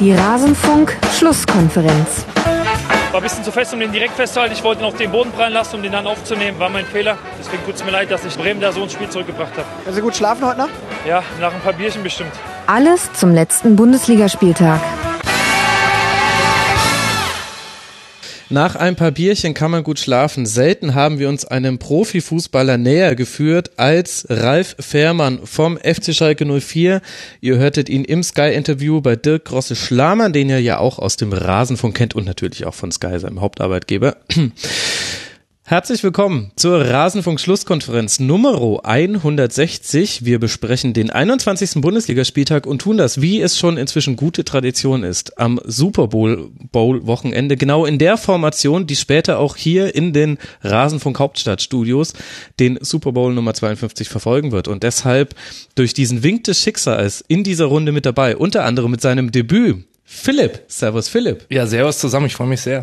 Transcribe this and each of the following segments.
Die Rasenfunk Schlusskonferenz. War ein bisschen zu fest, um den direkt festzuhalten. Ich wollte noch den Boden prallen lassen, um den dann aufzunehmen. War mein Fehler. Deswegen tut es mir leid, dass ich Bremen da so ins Spiel zurückgebracht habe. Können Sie gut schlafen heute Nacht? Ja, nach ein paar Bierchen bestimmt. Alles zum letzten Bundesligaspieltag. Nach ein paar Bierchen kann man gut schlafen. Selten haben wir uns einem Profifußballer näher geführt als Ralf Fährmann vom FC Schalke 04. Ihr hörtet ihn im Sky-Interview bei Dirk Grosse-Schlamann, den ihr ja auch aus dem Rasenfunk kennt und natürlich auch von Sky, seinem Hauptarbeitgeber. Herzlich willkommen zur Rasenfunk-Schlusskonferenz Nummer 160. Wir besprechen den 21. Bundesligaspieltag und tun das, wie es schon inzwischen gute Tradition ist, am Super Bowl, Bowl Wochenende, genau in der Formation, die später auch hier in den Rasenfunk Hauptstadtstudios den Super Bowl Nummer 52 verfolgen wird und deshalb durch diesen Wink des Schicksals in dieser Runde mit dabei, unter anderem mit seinem Debüt Philipp. Servus Philipp. Ja, servus zusammen, ich freue mich sehr.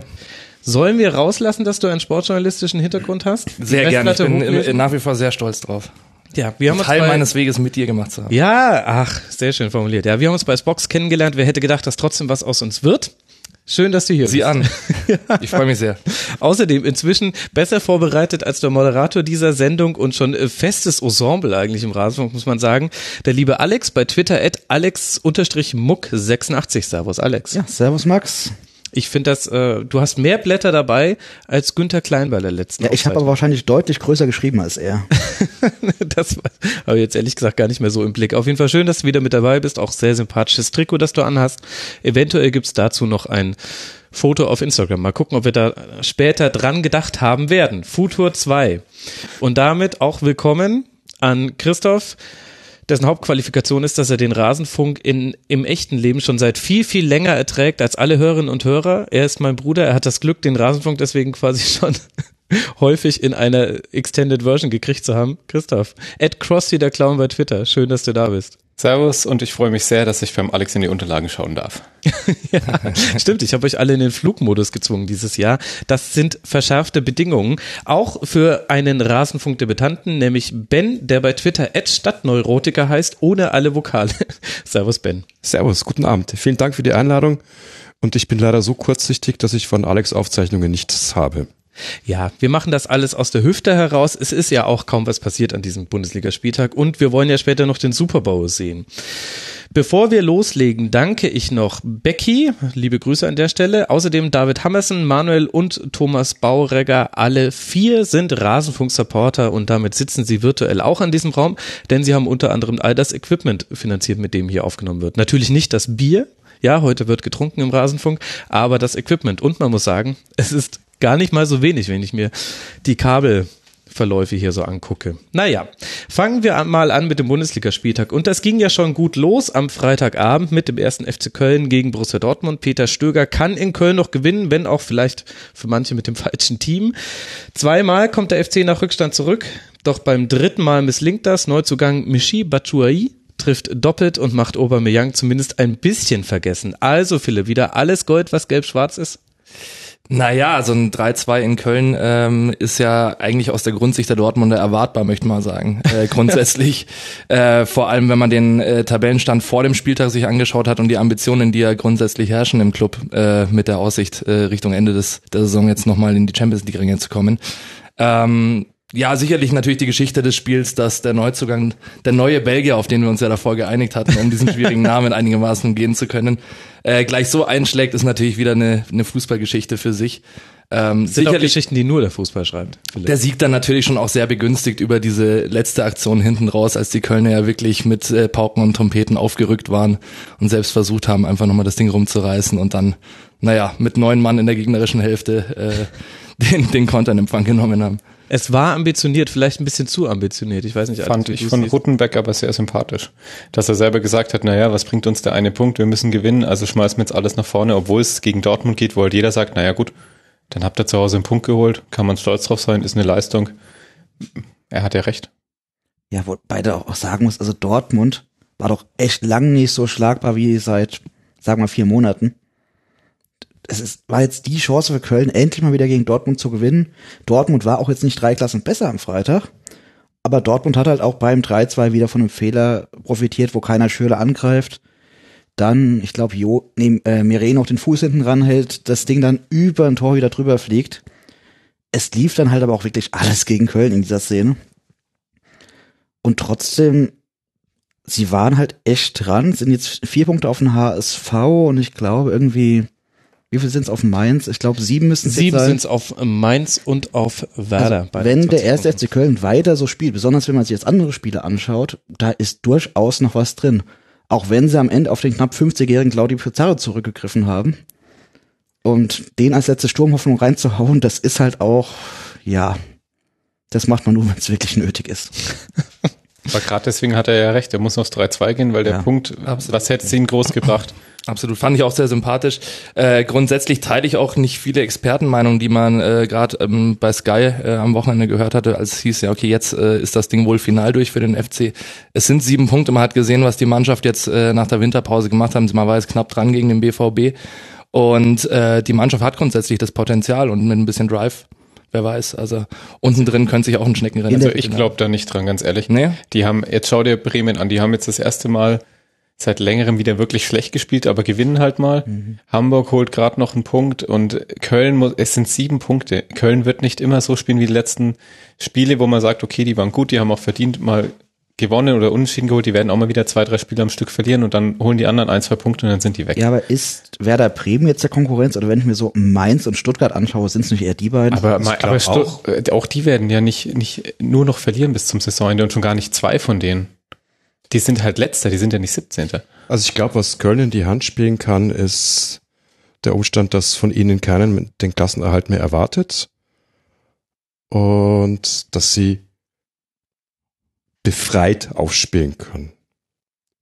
Sollen wir rauslassen, dass du einen sportjournalistischen Hintergrund hast? Sehr gerne. Ich bin hochlesen? nach wie vor sehr stolz drauf. Ja, wir haben Teil uns bei, meines Weges mit dir gemacht zu haben. Ja, ach, sehr schön formuliert. Ja, wir haben uns bei Spox kennengelernt. Wer hätte gedacht, dass trotzdem was aus uns wird? Schön, dass du hier Sieh bist. Sieh an. Ich freue mich sehr. Außerdem inzwischen besser vorbereitet als der Moderator dieser Sendung und schon festes Ensemble eigentlich im Rasenfunk, muss man sagen. Der liebe Alex bei Twitter at alex-muck86. Servus, Alex. Ja, servus, Max. Ich finde das, äh, du hast mehr Blätter dabei als Günther Klein bei der letzten Ja, ich habe aber wahrscheinlich deutlich größer geschrieben als er. das habe ich jetzt ehrlich gesagt gar nicht mehr so im Blick. Auf jeden Fall schön, dass du wieder mit dabei bist. Auch sehr sympathisches Trikot, das du anhast. Eventuell gibt's dazu noch ein Foto auf Instagram. Mal gucken, ob wir da später dran gedacht haben werden. Futur 2. Und damit auch willkommen an Christoph dessen Hauptqualifikation ist, dass er den Rasenfunk in, im echten Leben schon seit viel, viel länger erträgt als alle Hörerinnen und Hörer. Er ist mein Bruder, er hat das Glück, den Rasenfunk deswegen quasi schon häufig in einer Extended Version gekriegt zu haben. Christoph, at Crossy der Clown bei Twitter, schön, dass du da bist. Servus und ich freue mich sehr, dass ich beim Alex in die Unterlagen schauen darf. ja, stimmt, ich habe euch alle in den Flugmodus gezwungen dieses Jahr. Das sind verschärfte Bedingungen, auch für einen Rasenfunk-Debutanten, nämlich Ben, der bei Twitter Stadtneurotiker heißt, ohne alle Vokale. Servus Ben. Servus, guten Abend. Vielen Dank für die Einladung und ich bin leider so kurzsichtig, dass ich von Alex Aufzeichnungen nichts habe. Ja, wir machen das alles aus der Hüfte heraus. Es ist ja auch kaum was passiert an diesem Bundesligaspieltag und wir wollen ja später noch den Super Bowl sehen. Bevor wir loslegen, danke ich noch Becky, liebe Grüße an der Stelle, außerdem David Hammerson, Manuel und Thomas Bauregger. Alle vier sind Rasenfunk-Supporter und damit sitzen sie virtuell auch an diesem Raum, denn sie haben unter anderem all das Equipment finanziert, mit dem hier aufgenommen wird. Natürlich nicht das Bier, ja, heute wird getrunken im Rasenfunk, aber das Equipment. Und man muss sagen, es ist gar nicht mal so wenig, wenn ich mir die Kabelverläufe hier so angucke. Naja, fangen wir mal an mit dem Bundesligaspieltag. Und das ging ja schon gut los am Freitagabend mit dem ersten FC Köln gegen Borussia Dortmund. Peter Stöger kann in Köln noch gewinnen, wenn auch vielleicht für manche mit dem falschen Team. Zweimal kommt der FC nach Rückstand zurück, doch beim dritten Mal misslingt das. Neuzugang Michi Batshuayi trifft doppelt und macht Aubameyang zumindest ein bisschen vergessen. Also Philipp, wieder alles Gold, was gelb-schwarz ist? Naja, so ein 3-2 in Köln ähm, ist ja eigentlich aus der Grundsicht der Dortmunder erwartbar, möchte man sagen. Äh, grundsätzlich, äh, vor allem wenn man den äh, Tabellenstand vor dem Spieltag sich angeschaut hat und die Ambitionen, die ja grundsätzlich herrschen im Club, äh, mit der Aussicht, äh, Richtung Ende des, der Saison jetzt nochmal in die Champions League-Ringe zu kommen. Ähm, ja, sicherlich natürlich die Geschichte des Spiels, dass der Neuzugang, der neue Belgier, auf den wir uns ja davor geeinigt hatten, um diesen schwierigen Namen einigermaßen umgehen zu können, äh, gleich so einschlägt, ist natürlich wieder eine, eine Fußballgeschichte für sich. Ähm, sicherlich Geschichten, die nur der Fußball schreibt. Philipp. Der Sieg dann natürlich schon auch sehr begünstigt über diese letzte Aktion hinten raus, als die Kölner ja wirklich mit äh, Pauken und Trompeten aufgerückt waren und selbst versucht haben, einfach nochmal das Ding rumzureißen und dann, naja, mit neun Mann in der gegnerischen Hälfte äh, den, den Konter in Empfang genommen haben. Es war ambitioniert, vielleicht ein bisschen zu ambitioniert. Ich weiß nicht. Fand ich von Ruttenbeck aber sehr sympathisch. Dass er selber gesagt hat, naja, was bringt uns der eine Punkt? Wir müssen gewinnen, also schmeißen wir jetzt alles nach vorne, obwohl es gegen Dortmund geht, wo halt jeder sagt, naja gut, dann habt ihr zu Hause einen Punkt geholt, kann man stolz drauf sein, ist eine Leistung. Er hat ja recht. Ja, wo beide auch sagen muss, also Dortmund war doch echt lang nicht so schlagbar wie seit, sagen wir, vier Monaten es ist, war jetzt die Chance für Köln, endlich mal wieder gegen Dortmund zu gewinnen. Dortmund war auch jetzt nicht drei Klassen besser am Freitag. Aber Dortmund hat halt auch beim 3-2 wieder von einem Fehler profitiert, wo keiner Schürle angreift. dann, ich glaube, Jo, nee, äh, Mire noch den Fuß hinten ranhält, das Ding dann über ein Tor wieder drüber fliegt. Es lief dann halt aber auch wirklich alles gegen Köln in dieser Szene. Und trotzdem, sie waren halt echt dran, sind jetzt vier Punkte auf den HSV und ich glaube irgendwie, wie viel sind es auf Mainz? Ich glaube, sieben müssen es Sieben sein. sind es auf Mainz und auf Werder. Also, wenn der 20 erste. FC Köln weiter so spielt, besonders wenn man sich jetzt andere Spiele anschaut, da ist durchaus noch was drin. Auch wenn sie am Ende auf den knapp 50-jährigen Claudio Pizarro zurückgegriffen haben. Und den als letzte Sturmhoffnung reinzuhauen, das ist halt auch, ja, das macht man nur, wenn es wirklich nötig ist. Aber gerade deswegen hat er ja recht, er muss aufs 3-2 gehen, weil der Ja. Punkt, was hätte es ihn groß gebracht? Absolut, fand ich auch sehr sympathisch. Äh, grundsätzlich teile ich auch nicht viele Expertenmeinungen, die man äh, gerade ähm, bei Sky äh, am Wochenende gehört hatte, als es hieß, ja okay, jetzt äh, ist das Ding wohl final durch für den FC. Es sind sieben Punkte, man hat gesehen, was die Mannschaft jetzt äh, nach der Winterpause gemacht haben. Man war jetzt knapp dran gegen den BVB und äh, die Mannschaft hat grundsätzlich das Potenzial und mit ein bisschen Drive, wer weiß, also unten drin könnte sich auch ein Schneckenrennen Also ich glaube da nicht dran, ganz ehrlich. Nee? Die haben, jetzt schau dir Bremen an, die haben jetzt das erste Mal seit längerem wieder wirklich schlecht gespielt, aber gewinnen halt mal. Hamburg holt gerade noch einen Punkt und Köln muss, es sind sieben Punkte. Köln wird nicht immer so spielen wie die letzten Spiele, wo man sagt, okay, die waren gut, die haben auch verdient mal gewonnen oder unentschieden geholt, die werden auch mal wieder zwei, drei Spiele am Stück verlieren und dann holen die anderen ein, zwei Punkte und dann sind die weg. Ja, aber ist Werder Bremen jetzt der Konkurrenz? Oder wenn ich mir so Mainz und Stuttgart anschaue, sind es nicht eher die beiden? Aber, mal, aber auch. äh, auch die werden ja nicht, nicht nur noch verlieren bis zum Saisonende und schon gar nicht zwei von denen. Die sind halt letzter, die sind ja nicht 17. Also ich glaube, was Köln in die Hand spielen kann, ist der Umstand, dass von ihnen keinen den Klassenerhalt mehr erwartet und dass sie befreit aufspielen können.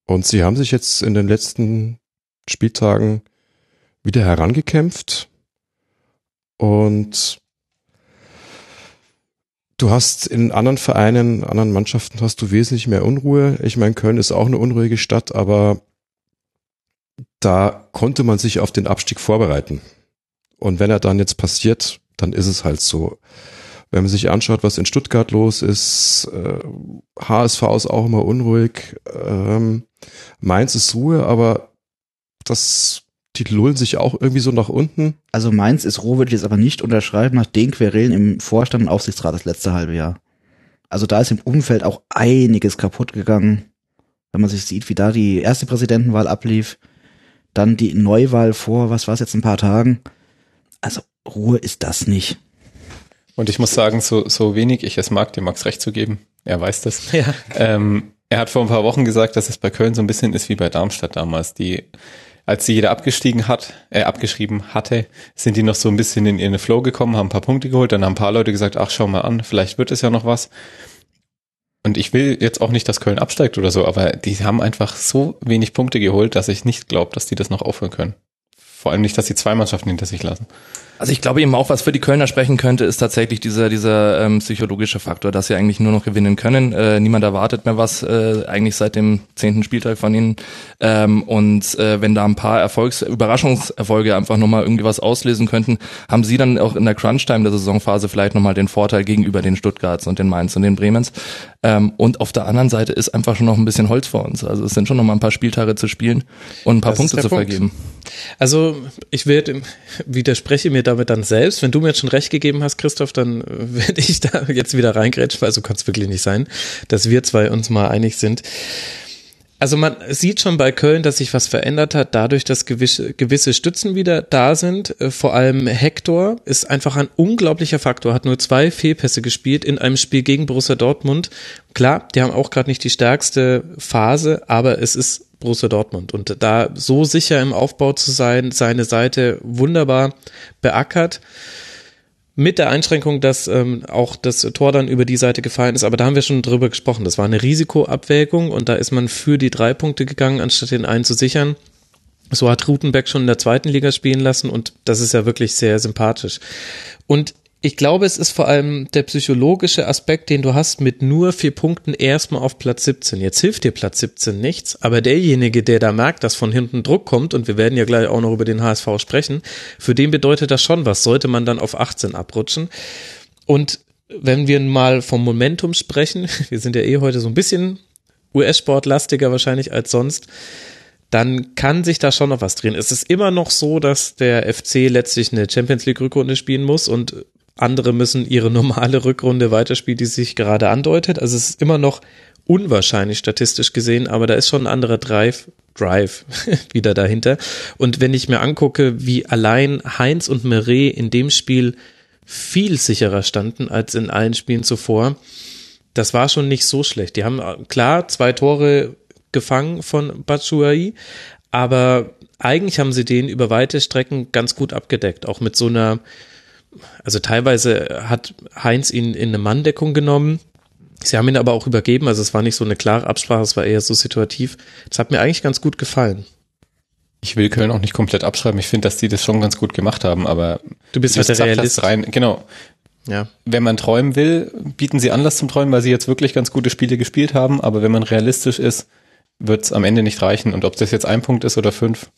Und sie haben sich jetzt in den letzten Spieltagen wieder herangekämpft und Du hast in anderen Vereinen, anderen Mannschaften hast du wesentlich mehr Unruhe. Ich meine, Köln ist auch eine unruhige Stadt, aber da konnte man sich auf den Abstieg vorbereiten. Und wenn er dann jetzt passiert, dann ist es halt so. Wenn man sich anschaut, was in Stuttgart los ist, äh, HSV ist auch immer unruhig, ähm, Mainz ist Ruhe, aber das, die lullen sich auch irgendwie so nach unten. Also Mainz ist roh, würde ich jetzt aber nicht unterschreiben, nach den Querelen im Vorstand und Aufsichtsrat das letzte halbe Jahr. Also da ist im Umfeld auch einiges kaputt gegangen. Wenn man sich sieht, wie da die erste Präsidentenwahl ablief, dann die Neuwahl vor, was war es jetzt, ein paar Tagen. Also Ruhe ist das nicht. Und ich muss sagen, so, so wenig ich es mag, dem Max recht zu geben, er weiß das. Ja. Ähm, er hat vor ein paar Wochen gesagt, dass es bei Köln so ein bisschen ist wie bei Darmstadt damals. Die, als sie jeder abgestiegen hat, äh, abgeschrieben hatte, sind die noch so ein bisschen in ihren Flow gekommen, haben ein paar Punkte geholt, dann haben ein paar Leute gesagt, ach, schau mal an, vielleicht wird es ja noch was. Und ich will jetzt auch nicht, dass Köln absteigt oder so, aber die haben einfach so wenig Punkte geholt, dass ich nicht glaube, dass die das noch aufhören können. Vor allem nicht, dass sie zwei Mannschaften hinter sich lassen. Also ich glaube eben auch, was für die Kölner sprechen könnte, ist tatsächlich dieser dieser ähm, psychologische Faktor, dass sie eigentlich nur noch gewinnen können. Äh, niemand erwartet mehr was äh, eigentlich seit dem zehnten Spieltag von ihnen. Ähm, und äh, wenn da ein paar Erfolgs Überraschungserfolge einfach nochmal irgendwie was auslesen könnten, haben sie dann auch in der Crunch-Time der Saisonphase vielleicht nochmal den Vorteil gegenüber den Stuttgarts und den Mainz und den Bremens. Ähm, und auf der anderen Seite ist einfach schon noch ein bisschen Holz vor uns. Also es sind schon noch mal ein paar Spieltage zu spielen und ein paar Das Punkte zu Punkt. vergeben. Also ich werde widerspreche mir damit dann selbst. Wenn du mir jetzt schon recht gegeben hast, Christoph, dann äh, werde ich da jetzt wieder reingrätschen, weil so kann es wirklich nicht sein, dass wir zwei uns mal einig sind. Also man sieht schon bei Köln, dass sich was verändert hat, dadurch, dass gewisse, gewisse Stützen wieder da sind. Äh, Vor allem Hector ist einfach ein unglaublicher Faktor, hat nur zwei Fehlpässe gespielt in einem Spiel gegen Borussia Dortmund. Klar, die haben auch gerade nicht die stärkste Phase, aber es ist Borussia Dortmund. Und da so sicher im Aufbau zu sein, seine Seite wunderbar beackert. Mit der Einschränkung, dass ähm, auch das Tor dann über die Seite gefallen ist, aber da haben wir schon drüber gesprochen. Das war eine Risikoabwägung und da ist man für die drei Punkte gegangen, anstatt den einen zu sichern. So hat Rutenbeck schon in der zweiten Liga spielen lassen und das ist ja wirklich sehr sympathisch. Und ich glaube, es ist vor allem der psychologische Aspekt, den du hast mit nur vier Punkten erstmal auf Platz 17. Jetzt hilft dir Platz 17 nichts, aber derjenige, der da merkt, dass von hinten Druck kommt, und wir werden ja gleich auch noch über den HSV sprechen, für den bedeutet das schon was, sollte man dann auf 18 abrutschen. Und wenn wir mal vom Momentum sprechen, wir sind ja eh heute so ein bisschen US-Sportlastiger wahrscheinlich als sonst, dann kann sich da schon noch was drehen. Es ist immer noch so, dass der FC letztlich eine Champions League Rückrunde spielen muss und andere müssen ihre normale Rückrunde weiterspielen, die sich gerade andeutet. Also es ist immer noch unwahrscheinlich statistisch gesehen, aber da ist schon ein anderer Drive, Drive wieder dahinter. Und wenn ich mir angucke, wie allein Heinz und Meret in dem Spiel viel sicherer standen als in allen Spielen zuvor, das war schon nicht so schlecht. Die haben äh, klar zwei Tore gefangen von Batshuayi, aber eigentlich haben sie den über weite Strecken ganz gut abgedeckt, auch mit so einer, also teilweise hat Heinz ihn in eine Manndeckung genommen. Sie haben ihn aber auch übergeben, also es war nicht so eine klare Absprache, es war eher so situativ. Das hat mir eigentlich ganz gut gefallen. Ich will Köln auch nicht komplett abschreiben. Ich finde, dass die das schon ganz gut gemacht haben, aber Du bist halt der Realist. rein, genau. Ja. Wenn man träumen will, bieten sie Anlass zum Träumen, weil sie jetzt wirklich ganz gute Spiele gespielt haben, aber wenn man realistisch ist, wird es am Ende nicht reichen. Und ob das jetzt ein Punkt ist oder fünf,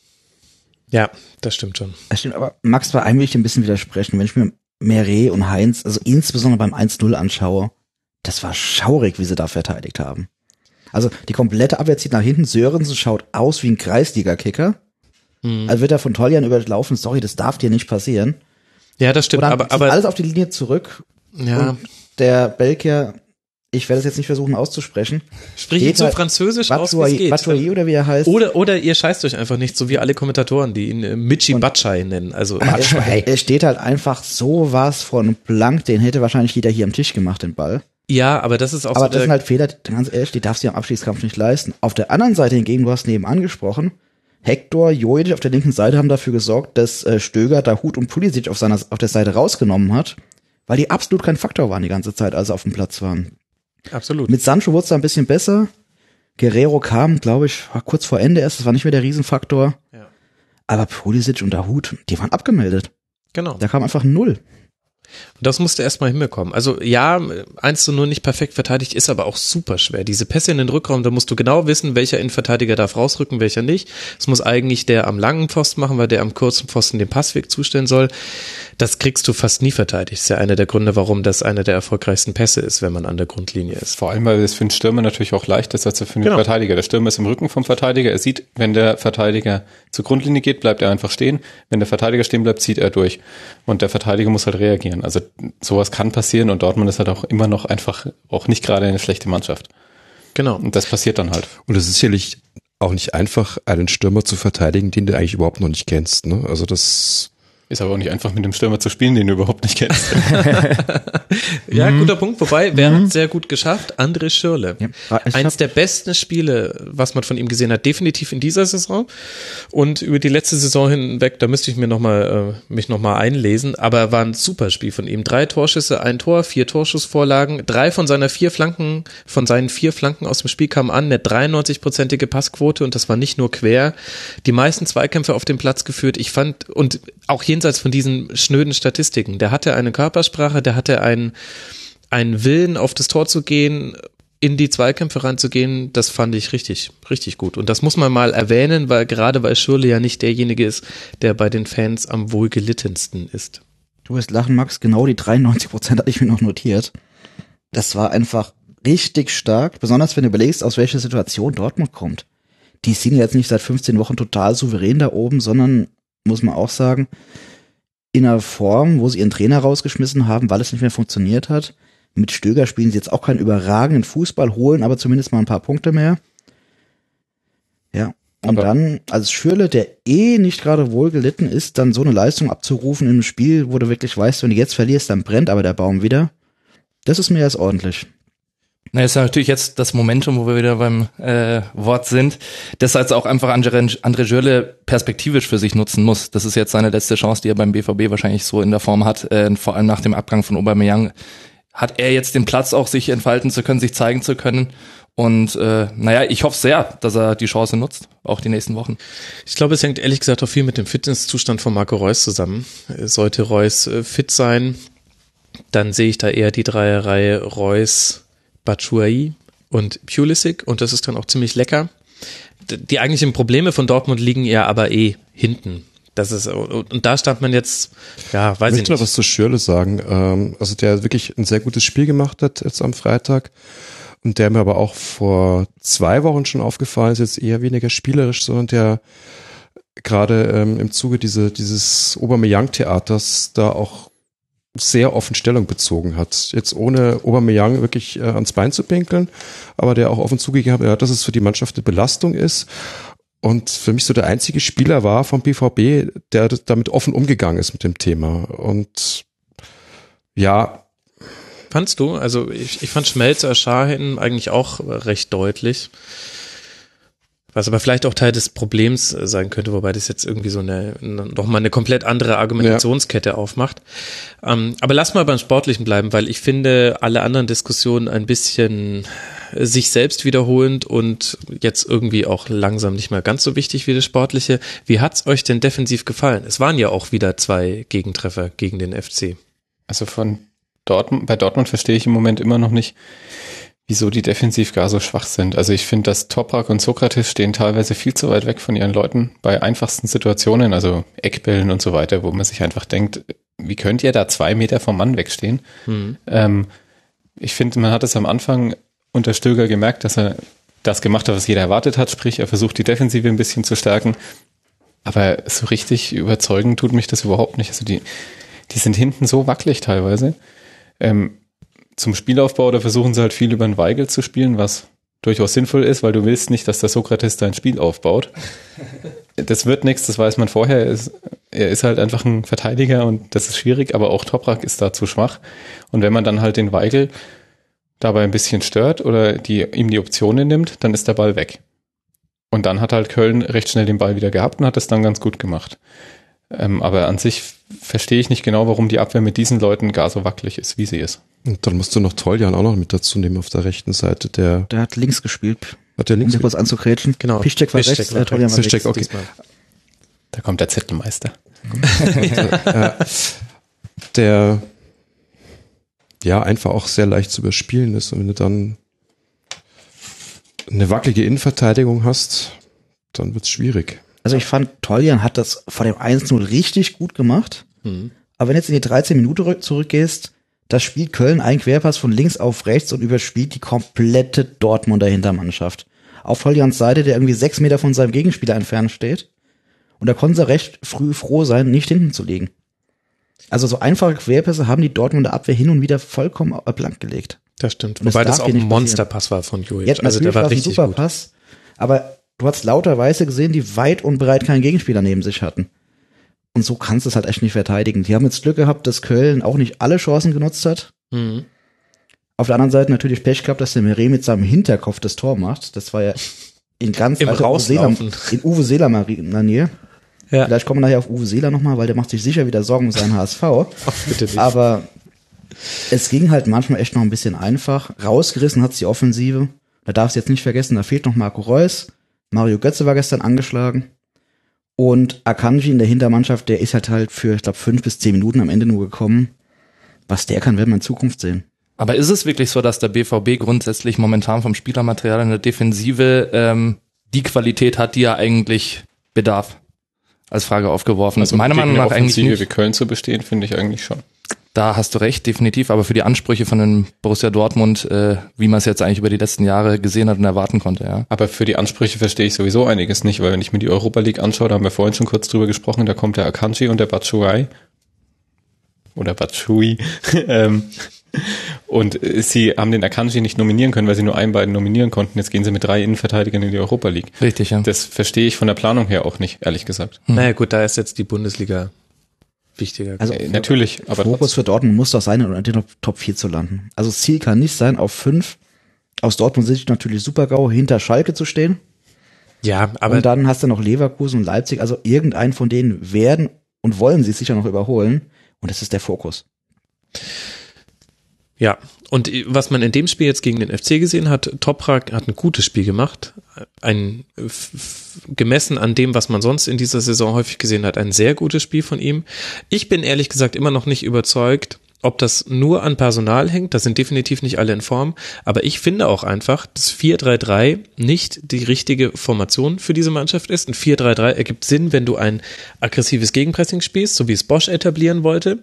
Ja, das stimmt schon. Das stimmt, aber Max, bei einem will ich dir ein bisschen widersprechen. Wenn ich mir Meret und Heinz, also insbesondere beim 1-0 anschaue, das war schaurig, wie sie da verteidigt haben. Also die komplette Abwehr zieht nach hinten. Sörensen schaut aus wie ein Kreisliga-Kicker. Also wird er von Toljan überlaufen. Sorry, das darf dir nicht passieren. Ja, das stimmt, Oder aber, aber alles auf die Linie zurück. ja, Und der Belgier, ich werde es jetzt nicht versuchen auszusprechen. sprich ihn geht so halt- französisch aus, wie es geht. Batshuayi oder wie er heißt. Oder, oder ihr scheißt euch einfach nicht, so wie alle Kommentatoren, die ihn äh, Michi Batschai nennen. Also, er, er steht halt einfach so was von blank, den hätte wahrscheinlich jeder hier am Tisch gemacht, den Ball. ja, aber das ist auch Aber so das sind halt Fehler, ganz ehrlich, die darfst du ja im Abstiegskampf nicht leisten. Auf der anderen Seite hingegen, du hast neben angesprochen, Hector, Jojic auf der linken Seite haben dafür gesorgt, dass äh, Stöger da Hut und Pulisic auf seiner auf der Seite rausgenommen hat, weil die absolut kein Faktor waren die ganze Zeit, als sie auf dem Platz waren. Absolut. Mit Sancho wurde es da ein bisschen besser. Guerrero kam, glaube ich, war kurz vor Ende erst, das war nicht mehr der Riesenfaktor. Ja. Aber Pulisic und der Hut, die waren abgemeldet. Genau. Da kam einfach null. Und das musste erstmal hinbekommen. Also ja, 1 zu 0 nicht perfekt verteidigt, ist aber auch super schwer. Diese Pässe in den Rückraum, da musst du genau wissen, welcher Innenverteidiger darf rausrücken, welcher nicht. Es muss eigentlich der am langen Pfosten machen, weil der am kurzen Pfosten den Passweg zustellen soll. Das kriegst du fast nie verteidigt. ist ja einer der Gründe, warum das einer der erfolgreichsten Pässe ist, wenn man an der Grundlinie ist. vor allem, weil es für einen Stürmer natürlich auch leicht ist als für einen Genau. Verteidiger. Der Stürmer ist im Rücken vom Verteidiger. Er sieht, wenn der Verteidiger zur Grundlinie geht, bleibt er einfach stehen. Wenn der Verteidiger stehen bleibt, zieht er durch. Und der Verteidiger muss halt reagieren. Also sowas kann passieren und Dortmund ist halt auch immer noch einfach auch nicht gerade eine schlechte Mannschaft. Genau. Und das passiert dann halt. Und es ist sicherlich auch nicht einfach, einen Stürmer zu verteidigen, den du eigentlich überhaupt noch nicht kennst. Ne? Also das Ist aber auch nicht einfach mit dem Stürmer zu spielen, den du überhaupt nicht kennst. Ja, guter Punkt. Wobei, wer hat sehr gut geschafft? André Schürle. Ja, ich Eins der besten Spiele, was man von ihm gesehen hat, definitiv in dieser Saison. Und über die letzte Saison hinweg, da müsste ich mir noch mal, äh, mich nochmal einlesen, aber war ein super Spiel von ihm. Drei Torschüsse, ein Tor, vier Torschussvorlagen, drei von seiner vier Flanken, von seinen vier Flanken aus dem Spiel kamen an, eine 93-prozentige Passquote und das war nicht nur quer. Die meisten Zweikämpfe auf dem Platz geführt. Ich fand, und auch jenseits von diesen schnöden Statistiken, der hatte eine Körpersprache, der hatte einen, einen Willen, auf das Tor zu gehen, in die Zweikämpfe reinzugehen, das fand ich richtig, richtig gut. Und das muss man mal erwähnen, weil gerade weil Schürle ja nicht derjenige ist, der bei den Fans am wohlgelittensten ist. Du wirst lachen, Max, genau die 93 Prozent hatte ich mir noch notiert. Das war einfach richtig stark, besonders wenn du überlegst, aus welcher Situation Dortmund kommt. Die sind jetzt nicht seit 15 Wochen total souverän da oben, sondern, muss man auch sagen, in einer Form, wo sie ihren Trainer rausgeschmissen haben, weil es nicht mehr funktioniert hat. Mit Stöger spielen sie jetzt auch keinen überragenden Fußball, holen aber zumindest mal ein paar Punkte mehr. Ja. Und Aber- dann als Schürle, der eh nicht gerade wohl gelitten ist, dann so eine Leistung abzurufen in einem Spiel, wo du wirklich weißt, wenn du jetzt verlierst, dann brennt aber der Baum wieder. Das ist mir erst ordentlich. Na, ist ja natürlich jetzt das Momentum, wo wir wieder beim äh, Wort sind, das jetzt auch einfach André, André perspektivisch für sich nutzen muss. Das ist jetzt seine letzte Chance, die er beim BVB wahrscheinlich so in der Form hat, äh, vor allem nach dem Abgang von Aubameyang. Hat er jetzt den Platz auch, sich entfalten zu können, sich zeigen zu können. Und äh, naja, ich hoffe sehr, dass er die Chance nutzt, auch die nächsten Wochen. Ich glaube, es hängt ehrlich gesagt auch viel mit dem Fitnesszustand von Marco Reus zusammen. Sollte Reus äh, fit sein, dann sehe ich da eher die Dreierreihe Reus, Batshuayi und Pulisic und das ist dann auch ziemlich lecker. Die eigentlichen Probleme von Dortmund liegen ja aber eh hinten. Das ist, und da stand man jetzt, ja, weiß Ich ich möchte mal nicht. was zu Schürle sagen. Ähm, also der wirklich ein sehr gutes Spiel gemacht hat jetzt am Freitag. und der mir aber auch vor zwei Wochen schon aufgefallen ist, jetzt eher weniger spielerisch, sondern der gerade ähm, im Zuge diese, dieses Aubameyang-Theaters da auch sehr offen Stellung bezogen hat. Jetzt ohne Aubameyang wirklich äh, ans Bein zu pinkeln, aber der auch offen zugegeben hat, dass es für die Mannschaft eine Belastung ist und für mich so der einzige Spieler war vom BVB, der damit offen umgegangen ist mit dem Thema. Und ja. Fandst du? Also ich, ich fand Schmelzer Schahin eigentlich auch recht deutlich. Was aber vielleicht auch Teil des Problems sein könnte, wobei das jetzt irgendwie so eine, noch mal eine komplett andere Argumentationskette ja. aufmacht. Ähm, aber lass mal beim Sportlichen bleiben, weil ich finde alle anderen Diskussionen ein bisschen sich selbst wiederholend und jetzt irgendwie auch langsam nicht mehr ganz so wichtig wie das Sportliche. Wie hat's euch denn defensiv gefallen? Es waren ja auch wieder zwei Gegentreffer gegen den FC. Also von Dortmund, bei Dortmund verstehe ich im Moment immer noch nicht, wieso die defensiv gar so schwach sind. Also ich finde, dass Toprak und Sokrates stehen teilweise viel zu weit weg von ihren Leuten bei einfachsten Situationen, also Eckbällen und so weiter, wo man sich einfach denkt, wie könnt ihr da zwei Meter vom Mann wegstehen? Mhm. Ähm, ich finde, man hat es am Anfang unter Stöger gemerkt, dass er das gemacht hat, was jeder erwartet hat, sprich, er versucht die Defensive ein bisschen zu stärken. Aber so richtig überzeugen tut mich das überhaupt nicht. Also die, die sind hinten so wackelig teilweise. Ähm, zum Spielaufbau, da versuchen sie halt viel über den Weigel zu spielen, was durchaus sinnvoll ist, weil du willst nicht, dass der Sokrates dein Spiel aufbaut. Das wird nichts, das weiß man vorher. Er ist, er ist halt einfach ein Verteidiger und das ist schwierig, aber auch Toprak ist da zu schwach. Und wenn man dann halt den Weigel dabei ein bisschen stört oder die, ihm die Optionen nimmt, dann ist der Ball weg. Und dann hat halt Köln recht schnell den Ball wieder gehabt und hat das dann ganz gut gemacht. Ähm, aber an sich verstehe ich nicht genau, warum die Abwehr mit diesen Leuten gar so wackelig ist, wie sie ist. Und dann musst du noch Toljan auch noch mit dazu nehmen auf der rechten Seite. Der, der hat links gespielt. Hat der links? Um kurz anzukrätschen. Genau. Piszczek war Piszczek rechts, war äh, Toljan war Piszczek, okay. Da kommt der Zettelmeister. der ja einfach auch sehr leicht zu überspielen ist. Und wenn du dann eine wackelige Innenverteidigung hast, dann wird's schwierig. Also ich fand, Toljan hat das vor dem 1-0 richtig gut gemacht. Mhm. Aber wenn du jetzt in die 13 Minuten zurückgehst, das spielt Köln ein Querpass von links auf rechts und überspielt die komplette Dortmunder Hintermannschaft. Auf Toljans Seite, der irgendwie sechs Meter von seinem Gegenspieler entfernt steht. Und da konnten sie recht früh froh sein, nicht hinten zu liegen. Also so einfache Querpässe haben die Dortmunder Abwehr hin und wieder vollkommen blank gelegt. Das stimmt. Und Wobei das, auch ein Monsterpass war von Jojic. Ja, also der war, war richtig ein super gut. Pass. Aber du hast lauter Weiße gesehen, die weit und breit keinen Gegenspieler neben sich hatten. Und so kannst du es halt echt nicht verteidigen. Die haben jetzt Glück gehabt, dass Köln auch nicht alle Chancen genutzt hat. Mhm. Auf der anderen Seite natürlich Pech gehabt, dass der Meret mit seinem Hinterkopf das Tor macht. Das war ja in ganz Im Rauslaufen. in Uwe Seeler Manier. Ja. Vielleicht kommen wir nachher auf Uwe Seeler nochmal, weil der macht sich sicher wieder Sorgen um seinen HSV. Ach, bitte nicht. Aber es ging halt manchmal echt noch ein bisschen einfach. Rausgerissen hat's die Offensive. Da darfst du jetzt nicht vergessen, da fehlt noch Marco Reus. Mario Götze war gestern angeschlagen. Und Akanji in der Hintermannschaft, der ist halt halt für, ich glaube, fünf bis zehn Minuten am Ende nur gekommen. Was der kann, werden wir in Zukunft sehen. Aber ist es wirklich so, dass der BVB grundsätzlich momentan vom Spielermaterial in der Defensive ähm, die Qualität hat, die er eigentlich bedarf? Als Frage aufgeworfen. Also meiner Meinung nach eigentlich nicht. wie Köln zu bestehen, finde ich eigentlich schon. Da hast du recht, definitiv. Aber für die Ansprüche von dem Borussia Dortmund, äh, wie man es jetzt eigentlich über die letzten Jahre gesehen hat und erwarten konnte, ja. Aber für die Ansprüche verstehe ich sowieso einiges nicht, weil wenn ich mir die Europa League anschaue, da haben wir vorhin schon kurz drüber gesprochen, da kommt der Akanji und der Batshuayi. Oder Batshui. ähm, und sie haben den Akanji nicht nominieren können, weil sie nur einen beiden nominieren konnten. Jetzt gehen sie mit drei Innenverteidigern in die Europa League. Richtig, ja. Das verstehe ich von der Planung her auch nicht, ehrlich gesagt. Hm. Naja gut, da ist jetzt die Bundesliga wichtiger. Also äh, natürlich, aber Fokus für Dortmund muss doch sein, in den Top 4 zu landen. Also das Ziel kann nicht sein, auf 5 aus Dortmund Sicht natürlich super GAU hinter Schalke zu stehen. Ja, aber und dann hast du noch Leverkusen und Leipzig, also irgendeinen von denen werden und wollen sie sicher noch überholen und das ist der Fokus. Ja, und was man in dem Spiel jetzt gegen den FC gesehen hat, Toprak hat ein gutes Spiel gemacht. Ein gemessen an dem, was man sonst in dieser Saison häufig gesehen hat, ein sehr gutes Spiel von ihm. Ich bin ehrlich gesagt immer noch nicht überzeugt, ob das nur an Personal hängt, da sind definitiv nicht alle in Form, aber ich finde auch einfach, dass 4-3-3 nicht die richtige Formation für diese Mannschaft ist. Ein 4-3-3 ergibt Sinn, wenn du ein aggressives Gegenpressing spielst, so wie es Bosch etablieren wollte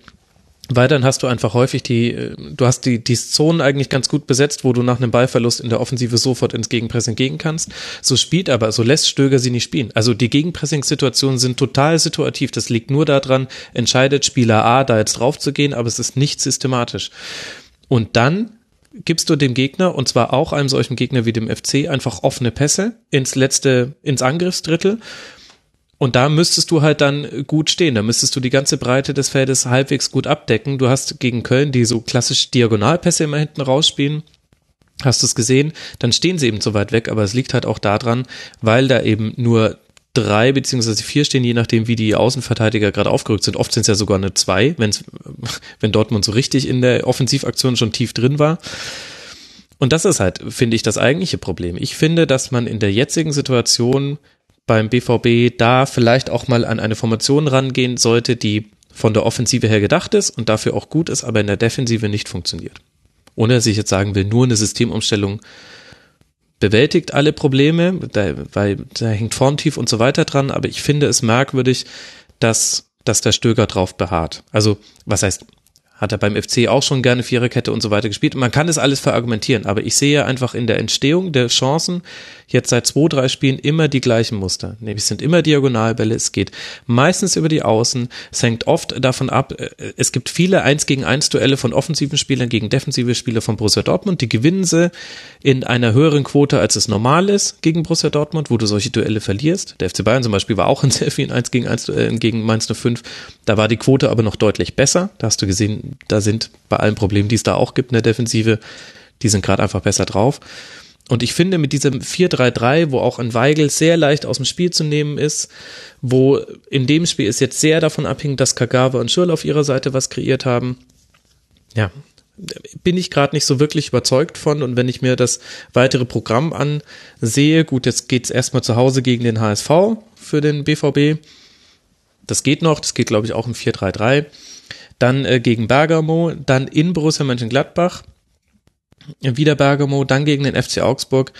Weil dann hast du einfach häufig die, äh, du hast die, die Zonen eigentlich ganz gut besetzt, wo du nach einem Ballverlust in der Offensive sofort ins Gegenpressing gehen kannst. So spielt aber, so lässt Stöger sie nicht spielen. Also die Gegenpressing-Situationen sind total situativ. Das liegt nur daran, entscheidet Spieler A, da jetzt drauf zu gehen, aber es ist nicht systematisch. Und dann gibst du dem Gegner, und zwar auch einem solchen Gegner wie dem FC, einfach offene Pässe ins letzte, ins Angriffsdrittel und da müsstest du halt dann gut stehen. Da müsstest du die ganze Breite des Feldes halbwegs gut abdecken. Du hast gegen Köln, die so klassisch Diagonalpässe immer hinten rausspielen. Hast du es gesehen? Dann stehen sie eben zu weit weg, aber es liegt halt auch daran, weil da eben nur drei beziehungsweise vier stehen, je nachdem, wie die Außenverteidiger gerade aufgerückt sind. Oft sind es ja sogar eine zwei, wenn's, wenn Dortmund so richtig in der Offensivaktion schon tief drin war. Und das ist halt, finde ich, das eigentliche Problem. Ich finde, dass man in der jetzigen Situation beim BVB da vielleicht auch mal an eine Formation rangehen sollte, die von der Offensive her gedacht ist und dafür auch gut ist, aber in der Defensive nicht funktioniert. Ohne dass ich jetzt sagen will, nur eine Systemumstellung bewältigt alle Probleme, da, weil da hängt Formtief und so weiter dran, aber ich finde es merkwürdig, dass, dass der Stöger drauf beharrt. Also, was heißt hat er beim FC auch schon gerne Viererkette und so weiter gespielt. Man kann das alles verargumentieren, aber ich sehe einfach in der Entstehung der Chancen jetzt seit zwei, drei Spielen immer die gleichen Muster. Nämlich sind immer Diagonalbälle, es geht meistens über die Außen, es hängt oft davon ab, äh, es gibt viele 1 gegen 1 Duelle von offensiven Spielern gegen defensive Spieler von Borussia Dortmund, die gewinnen sie in einer höheren Quote, als es normal ist gegen Borussia Dortmund, wo du solche Duelle verlierst. Der FC Bayern zum Beispiel war auch in sehr vielen 1 gegen 1 Duellen gegen Mainz 05, da war die Quote aber noch deutlich besser. Da hast du gesehen, da sind bei allen Problemen, die es da auch gibt in der Defensive, die sind gerade einfach besser drauf. Und ich finde, mit diesem 4-3-3, wo auch ein Weigel sehr leicht aus dem Spiel zu nehmen ist, wo in dem Spiel ist jetzt sehr davon abhängig, dass Kagawa und Schürl auf ihrer Seite was kreiert haben. Ja, bin ich gerade nicht so wirklich überzeugt von. Und wenn ich mir das weitere Programm ansehe, gut, jetzt geht's erstmal zu Hause gegen den HSV für den BVB. Das geht noch, das geht, glaube ich, auch im 4-3-3 dann äh, gegen Bergamo, dann in Borussia Mönchengladbach, wieder Bergamo, dann gegen den FC Augsburg.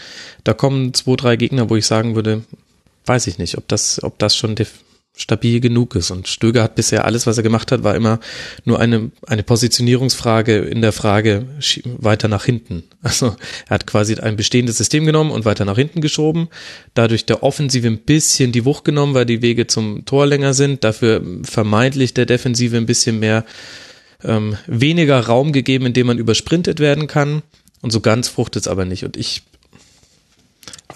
Da kommen zwei, drei Gegner, wo ich sagen würde, weiß ich nicht, ob das, ob das schon stabil genug ist. Und Stöger hat bisher alles, was er gemacht hat, war immer nur eine, eine Positionierungsfrage in der Frage weiter nach hinten. Also er hat quasi ein bestehendes System genommen und weiter nach hinten geschoben. Dadurch der Offensive ein bisschen die Wucht genommen, weil die Wege zum Tor länger sind. Dafür vermeintlich der Defensive ein bisschen mehr ähm, weniger Raum gegeben, in dem man übersprintet werden kann. Und so ganz fruchtet es aber nicht. Und ich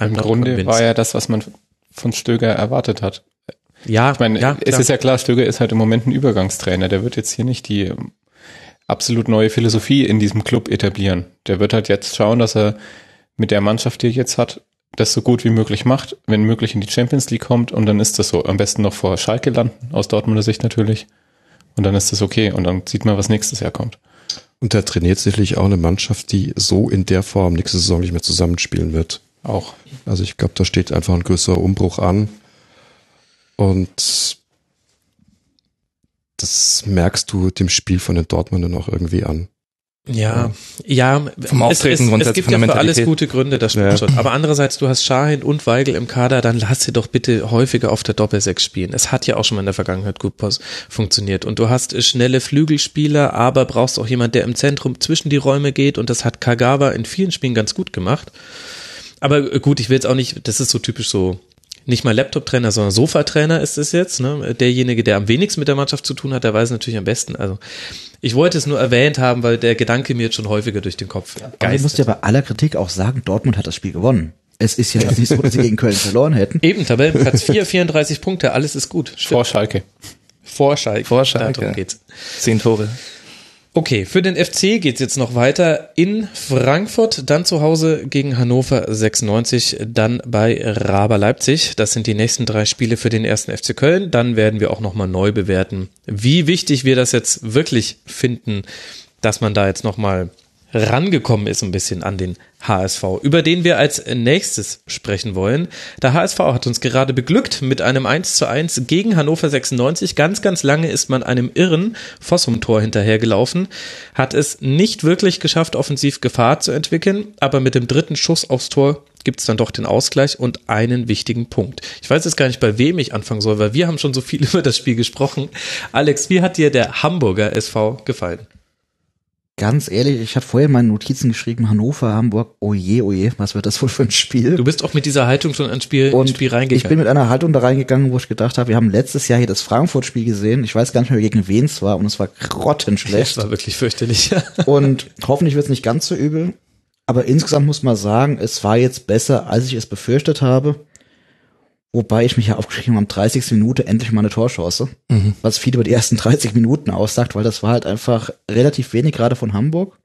im Grunde war ja das, was man von Stöger erwartet hat. Ja, ich meine, ja, es klar. ist ja klar, Stöger ist halt im Moment ein Übergangstrainer. Der wird jetzt hier nicht die ähm, absolut neue Philosophie in diesem Club etablieren. Der wird halt jetzt schauen, dass er mit der Mannschaft, die er jetzt hat, das so gut wie möglich macht, wenn möglich in die Champions League kommt und dann ist das so. Am besten noch vor Schalke landen, aus Dortmunder Sicht natürlich. Und dann ist das okay und dann sieht man, was nächstes Jahr kommt. Und er trainiert sicherlich auch eine Mannschaft, die so in der Form nächste Saison nicht mehr zusammenspielen wird. Auch. Also ich glaube, da steht einfach ein größerer Umbruch an. Und das merkst du dem Spiel von den Dortmundern auch irgendwie an. Ja, ja, Vom Auftreten es, es, es gibt ja für alles gute Gründe, das stimmt Ja. schon. Aber andererseits, du hast Schahin und Weigel im Kader, dann lass sie doch bitte häufiger auf der Doppelsechs spielen. Es hat ja auch schon mal in der Vergangenheit gut funktioniert. Und du hast äh, schnelle Flügelspieler, aber brauchst auch jemand, der im Zentrum zwischen die Räume geht. Und das hat Kagawa in vielen Spielen ganz gut gemacht. Aber äh, gut, ich will jetzt auch nicht, das ist so typisch so, nicht mal Laptop-Trainer, sondern Sofa-Trainer ist es jetzt. Ne? Derjenige, der am wenigsten mit der Mannschaft zu tun hat, der weiß es natürlich am besten. Also ich wollte es nur erwähnt haben, weil der Gedanke mir jetzt schon häufiger durch den Kopf Aber ich muss ja geistert. bei aller Kritik auch sagen, Dortmund hat das Spiel gewonnen. Es ist ja jetzt nicht so, dass sie gegen Köln verloren hätten. Eben, Tabellenplatz 4, 34 Punkte, alles ist gut. Vor Schalke. Vor Schalke. Vor Schalke. Darum geht's. Zehn Tore. Okay, für den FC geht's jetzt noch weiter in Frankfurt, dann zu Hause gegen Hannover 96, dann bei Raber Leipzig. Das sind die nächsten drei Spiele für den ersten FC Köln. Dann werden wir auch nochmal neu bewerten, wie wichtig wir das jetzt wirklich finden, dass man da jetzt nochmal rangekommen ist ein bisschen an den HSV, über den wir als nächstes sprechen wollen. Der HSV hat uns gerade beglückt mit einem 1 zu 1 gegen Hannover 96. Ganz, ganz lange ist man einem irren Fossum-Tor hinterhergelaufen, hat es nicht wirklich geschafft, offensiv Gefahr zu entwickeln, aber mit dem dritten Schuss aufs Tor gibt es dann doch den Ausgleich und einen wichtigen Punkt. Ich weiß jetzt gar nicht, bei wem ich anfangen soll, weil wir haben schon so viel über das Spiel gesprochen. Alex, wie hat dir der Hamburger SV gefallen? Ganz ehrlich, ich hatte vorher meine Notizen geschrieben, Hannover, Hamburg, oje, oje, was wird das wohl für ein Spiel? Du bist auch mit dieser Haltung schon ins Spiel, Und ins Spiel reingegangen. ich bin mit einer Haltung da reingegangen, wo ich gedacht habe, wir haben letztes Jahr hier das Frankfurt-Spiel gesehen. Ich weiß gar nicht mehr, gegen wen es war und es war grottenschlecht. das war wirklich fürchterlich. Ja. Und hoffentlich wird es nicht ganz so übel. Aber insgesamt muss man sagen, es war jetzt besser, als ich es befürchtet habe. Wobei ich mich ja aufgeschrieben habe, am 30. Minute endlich mal eine Torchance. Was viel über die ersten 30 Minuten aussagt, weil das war halt einfach relativ wenig gerade von Hamburg.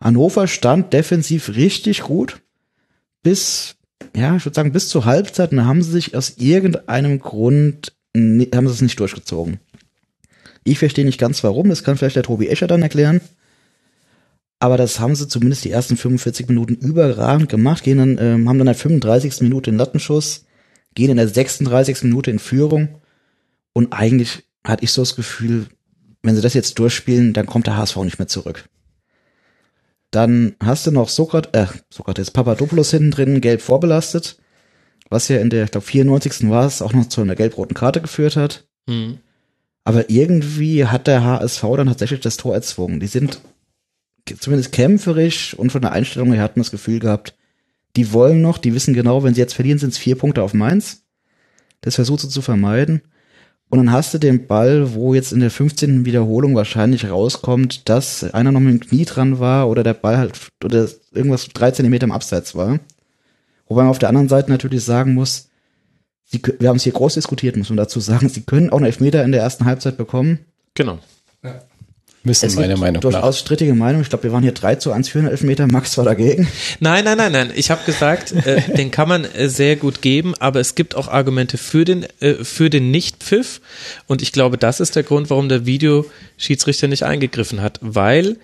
Hannover stand defensiv richtig gut. Bis, ja, ich würde sagen, bis zur Halbzeit. Und da haben sie sich aus irgendeinem Grund, haben sie es nicht durchgezogen. Ich verstehe nicht ganz warum, das kann vielleicht der Tobi Escher dann erklären. Aber das haben sie zumindest die ersten 45 Minuten überragend gemacht, gehen dann, ähm, haben dann in der 35. Minute den Lattenschuss, gehen in der 36. Minute in Führung. Und eigentlich hatte ich so das Gefühl, wenn sie das jetzt durchspielen, dann kommt der HSV nicht mehr zurück. Dann hast du noch Sokrat, äh, Sokrates, Papadopoulos hinten drin, gelb vorbelastet, was ja in der, ich glaube, 94. war es, auch noch zu einer gelb-roten Karte geführt hat. Hm. Aber irgendwie hat der HSV dann tatsächlich das Tor erzwungen. Die sind zumindest kämpferisch und von der Einstellung her hat man das Gefühl gehabt, die wollen noch, die wissen genau, wenn sie jetzt verlieren, sind es vier Punkte auf Mainz. Das versucht sie zu vermeiden. Und dann hast du den Ball, wo jetzt in der 15. Wiederholung wahrscheinlich rauskommt, dass einer noch mit dem Knie dran war oder der Ball halt, oder irgendwas drei Zentimeter im Abseits war. Wobei man auf der anderen Seite natürlich sagen muss, sie, wir haben es hier groß diskutiert, muss man dazu sagen, sie können auch einen Elfmeter in der ersten Halbzeit bekommen. Genau. Müssen Es meiner gibt Meinung nach. durchaus strittige Meinung. Ich glaube, wir waren hier 3 zu 1 für einen Elfmeter. Max war dagegen. Nein, nein, nein, nein. Ich habe gesagt, äh, den kann man äh, sehr gut geben, aber es gibt auch Argumente für den äh, für den Nichtpfiff und ich glaube, das ist der Grund, warum der Videoschiedsrichter nicht eingegriffen hat, weil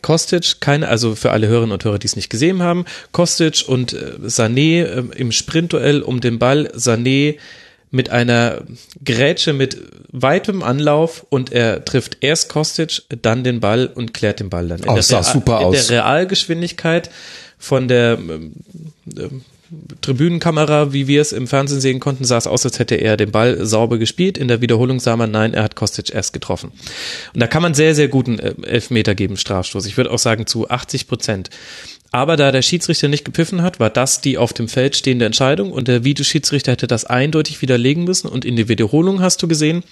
Kostic keine, also für alle Hörerinnen und Hörer, die es nicht gesehen haben, Kostic und äh, Sané äh, im Sprintduell um den Ball, Sané mit einer Grätsche mit weitem Anlauf und er trifft erst Kostic, dann den Ball und klärt den Ball dann. In Oh, der sah Real- super in aus. der Realgeschwindigkeit von der ähm, ähm, Tribünenkamera, wie wir es im Fernsehen sehen konnten, sah es aus, als hätte er den Ball sauber gespielt. In der Wiederholung sah man, nein, er hat Kostic erst getroffen. Und da kann man sehr, sehr guten äh, Elfmeter geben, Strafstoß. Ich würde auch sagen zu 80 Prozent. Aber da der Schiedsrichter nicht gepfiffen hat, war das die auf dem Feld stehende Entscheidung. Und der Videoschiedsrichter hätte das eindeutig widerlegen müssen. Und in der Wiederholung hast du gesehen,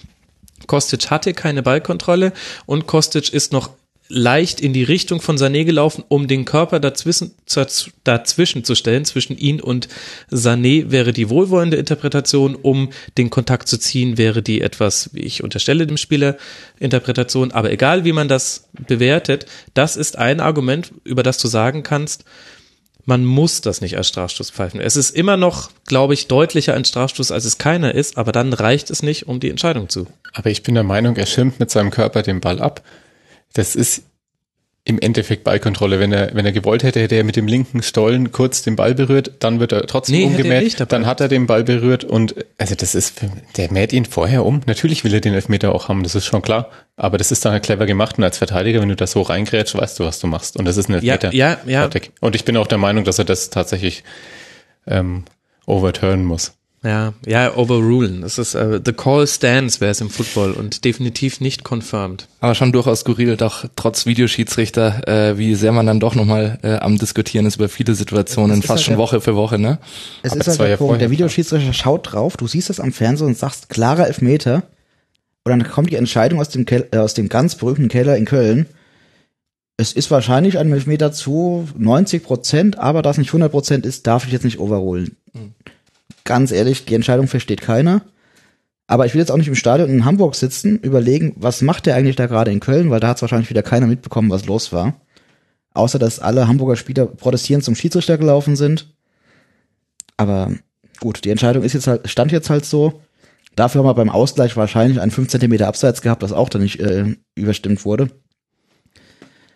Kostic hatte keine Ballkontrolle. Und Kostic ist noch leicht in die Richtung von Sané gelaufen, um den Körper dazwischen, dazwischen zu stellen. Zwischen ihn und Sané wäre die wohlwollende Interpretation, um den Kontakt zu ziehen, wäre die etwas, wie ich unterstelle dem Spieler, Interpretation. Aber egal wie man das bewertet, das ist ein Argument, über das du sagen kannst, man muss das nicht als Strafstoß pfeifen. Es ist immer noch, glaube ich, deutlicher ein Strafstoß, als es keiner ist, aber dann reicht es nicht, um die Entscheidung zu. Aber ich bin der Meinung, er schirmt mit seinem Körper den Ball ab. Das ist im Endeffekt Ballkontrolle. Wenn er, wenn er gewollt hätte, hätte er mit dem linken Stollen kurz den Ball berührt, dann wird er trotzdem Nee, er umgemäht, dabei. dann hat er den Ball berührt und also das ist, der mäht ihn vorher um. Natürlich will er den Elfmeter auch haben, das ist schon klar. Aber das ist dann halt clever gemacht und als Verteidiger, wenn du das so reingrätsch, weißt du, was du machst. Und das ist ein Ja, Elfmeter. ja, ja. Fertig. Und ich bin auch der Meinung, dass er das tatsächlich ähm, overturnen muss. Ja, ja, overrulen. Das ist äh, the call stands, wäre es im Football und definitiv nicht confirmed. Aber schon durchaus skurril, doch trotz Videoschiedsrichter, äh, wie sehr man dann doch nochmal äh, am Diskutieren ist über viele Situationen, fast halt schon der- Woche für Woche, ne? Es Aber ist das halt der ja Punkt, der Videoschiedsrichter schaut drauf, du siehst es am Fernsehen und sagst, klarer Elfmeter. Und dann kommt die Entscheidung aus dem, Kel äh, aus dem ganz berühmten Keller in Köln. Es ist wahrscheinlich ein Elfmeter zu 90 Prozent, aber da es nicht 100 Prozent ist, darf ich jetzt nicht overholen. Ganz ehrlich, die Entscheidung versteht keiner. Aber ich will jetzt auch nicht im Stadion in Hamburg sitzen, überlegen, was macht der eigentlich da gerade in Köln, weil da hat es wahrscheinlich wieder keiner mitbekommen, was los war. Außer, dass alle Hamburger Spieler protestierend zum Schiedsrichter gelaufen sind. Aber gut, die Entscheidung ist jetzt halt, stand jetzt halt so. Dafür haben wir beim Ausgleich wahrscheinlich einen 5 Zentimeter Abseits gehabt, das auch dann nicht äh, überstimmt wurde.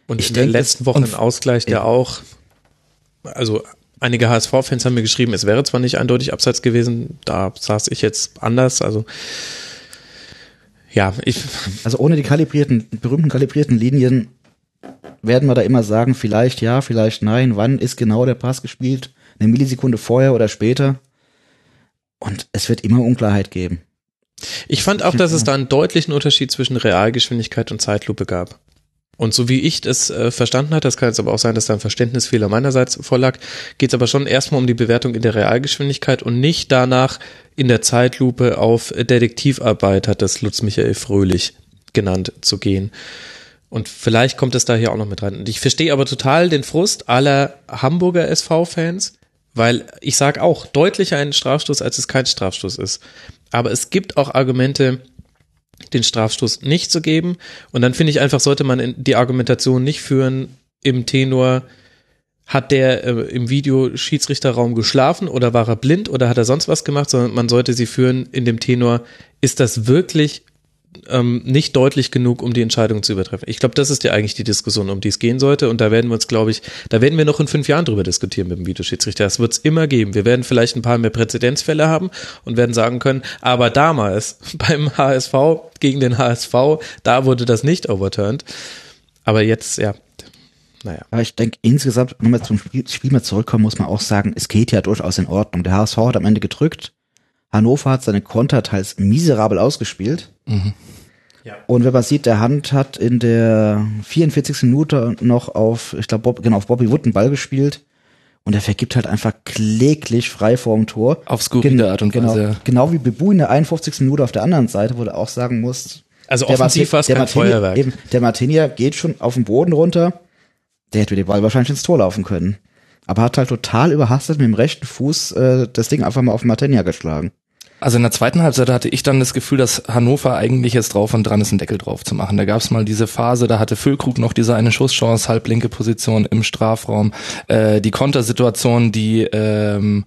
Und Ich in der denke, letzten das- Woche ein Ausgleich, der Ja. auch, also einige HSV-Fans haben mir geschrieben, es wäre zwar nicht eindeutig abseits gewesen, da saß ich jetzt anders, also ja, ich, Also ohne die kalibrierten, berühmten kalibrierten Linien werden wir da immer sagen, vielleicht ja, vielleicht nein, wann ist genau der Pass gespielt, eine Millisekunde vorher oder später. Und es wird immer Unklarheit geben. ich fand auch, dass es da einen deutlichen Unterschied zwischen Realgeschwindigkeit und Zeitlupe gab. Und so wie ich das äh, verstanden habe, das kann jetzt aber auch sein, dass da ein Verständnisfehler meinerseits vorlag, geht es aber schon erstmal um die Bewertung in der Realgeschwindigkeit und nicht danach in der Zeitlupe auf Detektivarbeit, hat das Lutz Michael Fröhlich genannt, zu gehen. Und vielleicht kommt es da hier auch noch mit rein. Und ich verstehe aber total den Frust aller Hamburger SV-Fans, weil ich sage auch, deutlicher ein Strafstoß, als es kein Strafstoß ist. Aber es gibt auch Argumente, den Strafstoß nicht zu geben. Und dann finde ich einfach, sollte man die Argumentation nicht führen im Tenor, hat der äh, im Video Schiedsrichterraum geschlafen oder war er blind oder hat er sonst was gemacht, sondern man sollte sie führen in dem Tenor, ist das wirklich ähm, nicht deutlich genug, um die Entscheidung zu übertreffen. Ich glaube, das ist ja eigentlich die Diskussion, um die es gehen sollte. Und da werden wir uns, glaube ich, da werden wir noch in fünf Jahren drüber diskutieren mit dem Videoschiedsrichter. Das wird es immer geben. Wir werden vielleicht ein paar mehr Präzedenzfälle haben und werden sagen können, aber damals beim HSV gegen den HSV, da wurde das nicht overturned. Aber jetzt, ja, naja. Aber ich denke, insgesamt, wenn wir zum Spiel, Spiel mal zurückkommen, muss man auch sagen, es geht ja durchaus in Ordnung. Der HSV hat am Ende gedrückt. Hannover hat seine Konter teils miserabel ausgespielt. Ja. Und wenn man sieht, der Hand hat in der 44. Minute noch auf, ich glaube, Bob, genau, auf Bobby Wood einen Ball gespielt. Und er vergibt halt einfach kläglich frei vorm Tor. Auf skurrile Gen- Art und genau, Weise. Genau wie Bebu in der 51. Minute auf der anderen Seite, wo du auch sagen musst, Also der offensiv war es der kein Martinia- Feuerwerk. Eben, der Martinia geht schon auf den Boden runter. Der hätte mit dem Ball wahrscheinlich ins Tor laufen können. Aber hat halt total überhastet mit dem rechten Fuß äh, das Ding einfach mal auf Martinia geschlagen. Also in der zweiten Halbzeit hatte ich dann das Gefühl, dass Hannover eigentlich jetzt drauf und dran ist, einen Deckel drauf zu machen. Da gab es mal diese Phase, da hatte Füllkrug noch diese eine Schusschance, halblinke Position im Strafraum. Äh, die Kontersituation, die ähm,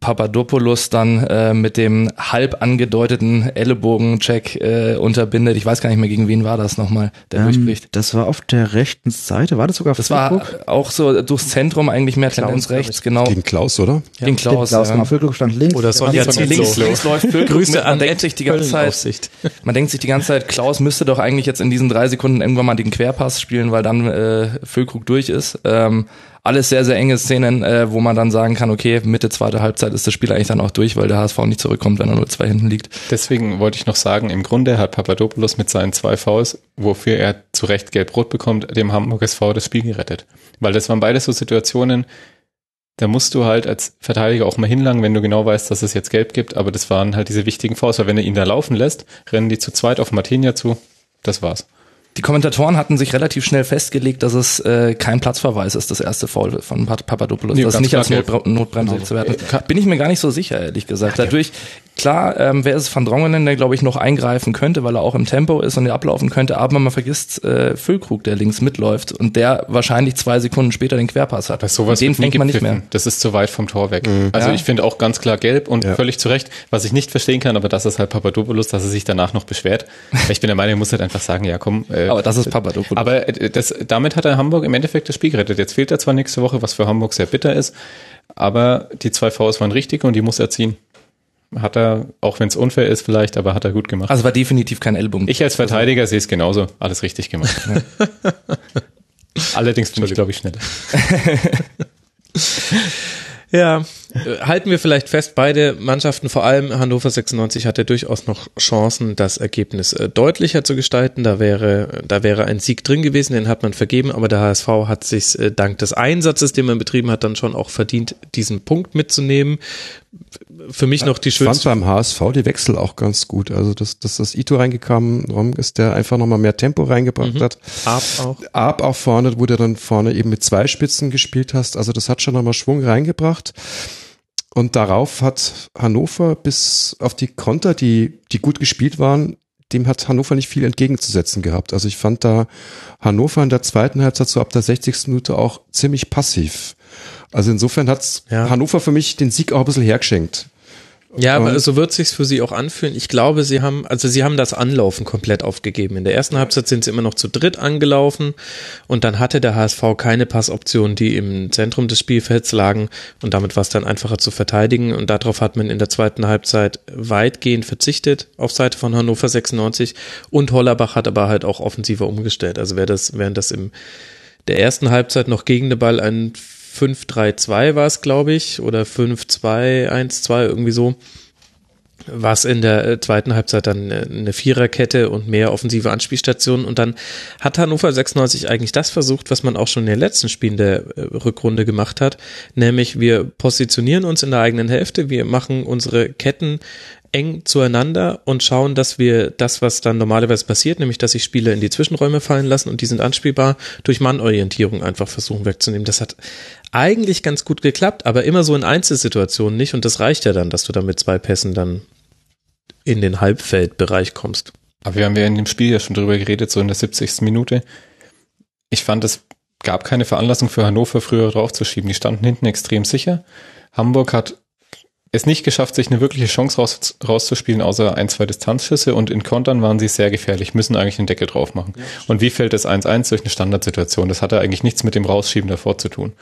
Papadopoulos dann äh, mit dem halb angedeuteten Ellenbogen-Check äh, unterbindet. Ich weiß gar nicht mehr, gegen wen war das nochmal, der Ähm, durchbricht. das war auf der rechten Seite, war das sogar Das Füllkrug? war auch so durchs Zentrum eigentlich mehr Tendenz glaub rechts, genau. Gegen Klaus, oder? Gegen Klaus. Klaus, ja. genau, Füllkrug stand links. Oder Der Sonja Zietlow. links, links läuft Füllkrug Grüße mit, man an denkt sich die ganze Zeit, man denkt sich die ganze Zeit, Klaus müsste doch eigentlich jetzt in diesen drei Sekunden irgendwann mal den Querpass spielen, weil dann äh, Füllkrug durch ist. Ähm, alles sehr, sehr enge Szenen, äh, wo man dann sagen kann, okay, Mitte zweite Halbzeit ist das Spiel eigentlich dann auch durch, weil der HSV nicht zurückkommt, wenn er 0-2 hinten liegt. Deswegen wollte ich noch sagen, im Grunde hat Papadopoulos mit seinen zwei Fouls, wofür er zu Recht gelb-rot bekommt, dem Hamburg SV das Spiel gerettet. Weil das waren beides so Situationen, da musst du halt als Verteidiger auch mal hinlangen, wenn du genau weißt, dass es jetzt gelb gibt, aber das waren halt diese wichtigen Fouls, weil wenn er ihn da laufen lässt, rennen die zu zweit auf Martinia zu, das war's. Die Kommentatoren hatten sich relativ schnell festgelegt, dass es äh, kein Platzverweis ist, das erste Foul von Papadopoulos. Nee, das nicht als klar Notbra Notbremse Genau. zu werten. Bin ich mir gar nicht so sicher, ehrlich gesagt. Dadurch, klar, ähm, wäre es Van Drongelen, der, glaube ich, noch eingreifen könnte, weil er auch im Tempo ist und ablaufen könnte, aber man vergisst äh, Füllkrug, der links mitläuft und der wahrscheinlich zwei Sekunden später den Querpass hat. Bei sowas den fängt man nicht mehr. Das ist zu weit vom Tor weg. Also Ja. ich finde auch ganz klar gelb und Ja. völlig zu Recht. Was ich nicht verstehen kann, aber das ist halt Papadopoulos, dass er sich danach noch beschwert. ich bin der Meinung, er muss halt einfach sagen, ja komm. Äh, Aber das ist Papadopoulos. aber äh, das, damit hat er Hamburg im Endeffekt das Spiel gerettet. Jetzt fehlt er zwar nächste Woche, was für Hamburg sehr bitter ist, aber die zwei Vs waren richtig und die muss er ziehen. Hat er, auch wenn es unfair ist vielleicht, aber hat er gut gemacht. Also war definitiv kein Ellbogen. ich als Verteidiger sehe es genauso. Alles richtig gemacht. Allerdings bin ich, glaube ich, schneller. Ja, äh, halten wir vielleicht fest, beide Mannschaften, vor allem Hannover 96, hatte durchaus noch Chancen, das Ergebnis äh, deutlicher zu gestalten. Da wäre, da wäre ein Sieg drin gewesen, den hat man vergeben, aber der HSV hat sich äh, dank des Einsatzes, den man betrieben hat, dann schon auch verdient, diesen Punkt mitzunehmen. Für mich noch die Ich fand schönste. beim HSV die Wechsel auch ganz gut. Also, dass, dass das Ito reingekommen ist, der einfach nochmal mehr Tempo reingebracht hat. Ab auch. Ab auch vorne, wo du dann vorne eben mit zwei Spitzen gespielt hast. Also das hat schon nochmal Schwung reingebracht. Und darauf hat Hannover bis auf die Konter, die, die gut gespielt waren, dem hat Hannover nicht viel entgegenzusetzen gehabt. Also ich fand da Hannover in der zweiten Halbzeit so ab der 60. Minute auch ziemlich passiv. Also insofern hat's Ja. Hannover für mich den Sieg auch ein bisschen hergeschenkt. Ja, aber so wird sich's für sie auch anfühlen. Ich glaube, sie haben, also sie haben das Anlaufen komplett aufgegeben. In der ersten Halbzeit sind sie immer noch zu dritt angelaufen und dann hatte der HSV keine Passoptionen, die im Zentrum des Spielfelds lagen und damit war es dann einfacher zu verteidigen und darauf hat man in der zweiten Halbzeit weitgehend verzichtet auf Seite von Hannover 96 und Hollerbach hat aber halt auch offensiver umgestellt. Also wäre das, während das im der ersten Halbzeit noch gegen den Ball ein 5-3-2 war es, glaube ich, oder 5-2-1-2, irgendwie so. War es in der äh, zweiten Halbzeit dann äh, eine Viererkette und mehr offensive Anspielstationen. Und dann hat Hannover 96 eigentlich das versucht, was man auch schon in den letzten Spielen der äh, Rückrunde gemacht hat. Nämlich wir positionieren uns in der eigenen Hälfte, wir machen unsere Ketten eng zueinander und schauen, dass wir das, was dann normalerweise passiert, nämlich dass sich Spieler in die Zwischenräume fallen lassen und die sind anspielbar, durch Mannorientierung einfach versuchen wegzunehmen. Das hat eigentlich ganz gut geklappt, aber immer so in Einzelsituationen nicht und das reicht ja dann, dass du dann mit zwei Pässen dann in den Halbfeldbereich kommst. Aber wir haben ja in dem Spiel ja schon drüber geredet, so in der 70. Minute. Ich fand, es gab keine Veranlassung für Hannover früher draufzuschieben. Die standen hinten extrem sicher. Hamburg hat es nicht geschafft, sich eine wirkliche Chance raus, rauszuspielen, außer ein, zwei Distanzschüsse und in Kontern waren sie sehr gefährlich, müssen eigentlich einen Deckel drauf machen. Ja, und wie fällt das 1-1 durch eine Standardsituation? Das hatte eigentlich nichts mit dem Rausschieben davor zu tun.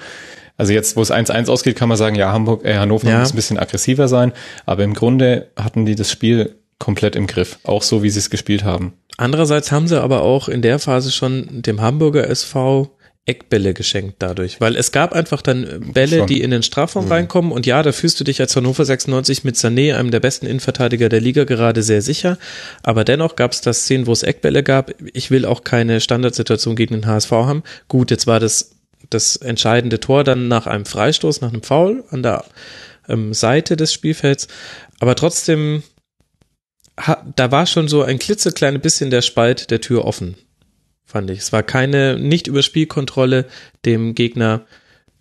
Also jetzt, wo es 1-1 ausgeht, kann man sagen, ja, Hamburg, äh, Hannover ja. muss ein bisschen aggressiver sein, aber im Grunde hatten die das Spiel komplett im Griff, auch so, wie sie es gespielt haben. Andererseits haben sie aber auch in der Phase schon dem Hamburger SV Eckbälle geschenkt dadurch, weil es gab einfach dann Bälle, Schon. die in den Strafraum mhm. reinkommen und ja, da fühlst du dich als Hannover 96 mit Sané, einem der besten Innenverteidiger der Liga, gerade sehr sicher, aber dennoch gab es das Szenen, wo es Eckbälle gab. Ich will auch keine Standardsituation gegen den HSV haben. Gut, jetzt war das das entscheidende Tor dann nach einem Freistoß, nach einem Foul an der ähm, Seite des Spielfelds, aber trotzdem da war schon so ein klitzekleine bisschen der Spalt der Tür offen fand ich. Es war keine, nicht über Spielkontrolle dem Gegner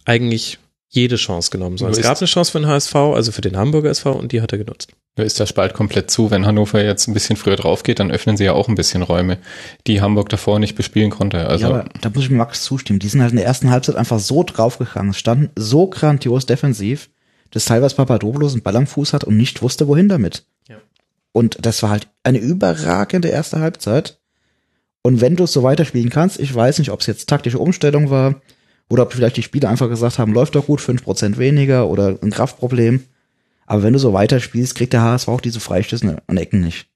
eigentlich jede Chance genommen, sondern es gab eine Chance für den HSV, also für den Hamburger SV und die hat er genutzt. Da ist der Spalt komplett zu. Wenn Hannover jetzt ein bisschen früher drauf geht, dann öffnen sie ja auch ein bisschen Räume, die Hamburg davor nicht bespielen konnte. Also ja, aber da muss ich mir Max zustimmen. Die sind halt in der ersten Halbzeit einfach so draufgegangen, standen so grandios defensiv, dass teilweise Papadopoulos einen Ball am Fuß hat und nicht wusste, wohin damit. Ja. Und das war halt eine überragende erste Halbzeit. Und wenn du es so weiterspielen kannst, ich weiß nicht, ob es jetzt taktische Umstellung war oder ob vielleicht die Spieler einfach gesagt haben, läuft doch gut, fünf Prozent weniger oder ein Kraftproblem. Aber wenn du so weiterspielst, kriegt der HSV auch diese Freistöße an Ecken nicht.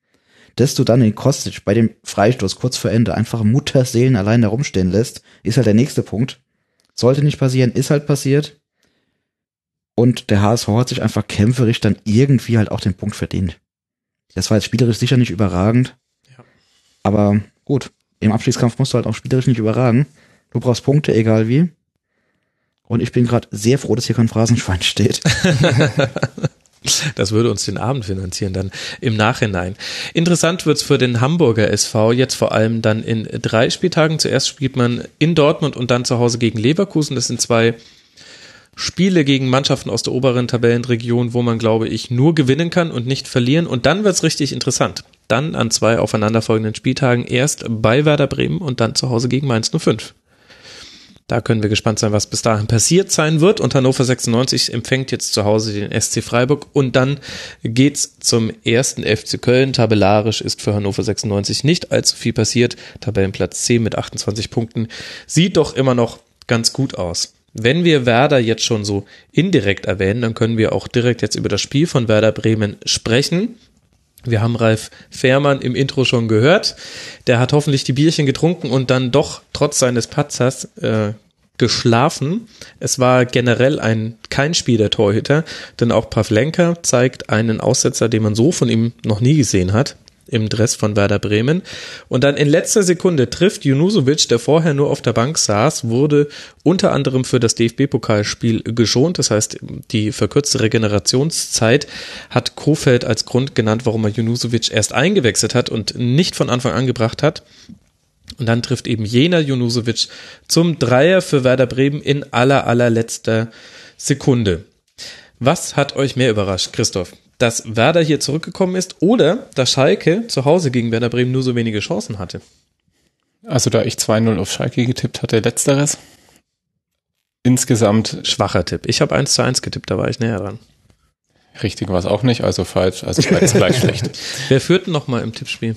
Dass du dann den Kostic bei dem Freistoß kurz vor Ende einfach Mutterseelen allein da rumstehen lässt, ist halt der nächste Punkt. Sollte nicht passieren, ist halt passiert. Und der HSV hat sich einfach kämpferisch dann irgendwie halt auch den Punkt verdient. Das war jetzt spielerisch sicher nicht überragend. Ja. Aber gut im Abstiegskampf musst du halt auch spielerisch nicht überragen. Du brauchst Punkte, egal wie. Und ich bin gerade sehr froh, dass hier kein Phrasenschwein steht. Das würde uns den Abend finanzieren dann im Nachhinein. Interessant wird's für den Hamburger SV jetzt vor allem dann in drei Spieltagen. Zuerst spielt man in Dortmund und dann zu Hause gegen Leverkusen. Das sind zwei Spiele gegen Mannschaften aus der oberen Tabellenregion, wo man, glaube ich, nur gewinnen kann und nicht verlieren. Und dann wird's richtig interessant. Dann an zwei aufeinanderfolgenden Spieltagen erst bei Werder Bremen und dann zu Hause gegen Mainz 05. Da können wir gespannt sein, was bis dahin passiert sein wird. Und Hannover 96 empfängt jetzt zu Hause den SC Freiburg. Und dann geht's zum ersten FC Köln. Tabellarisch ist für Hannover 96 nicht allzu viel passiert. Tabellenplatz 10 mit 28 Punkten. Sieht doch immer noch ganz gut aus. Wenn wir Werder jetzt schon so indirekt erwähnen, dann können wir auch direkt jetzt über das Spiel von Werder Bremen sprechen. Wir haben Ralf Fährmann im Intro schon gehört. Der hat hoffentlich die Bierchen getrunken und dann doch trotz seines Patzers äh, geschlafen. Es war generell ein kein Spiel der Torhüter, denn auch Pavlenka zeigt einen Aussetzer, den man so von ihm noch nie gesehen hat im Dress von Werder Bremen. Und dann in letzter Sekunde trifft Junusovic, der vorher nur auf der Bank saß, wurde unter anderem für das DFB-Pokalspiel geschont. Das heißt, die verkürzte Regenerationszeit hat Kofeld als Grund genannt, warum er Junusovic erst eingewechselt hat und nicht von Anfang an gebracht hat. Und dann trifft eben jener Junusovic zum Dreier für Werder Bremen in aller allerletzter Sekunde. Was hat euch mehr überrascht, Christoph? Dass Werder hier zurückgekommen ist oder dass Schalke zu Hause gegen Werder Bremen nur so wenige Chancen hatte. Also da ich 2-0 auf Schalke getippt hatte, letzteres. Insgesamt. Schwacher Tipp. Ich habe 1 zu 1 getippt, da war ich näher dran. Richtig war es auch nicht, also falsch, also beides gleich schlecht. Wer führt denn noch mal im Tippspiel?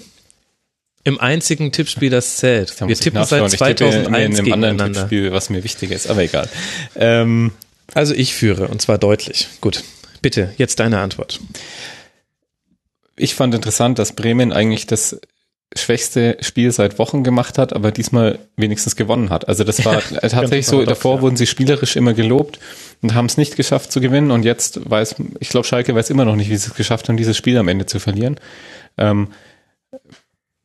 Im einzigen Tippspiel, das zählt. Da Wir ich tippen seit Ich tippe in 2001 einem anderen. Tippspiel, was mir wichtiger ist, aber egal. Ähm, Also ich führe und zwar deutlich. Gut. Bitte, jetzt deine Antwort. ich fand interessant, dass Bremen eigentlich das schwächste Spiel seit Wochen gemacht hat, aber diesmal wenigstens gewonnen hat. Also das war tatsächlich so, paradox, davor ja. wurden sie spielerisch immer gelobt und haben es nicht geschafft zu gewinnen und jetzt weiß, ich glaube Schalke weiß immer noch nicht, wie sie es geschafft haben, dieses Spiel am Ende zu verlieren. Ähm,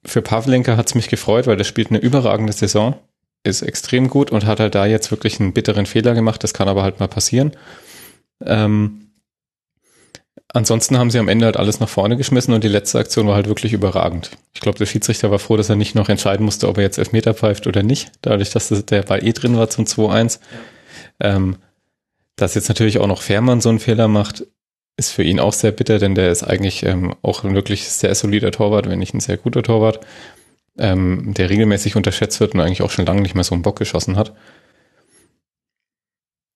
für Pavlenka hat es mich gefreut, weil der spielt eine überragende Saison, ist extrem gut und hat halt da jetzt wirklich einen bitteren Fehler gemacht, das kann aber halt mal passieren. Ähm, Ansonsten haben sie am Ende halt alles nach vorne geschmissen und die letzte Aktion war halt wirklich überragend. Ich glaube, der Schiedsrichter war froh, dass er nicht noch entscheiden musste, ob er jetzt Elfmeter pfeift oder nicht, dadurch, dass das- der Ball eh drin war zum 2-1. Ähm, dass jetzt natürlich auch noch Fährmann so einen Fehler macht, ist für ihn auch sehr bitter, denn der ist eigentlich ähm, auch ein wirklich sehr solider Torwart, wenn nicht ein sehr guter Torwart, ähm, der regelmäßig unterschätzt wird und eigentlich auch schon lange nicht mehr so einen Bock geschossen hat.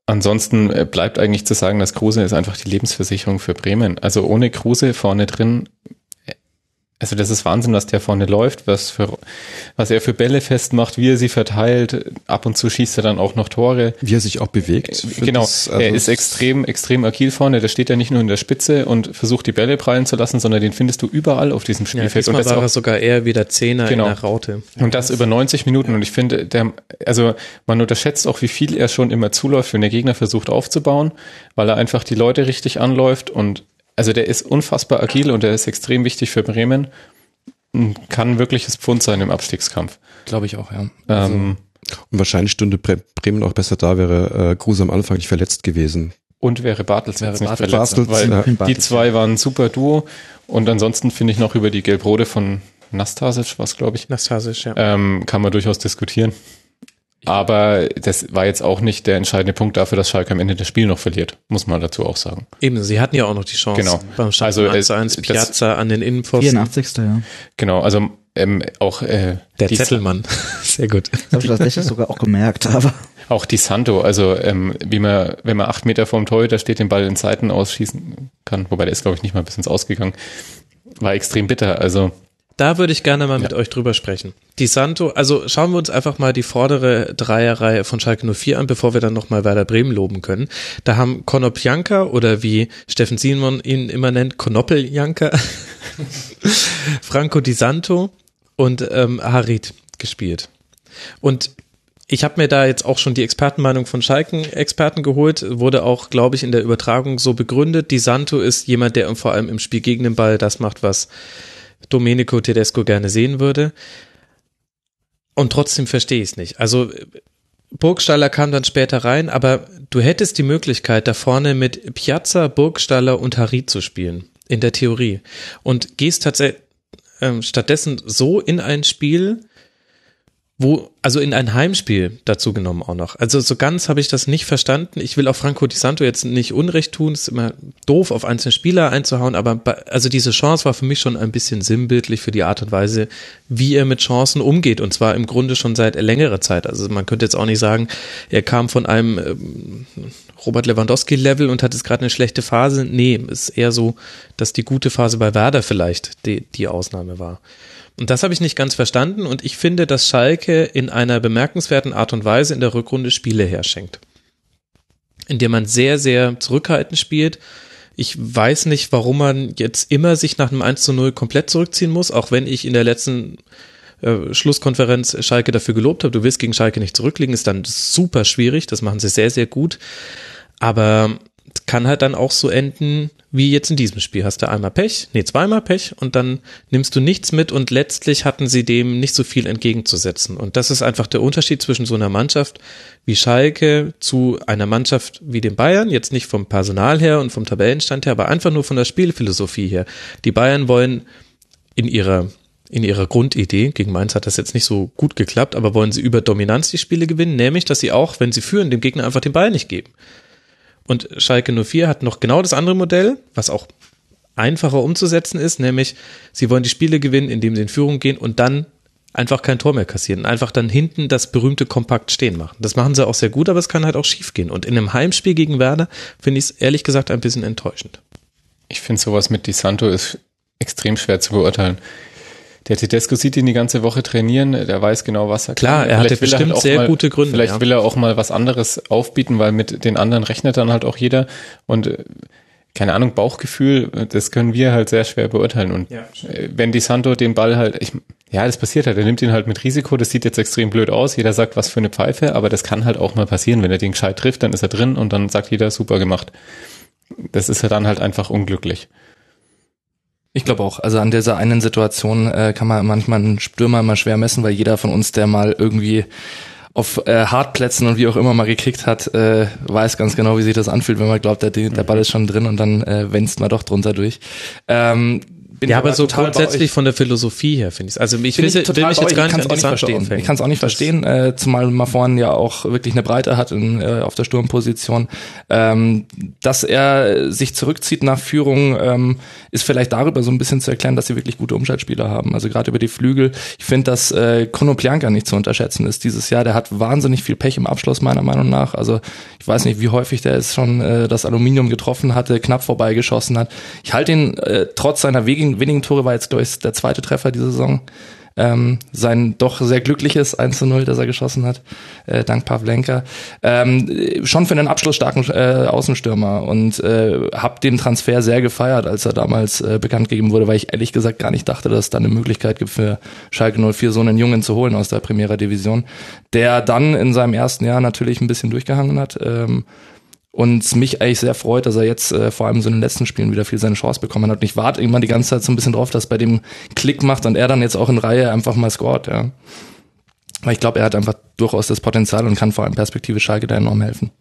Ansonsten äh, bleibt eigentlich zu sagen, dass Kruse ist einfach die Lebensversicherung für Bremen. Also ohne Kruse vorne drin, also das ist Wahnsinn, was der vorne läuft, was für, was er für Bälle festmacht, wie er sie verteilt. Ab und zu schießt er dann auch noch Tore. Wie er sich auch bewegt. Find Genau, das, also er ist extrem, extrem agil vorne. Der steht ja nicht nur in der Spitze und versucht die Bälle prallen zu lassen, sondern den findest du überall auf diesem Ja, Spielfeld. diesmal und das war auch, er sogar eher wieder Zehner Genau. in der Raute. und das über 90 Minuten. Und ich finde, der, also man unterschätzt auch, wie viel er schon immer zuläuft, wenn der Gegner versucht aufzubauen, weil er einfach die Leute richtig anläuft. Und also der ist unfassbar agil und der ist extrem wichtig für Bremen. Und Kann wirkliches Pfund sein im Abstiegskampf. Glaube ich auch, ja. ähm, Und wahrscheinlich stünde Bre Bremen auch besser da, wäre äh, Kruse am Anfang nicht verletzt gewesen. und wäre Bartels Wäre jetzt nicht Bartels, verletzt, Bartels, weil ja. die Bartels, zwei waren ein super Duo. Und ansonsten finde ich noch über die Gelbrode von Nastasic, was glaube ich, Nastasic, ja. ähm, kann man durchaus diskutieren. Aber das war jetzt auch nicht der entscheidende Punkt dafür, dass Schalke am Ende das Spiel noch verliert, muss man dazu auch sagen. Eben, sie hatten ja auch noch die Chance. Genau. Beim Also, also, 1 zu äh, 1 das- Piazza an den Innenpfosten. 84. Ja. Genau, also ähm, auch äh, Der Zettelmann. Sehr gut. Das habe ich tatsächlich sogar auch gemerkt, aber auch die Santo, also ähm, wie man, wenn man acht Meter vorm Torhüter steht, den Ball in Seiten ausschießen kann, wobei der ist, glaube ich, nicht mal bis ins Ausgegangen, war extrem bitter. Also Da würde ich gerne mal mit euch drüber sprechen. Die Santo, also schauen wir uns einfach mal die vordere Dreierreihe von Schalke 04 an, bevor wir dann nochmal Werder Bremen loben können. Da haben Konopjanka oder wie Steffen Simon ihn immer nennt, Konoppeljanka, Franco Di Santo und ähm, Harit gespielt. Und ich habe mir da jetzt auch schon die Expertenmeinung von Schalken-Experten geholt, wurde auch, glaube ich, in der Übertragung so begründet. Di Santo ist jemand, der vor allem im Spiel gegen den Ball das macht, was Domenico Tedesco gerne sehen würde. Und trotzdem verstehe ich es nicht. Also Burgstaller kam dann später rein, aber du hättest die Möglichkeit, da vorne mit Piazza, Burgstaller und Harit zu spielen. In der Theorie. Und gehst tatsächlich ähm, stattdessen so in ein Spiel, wo, also in ein Heimspiel dazu genommen auch noch. Also so ganz habe ich das nicht verstanden. Ich will auch Franco Di Santo jetzt nicht Unrecht tun. Es ist immer doof, auf einzelne Spieler einzuhauen, aber bei, also diese Chance war für mich schon ein bisschen sinnbildlich für die Art und Weise, wie er mit Chancen umgeht. Und zwar im Grunde schon seit längerer Zeit. Also man könnte jetzt auch nicht sagen, er kam von einem ähm, Robert Lewandowski-Level und hat jetzt gerade eine schlechte Phase. Nee, ist eher so, dass die gute Phase bei Werder vielleicht die, die Ausnahme war. Und das habe ich nicht ganz verstanden und ich finde, dass Schalke in einer bemerkenswerten Art und Weise in der Rückrunde Spiele herschenkt. In der man sehr, sehr zurückhaltend spielt. Ich weiß nicht, warum man jetzt immer sich nach einem 1 zu 0 komplett zurückziehen muss, auch wenn ich in der letzten äh, Schlusskonferenz Schalke dafür gelobt habe. Du willst gegen Schalke nicht zurückliegen, ist dann super schwierig. Das machen sie sehr, sehr gut. Aber kann halt dann auch so enden, wie jetzt in diesem Spiel. Hast du einmal Pech, nee, zweimal Pech und dann nimmst du nichts mit und letztlich hatten sie dem nicht so viel entgegenzusetzen. Und das ist einfach der Unterschied zwischen so einer Mannschaft wie Schalke zu einer Mannschaft wie den Bayern, jetzt nicht vom Personal her und vom Tabellenstand her, aber einfach nur von der Spielphilosophie her. Die Bayern wollen in ihrer in ihrer Grundidee, gegen Mainz hat das jetzt nicht so gut geklappt, aber wollen sie über Dominanz die Spiele gewinnen, nämlich, dass sie auch, wenn sie führen, dem Gegner einfach den Ball nicht geben. Und Schalke 04 hat noch genau das andere Modell, was auch einfacher umzusetzen ist, nämlich sie wollen die Spiele gewinnen, indem sie in Führung gehen und dann einfach kein Tor mehr kassieren. Einfach dann hinten das berühmte Kompakt stehen machen. Das machen sie auch sehr gut, aber es kann halt auch schief gehen. Und in einem Heimspiel gegen Werder finde ich es ehrlich gesagt ein bisschen enttäuschend. Ich finde sowas mit Di Santo ist extrem schwer zu beurteilen. Der Tedesco sieht ihn die ganze Woche trainieren, der weiß genau, was er Klar, kann. er hatte Vielleicht will bestimmt halt auch sehr mal, gute Gründe, Vielleicht ja. will er auch mal was anderes aufbieten, weil mit den anderen rechnet dann halt auch jeder und äh, keine Ahnung, Bauchgefühl, das können wir halt sehr schwer beurteilen. Und Ja, äh, wenn Di Santo den Ball halt, ich, ja, das passiert halt, er nimmt ihn halt mit Risiko, das sieht jetzt extrem blöd aus, jeder sagt, was für eine Pfeife, aber das kann halt auch mal passieren, wenn er den gescheit trifft, dann ist er drin und dann sagt jeder, super gemacht. Das ist ja dann halt einfach unglücklich. Ich glaube auch. Also an dieser einen Situation äh, kann man manchmal einen Stürmer immer schwer messen, weil jeder von uns, der mal irgendwie auf äh, Hartplätzen und wie auch immer mal gekickt hat, äh, weiß ganz genau, wie sich das anfühlt, wenn man glaubt, der, der Ball ist schon drin und dann äh, wennst man doch drunter durch. Ähm, bin Ja, aber so grundsätzlich von der Philosophie her finde ich es. Also ich will, ich will total mich jetzt gar ich nicht kann es auch nicht verstehen. Ich kann es auch nicht verstehen, äh, zumal Mafon ja auch wirklich eine Breite hat in, äh, auf der Sturmposition. Ähm, dass er sich zurückzieht nach Führung, ähm, ist vielleicht darüber so ein bisschen zu erklären, dass sie wirklich gute Umschaltspieler haben. Also gerade über die Flügel. Ich finde, dass äh, Konoplyanka nicht zu unterschätzen ist dieses Jahr. Der hat wahnsinnig viel Pech im Abschluss meiner Meinung nach. Also ich weiß nicht, wie häufig der es schon äh, das Aluminium getroffen hatte, knapp vorbeigeschossen hat. Ich halte ihn äh, trotz seiner wenigen, wenigen Tore war jetzt glaube ich der zweite Treffer diese Saison. Ähm, sein doch sehr glückliches 1 zu 0, das er geschossen hat, äh, dank Pavlenka. Ähm, äh, schon für einen abschlussstarken äh, Außenstürmer und äh, habe den Transfer sehr gefeiert, als er damals äh, bekannt gegeben wurde, weil ich ehrlich gesagt gar nicht dachte, dass es da eine Möglichkeit gibt für Schalke 04 so einen Jungen zu holen aus der Primera Division, der dann in seinem ersten Jahr natürlich ein bisschen durchgehangen hat. Ähm, und mich eigentlich sehr freut, dass er jetzt äh, vor allem so in den letzten Spielen wieder viel seine Chance bekommen hat. Und ich warte irgendwann die ganze Zeit so ein bisschen drauf, dass bei dem Klick macht und er dann jetzt auch in Reihe einfach mal scoret, ja. Weil ich glaube, er hat einfach durchaus das Potenzial und kann vor allem Perspektive Schalke da enorm helfen.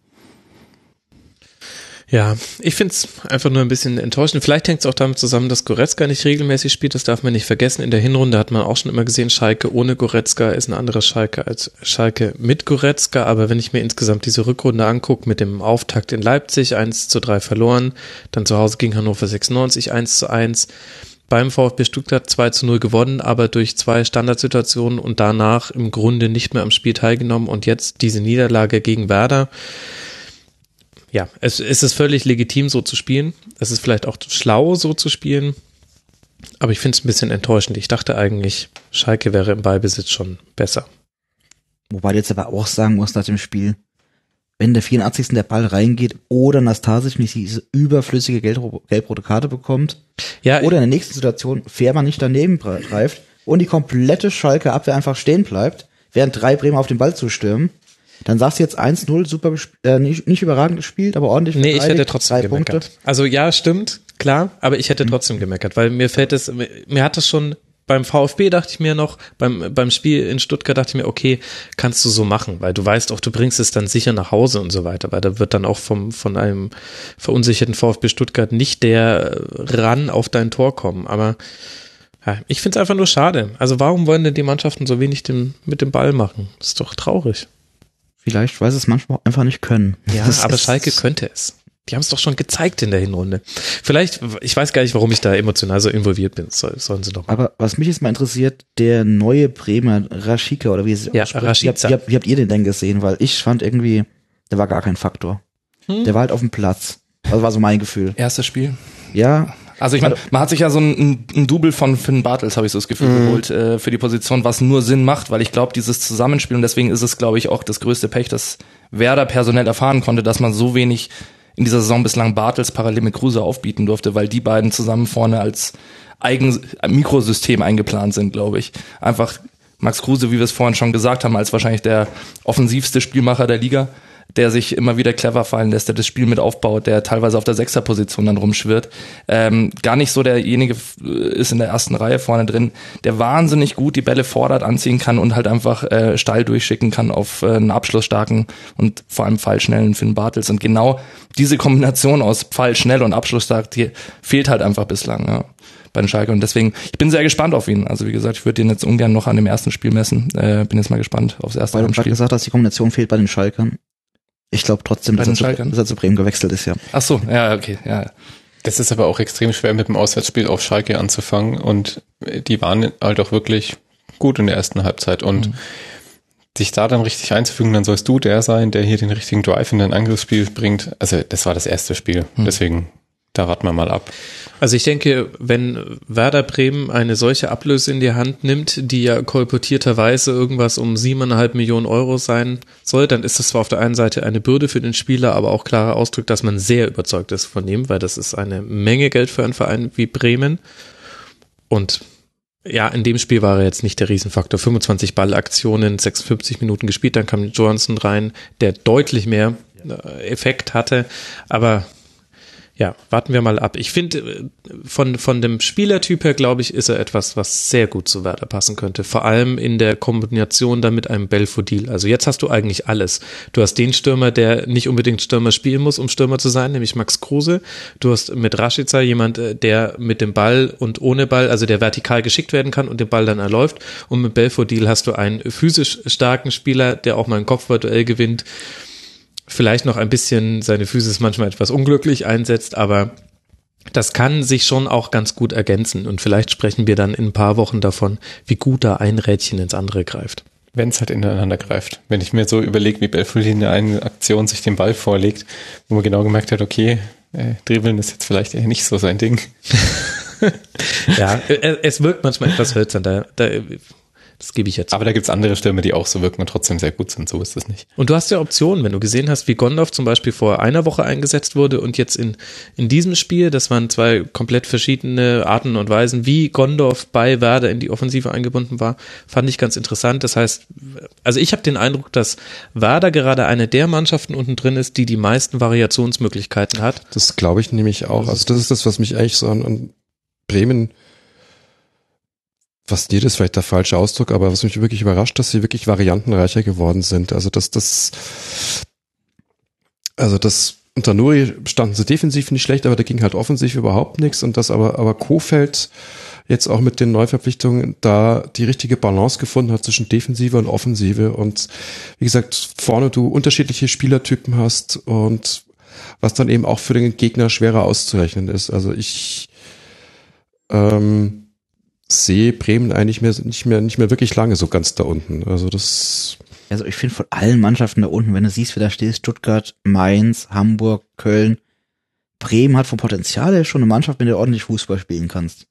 Ja, ich find's einfach nur ein bisschen enttäuschend. Vielleicht hängt es auch damit zusammen, dass Goretzka nicht regelmäßig spielt. Das darf man nicht vergessen. In der Hinrunde hat man auch schon immer gesehen, Schalke ohne Goretzka ist ein anderer Schalke als Schalke mit Goretzka. Aber wenn ich mir insgesamt diese Rückrunde angucke, mit dem Auftakt in Leipzig 1 zu 3 verloren, dann zu Hause gegen Hannover 96 1 zu 1, beim VfB Stuttgart 2 zu 0 gewonnen, aber durch zwei Standardsituationen und danach im Grunde nicht mehr am Spiel teilgenommen und jetzt diese Niederlage gegen Werder ja, es, es ist völlig legitim, so zu spielen. Es ist vielleicht auch schlau, so zu spielen. Aber ich finde es ein bisschen enttäuschend. Ich dachte eigentlich, Schalke wäre im Ballbesitz schon besser. Wobei du jetzt aber auch sagen musst nach dem Spiel, wenn der 84. der Ball reingeht oder Nastasic nicht diese überflüssige gelb- gelb-rote Karte bekommt Ja, oder in der nächsten Situation Fährmann nicht daneben greift und die komplette Schalke Abwehr einfach stehen bleibt, während drei Bremer auf den Ball zustürmen, dann sagst du jetzt 1-0, super, äh, nicht, nicht überragend gespielt, aber ordentlich nee, ich hätte trotzdem drei gemeckert. Punkte. Also ja, stimmt, klar, aber ich hätte trotzdem gemeckert, weil mir fällt es, mir, mir hat das schon beim VfB dachte ich mir noch, beim, beim Spiel in Stuttgart dachte ich mir, okay, kannst du so machen, weil du weißt auch, du bringst es dann sicher nach Hause und so weiter, weil da wird dann auch vom, von einem verunsicherten VfB Stuttgart nicht der äh, ran auf dein Tor kommen, aber ja, ich finde es einfach nur schade. Also warum wollen denn die Mannschaften so wenig dem, mit dem Ball machen? Das ist doch traurig. Vielleicht, weil sie es manchmal auch einfach nicht können. Ja, Das aber Schalke könnte es. Die haben es doch schon gezeigt in der Hinrunde. Vielleicht, ich weiß gar nicht, warum ich da emotional so involviert bin. Soll, sollen sie doch mal. Aber was mich jetzt mal interessiert, der neue Bremer Raschika oder wie es Ja, Rashica. wie, habt, wie, habt, wie habt ihr den denn gesehen? Weil ich fand irgendwie, der war gar kein Faktor. Hm? Der war halt auf dem Platz. Also war so mein Gefühl. Erstes Spiel. Ja, Also ich meine, man hat sich ja so ein, ein, Double von Finn Bartels, habe ich so das Gefühl, geholt äh, für die Position, was nur Sinn macht, weil ich glaube, dieses Zusammenspiel, und deswegen ist es, glaube ich, auch das größte Pech, das Werder personell erfahren konnte, dass man so wenig in dieser Saison bislang Bartels parallel mit Kruse aufbieten durfte, weil die beiden zusammen vorne als eigen Mikrosystem eingeplant sind, glaube ich. Einfach Max Kruse, wie wir es vorhin schon gesagt haben, als wahrscheinlich der offensivste Spielmacher der Liga, der sich immer wieder clever fallen lässt, der das Spiel mit aufbaut, der teilweise auf der Sechserposition dann rumschwirrt. Ähm, gar nicht so derjenige äh, ist in der ersten Reihe vorne drin, der wahnsinnig gut die Bälle fordert, anziehen kann und halt einfach äh, steil durchschicken kann auf äh, einen abschlussstarken und vor allem fallschnellen Finn Bartels. Und genau diese Kombination aus Fallschnell und abschlussstark, die fehlt halt einfach bislang. Ja bei den Schalke und deswegen, ich bin sehr gespannt auf ihn. Also wie gesagt, ich würde ihn jetzt ungern noch an dem ersten Spiel messen. Äh, bin jetzt mal gespannt aufs erste weil du gerade gesagt hast, die Kombination fehlt bei den Schalkern. Ich glaube trotzdem, dass er, zu, dass er zu Bremen gewechselt ist, ja. Ach so, ja, okay, ja. Das ist aber auch extrem schwer mit dem Auswärtsspiel auf Schalke anzufangen und die waren halt auch wirklich gut in der ersten Halbzeit und dich da dann richtig einzufügen, dann sollst du der sein, der hier den richtigen Drive in dein Angriffsspiel bringt. Also das war das erste Spiel, deswegen da warten wir mal ab. Also ich denke, wenn Werder Bremen eine solche Ablöse in die Hand nimmt, die ja kolportierterweise irgendwas um siebeneinhalb Millionen Euro sein soll, dann ist das zwar auf der einen Seite eine Bürde für den Spieler, aber auch klarer Ausdruck, dass man sehr überzeugt ist von ihm, weil das ist eine Menge Geld für einen Verein wie Bremen. Und ja, in dem Spiel war er jetzt nicht der Riesenfaktor. 25 Ballaktionen, 56 Minuten gespielt, dann kam Johnson rein, der deutlich mehr äh, Effekt hatte, aber ja, warten wir mal ab. Ich finde, äh, von, von dem Spielertyp her, glaube ich, ist er etwas, was sehr gut zu Werder passen könnte. Vor allem in der Kombination dann mit einem Belfodil. Also jetzt hast du eigentlich alles. Du hast den Stürmer, der nicht unbedingt Stürmer spielen muss, um Stürmer zu sein, nämlich Max Kruse. Du hast mit Rashica jemand, äh, der mit dem Ball und ohne Ball, also der vertikal geschickt werden kann und den Ball dann erläuft. Und mit Belfodil hast du einen physisch starken Spieler, der auch mal ein Kopfballduell gewinnt vielleicht noch ein bisschen seine Physis manchmal etwas unglücklich einsetzt, aber das kann sich schon auch ganz gut ergänzen und vielleicht sprechen wir dann in ein paar Wochen davon, wie gut da ein Rädchen ins andere greift. Wenn es halt ineinander greift. Wenn ich mir so überlege, wie Belfodil in der einen Aktion sich den Ball vorlegt, wo man genau gemerkt hat, okay, äh, Dribbeln ist jetzt vielleicht eher nicht so sein Ding. ja, es wirkt manchmal etwas hölzern. Da, da das gebe ich jetzt. Aber da gibt's andere Stürme, die auch so wirken und trotzdem sehr gut sind. So ist es nicht. Und du hast ja Optionen, wenn du gesehen hast, wie Gondorf zum Beispiel vor einer Woche eingesetzt wurde und jetzt in, in diesem Spiel, das waren zwei komplett verschiedene Arten und Weisen, wie Gondorf bei Werder in die Offensive eingebunden war, fand ich ganz interessant. Das heißt, also ich habe den Eindruck, dass Werder gerade eine der Mannschaften unten drin ist, die die meisten Variationsmöglichkeiten hat. Das glaube ich nämlich auch. Also das ist das, was mich eigentlich so an, an Bremen fasziniert ist vielleicht der falsche Ausdruck, aber was mich wirklich überrascht, dass sie wirklich variantenreicher geworden sind. Also dass das, also das unter Nuri standen sie defensiv nicht schlecht, aber da ging halt offensiv überhaupt nichts und das aber, aber Kofeld jetzt auch mit den Neuverpflichtungen da die richtige Balance gefunden hat zwischen Defensive und Offensive und wie gesagt, vorne du unterschiedliche Spielertypen hast und was dann eben auch für den Gegner schwerer auszurechnen ist. Also ich, ähm, sehe Bremen eigentlich mehr, nicht mehr, nicht mehr wirklich lange so ganz da unten. Also das. Also ich finde von allen Mannschaften da unten, wenn du siehst, wer da steht, Stuttgart, Mainz, Hamburg, Köln, Bremen hat vom Potenzial her schon eine Mannschaft, mit der du ordentlich Fußball spielen kannst.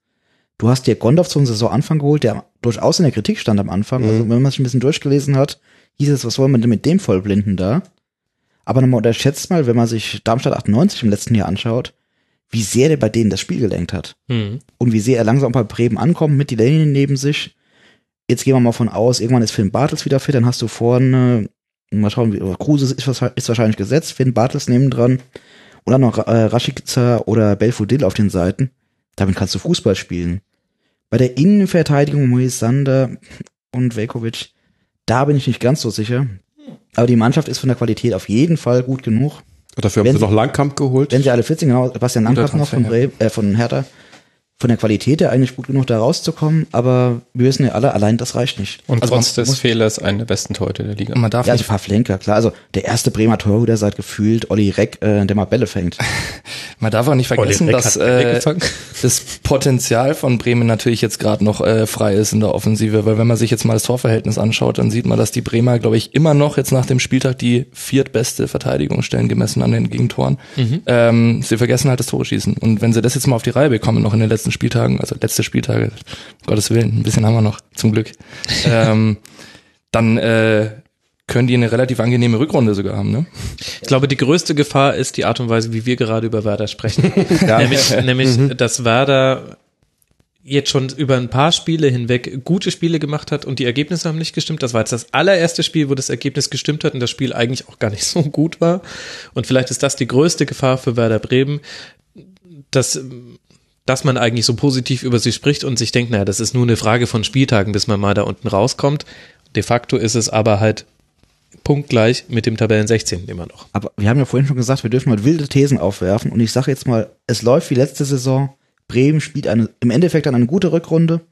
Du hast dir Gondorf zum Saisonanfang geholt, der durchaus in der Kritik stand am Anfang. Also mhm. wenn man sich ein bisschen durchgelesen hat, hieß es, was wollen wir denn mit dem Vollblinden da? Aber nochmal unterschätzt mal, wenn man sich Darmstadt 98 im letzten Jahr anschaut, wie sehr der bei denen das Spiel gelenkt hat. Mhm. Und wie sehr er langsam bei Bremen ankommt mit die Lane neben sich. Jetzt gehen wir mal von aus, irgendwann ist Finn Bartels wieder fit, dann hast du vorne, mal schauen, wie, Kruse ist, ist wahrscheinlich gesetzt, Finn Bartels neben dran und dann noch äh, Rashica oder Belfodil auf den Seiten. Damit kannst du Fußball spielen. Bei der Innenverteidigung Moisander und Velkovic, da bin ich nicht ganz so sicher. Aber die Mannschaft ist von der Qualität auf jeden Fall gut genug. Dafür haben wenn sie noch Langkamp geholt. Wenn sie alle 14, genau, Bastian Langkamp noch von, Bre äh, von Hertha von der Qualität her eigentlich gut genug da rauszukommen, aber wir wissen ja alle, allein das reicht nicht. Und also trotz des Fehlers eine der besten Torhüter der Liga. Man darf ja, also Pavlenka, klar. Also der erste Bremer Torhüter seit gefühlt Olli Reck, äh, der mal Bälle fängt. Man darf auch nicht vergessen, dass äh, das Potenzial von Bremen natürlich jetzt gerade noch äh, frei ist in der Offensive, weil wenn man sich jetzt mal das Torverhältnis anschaut, dann sieht man, dass die Bremer, glaube ich, immer noch jetzt nach dem Spieltag die viertbeste Verteidigung stellen, gemessen an den Gegentoren. Mhm. Ähm, sie vergessen halt das Tore schießen. Und wenn sie das jetzt mal auf die Reihe bekommen, noch in den letzten letzten Spieltagen, also letzte Spieltage, Gottes Willen, ein bisschen haben wir noch, zum Glück, ähm, dann äh, können die eine relativ angenehme Rückrunde sogar haben. Ne? Ich glaube, die größte Gefahr ist die Art und Weise, wie wir gerade über Werder sprechen. ja. Nämlich, nämlich mhm. dass Werder jetzt schon über ein paar Spiele hinweg gute Spiele gemacht hat und die Ergebnisse haben nicht gestimmt. Das war jetzt das allererste Spiel, wo das Ergebnis gestimmt hat und das Spiel eigentlich auch gar nicht so gut war. Und vielleicht ist das die größte Gefahr für Werder Bremen, dass dass man eigentlich so positiv über sie spricht und sich denkt, naja, das ist nur eine Frage von Spieltagen, bis man mal da unten rauskommt. De facto ist es aber halt punktgleich mit dem Tabellen 16 immer noch. Aber wir haben ja vorhin schon gesagt, wir dürfen mal wilde Thesen aufwerfen und ich sage jetzt mal, es läuft wie letzte Saison. Bremen spielt eine, im Endeffekt dann eine gute Rückrunde,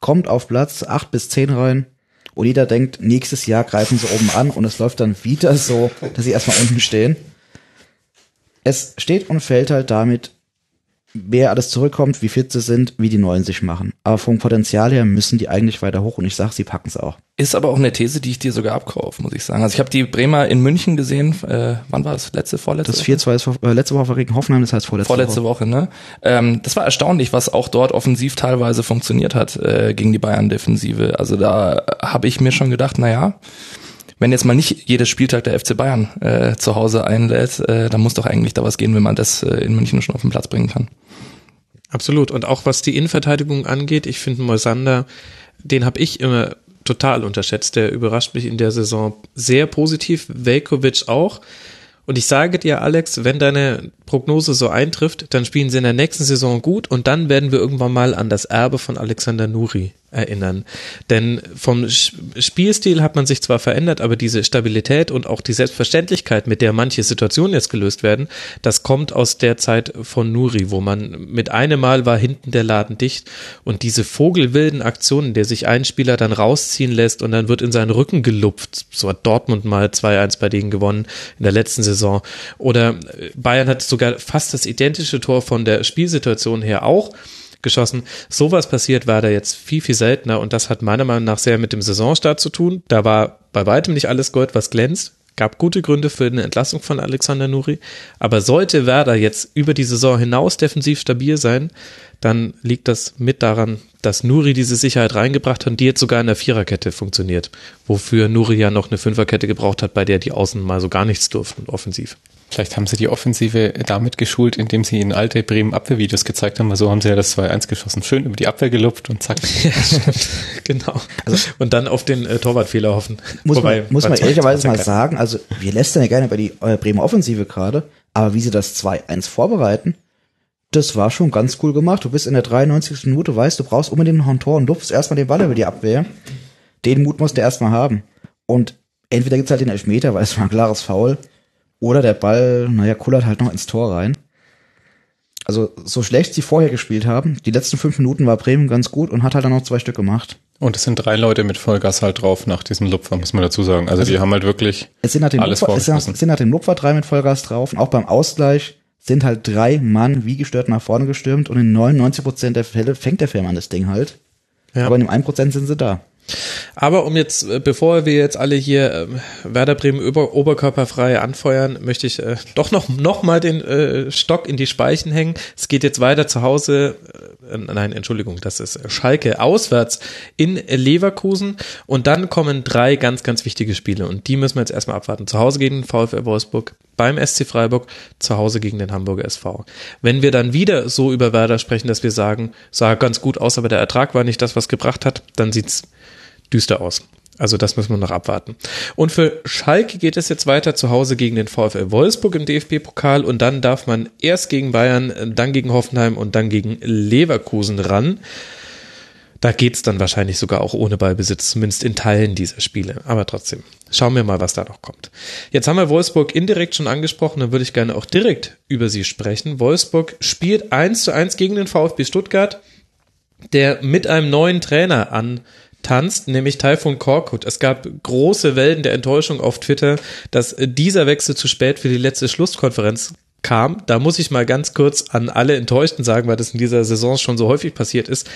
kommt auf Platz 8 bis 10 rein und jeder denkt, nächstes Jahr greifen sie oben an und es läuft dann wieder so, dass sie erstmal unten stehen. Es steht und fällt halt damit, wer alles zurückkommt, wie fit sie sind, wie die Neuen sich machen. Aber vom Potenzial her müssen die eigentlich weiter hoch und ich sag, sie packen es auch. Ist aber auch eine These, die ich dir sogar abkaufe, muss ich sagen. Also ich habe die Bremer in München gesehen, äh, wann war das? Letzte, vorletzte Das 4-2 ist vor- äh, letzte Woche gegen Hoffenheim, das heißt vorletzte, vorletzte Woche. Woche, ne? Ähm, das war erstaunlich, was auch dort offensiv teilweise funktioniert hat äh, gegen die Bayern-Defensive. Also da habe ich mir schon gedacht, na ja, wenn jetzt mal nicht jedes Spieltag der FC Bayern äh, zu Hause einlädt, äh, dann muss doch eigentlich da was gehen, wenn man das äh, in München schon auf den Platz bringen kann. Absolut. Und auch was die Innenverteidigung angeht, ich finde Moisander, den habe ich immer total unterschätzt. Der überrascht mich in der Saison sehr positiv. Velkovic auch. Und ich sage dir, Alex, wenn deine Prognose so eintrifft, dann spielen sie in der nächsten Saison gut und dann werden wir irgendwann mal an das Erbe von Alexander Nuri erinnern. Denn vom Spielstil hat man sich zwar verändert, aber diese Stabilität und auch die Selbstverständlichkeit, mit der manche Situationen jetzt gelöst werden, das kommt aus der Zeit von Nuri, wo man mit einem Mal war hinten der Laden dicht und diese vogelwilden Aktionen, der sich ein Spieler dann rausziehen lässt und dann wird in seinen Rücken gelupft. So hat Dortmund mal 2-1 bei denen gewonnen in der letzten Saison. Oder äh, Bayern hat sogar fast das identische Tor von der Spielsituation her auch geschossen. Sowas passiert war da jetzt viel, viel seltener und das hat meiner Meinung nach sehr mit dem Saisonstart zu tun. Da war bei weitem nicht alles Gold, was glänzt. Gab gute Gründe für eine Entlassung von Alexander Nuri. Aber sollte Werder jetzt über die Saison hinaus defensiv stabil sein, dann liegt das mit daran, dass Nuri diese Sicherheit reingebracht hat und die jetzt sogar in der Viererkette funktioniert. Wofür Nuri ja noch eine Fünferkette gebraucht hat, bei der die Außen mal so gar nichts durften, offensiv. Vielleicht haben sie die Offensive damit geschult, indem sie in alte Bremen Abwehrvideos gezeigt haben, weil so haben sie ja das 2-1 geschossen. Schön über die Abwehr gelupft und zack. Ja, stimmt. genau. und dann auf den äh, Torwartfehler hoffen. Muss Wobei, man, muss man 2-1 ehrlicherweise mal sagen, also wir lästern ja gerne über die äh, Bremer Offensive gerade, aber wie sie das 2-1 vorbereiten, das war schon ganz cool gemacht. Du bist in der 93. Minute, weißt, du brauchst unbedingt noch ein Tor und lupfst erstmal den Ball über die Abwehr. Den Mut musst du erstmal haben. Und entweder gibt's halt den Elfmeter, weil es war ein klares Foul, oder der Ball, naja, kullert halt noch ins Tor rein. Also so schlecht sie vorher gespielt haben, die letzten fünf Minuten war Bremen ganz gut und hat halt dann noch zwei Stück gemacht. Und es sind drei Leute mit Vollgas halt drauf nach diesem Lupfer, muss man dazu sagen. Also, die haben halt wirklich Es sind nach dem alles Lupfer, es sind, vorgeschmissen. es sind nach dem Lupfer drei mit Vollgas drauf und auch beim Ausgleich sind halt drei Mann wie gestört nach vorne gestürmt und in 99 Prozent der Fälle fängt der Fährmann das Ding halt. Ja. Aber in dem 1 Prozent sind sie da. Aber um jetzt, äh, bevor wir jetzt alle hier ähm, Werder Bremen über, oberkörperfrei anfeuern, möchte ich äh, doch noch, noch mal den äh, Stock in die Speichen hängen. Es geht jetzt weiter zu Hause, äh, nein, Entschuldigung, das ist Schalke auswärts in Leverkusen und dann kommen drei ganz, ganz wichtige Spiele und die müssen wir jetzt erstmal abwarten. Zu Hause gegen VfL Wolfsburg, beim SC Freiburg, zu Hause gegen den Hamburger SV. Wenn wir dann wieder so über Werder sprechen, dass wir sagen, sah ganz gut aus, aber der Ertrag war nicht das, was gebracht hat, dann sieht's düster aus. Also das müssen wir noch abwarten. Und für Schalke geht es jetzt weiter zu Hause gegen den VfL Wolfsburg im DFB-Pokal und dann darf man erst gegen Bayern, dann gegen Hoffenheim und dann gegen Leverkusen ran. Da geht's dann wahrscheinlich sogar auch ohne Ballbesitz, zumindest in Teilen dieser Spiele. Aber trotzdem, schauen wir mal, was da noch kommt. Jetzt haben wir Wolfsburg indirekt schon angesprochen, dann würde ich gerne auch direkt über sie sprechen. Wolfsburg spielt 1 zu 1 gegen den VfB Stuttgart, der mit einem neuen Trainer an tanzt, nämlich Taifun Korkut. Es gab große Wellen der Enttäuschung auf Twitter, dass dieser Wechsel zu spät für die letzte Schlusskonferenz kam. Da muss ich mal ganz kurz an alle Enttäuschten sagen, weil das in dieser Saison schon so häufig passiert ist.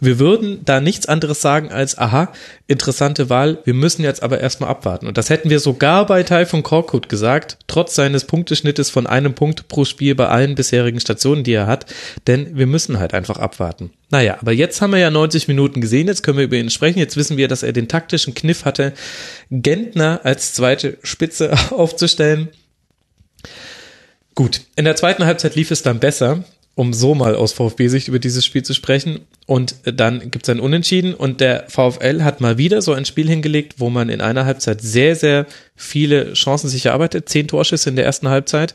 Wir würden da nichts anderes sagen als, aha, interessante Wahl, wir müssen jetzt aber erstmal abwarten. Und das hätten wir sogar bei Taifun Korkut gesagt, trotz seines Punkteschnittes von einem Punkt pro Spiel bei allen bisherigen Stationen, die er hat, denn wir müssen halt einfach abwarten. Naja, aber jetzt haben wir ja 90 Minuten gesehen, jetzt können wir über ihn sprechen, jetzt wissen wir, dass er den taktischen Kniff hatte, Gentner als zweite Spitze aufzustellen. Gut, in der zweiten Halbzeit lief es dann besser, um so mal aus VfB-Sicht über dieses Spiel zu sprechen. Und dann gibt es ein Unentschieden und der VfL hat mal wieder so ein Spiel hingelegt, wo man in einer Halbzeit sehr, sehr viele Chancen sich erarbeitet. Zehn Torschüsse in der ersten Halbzeit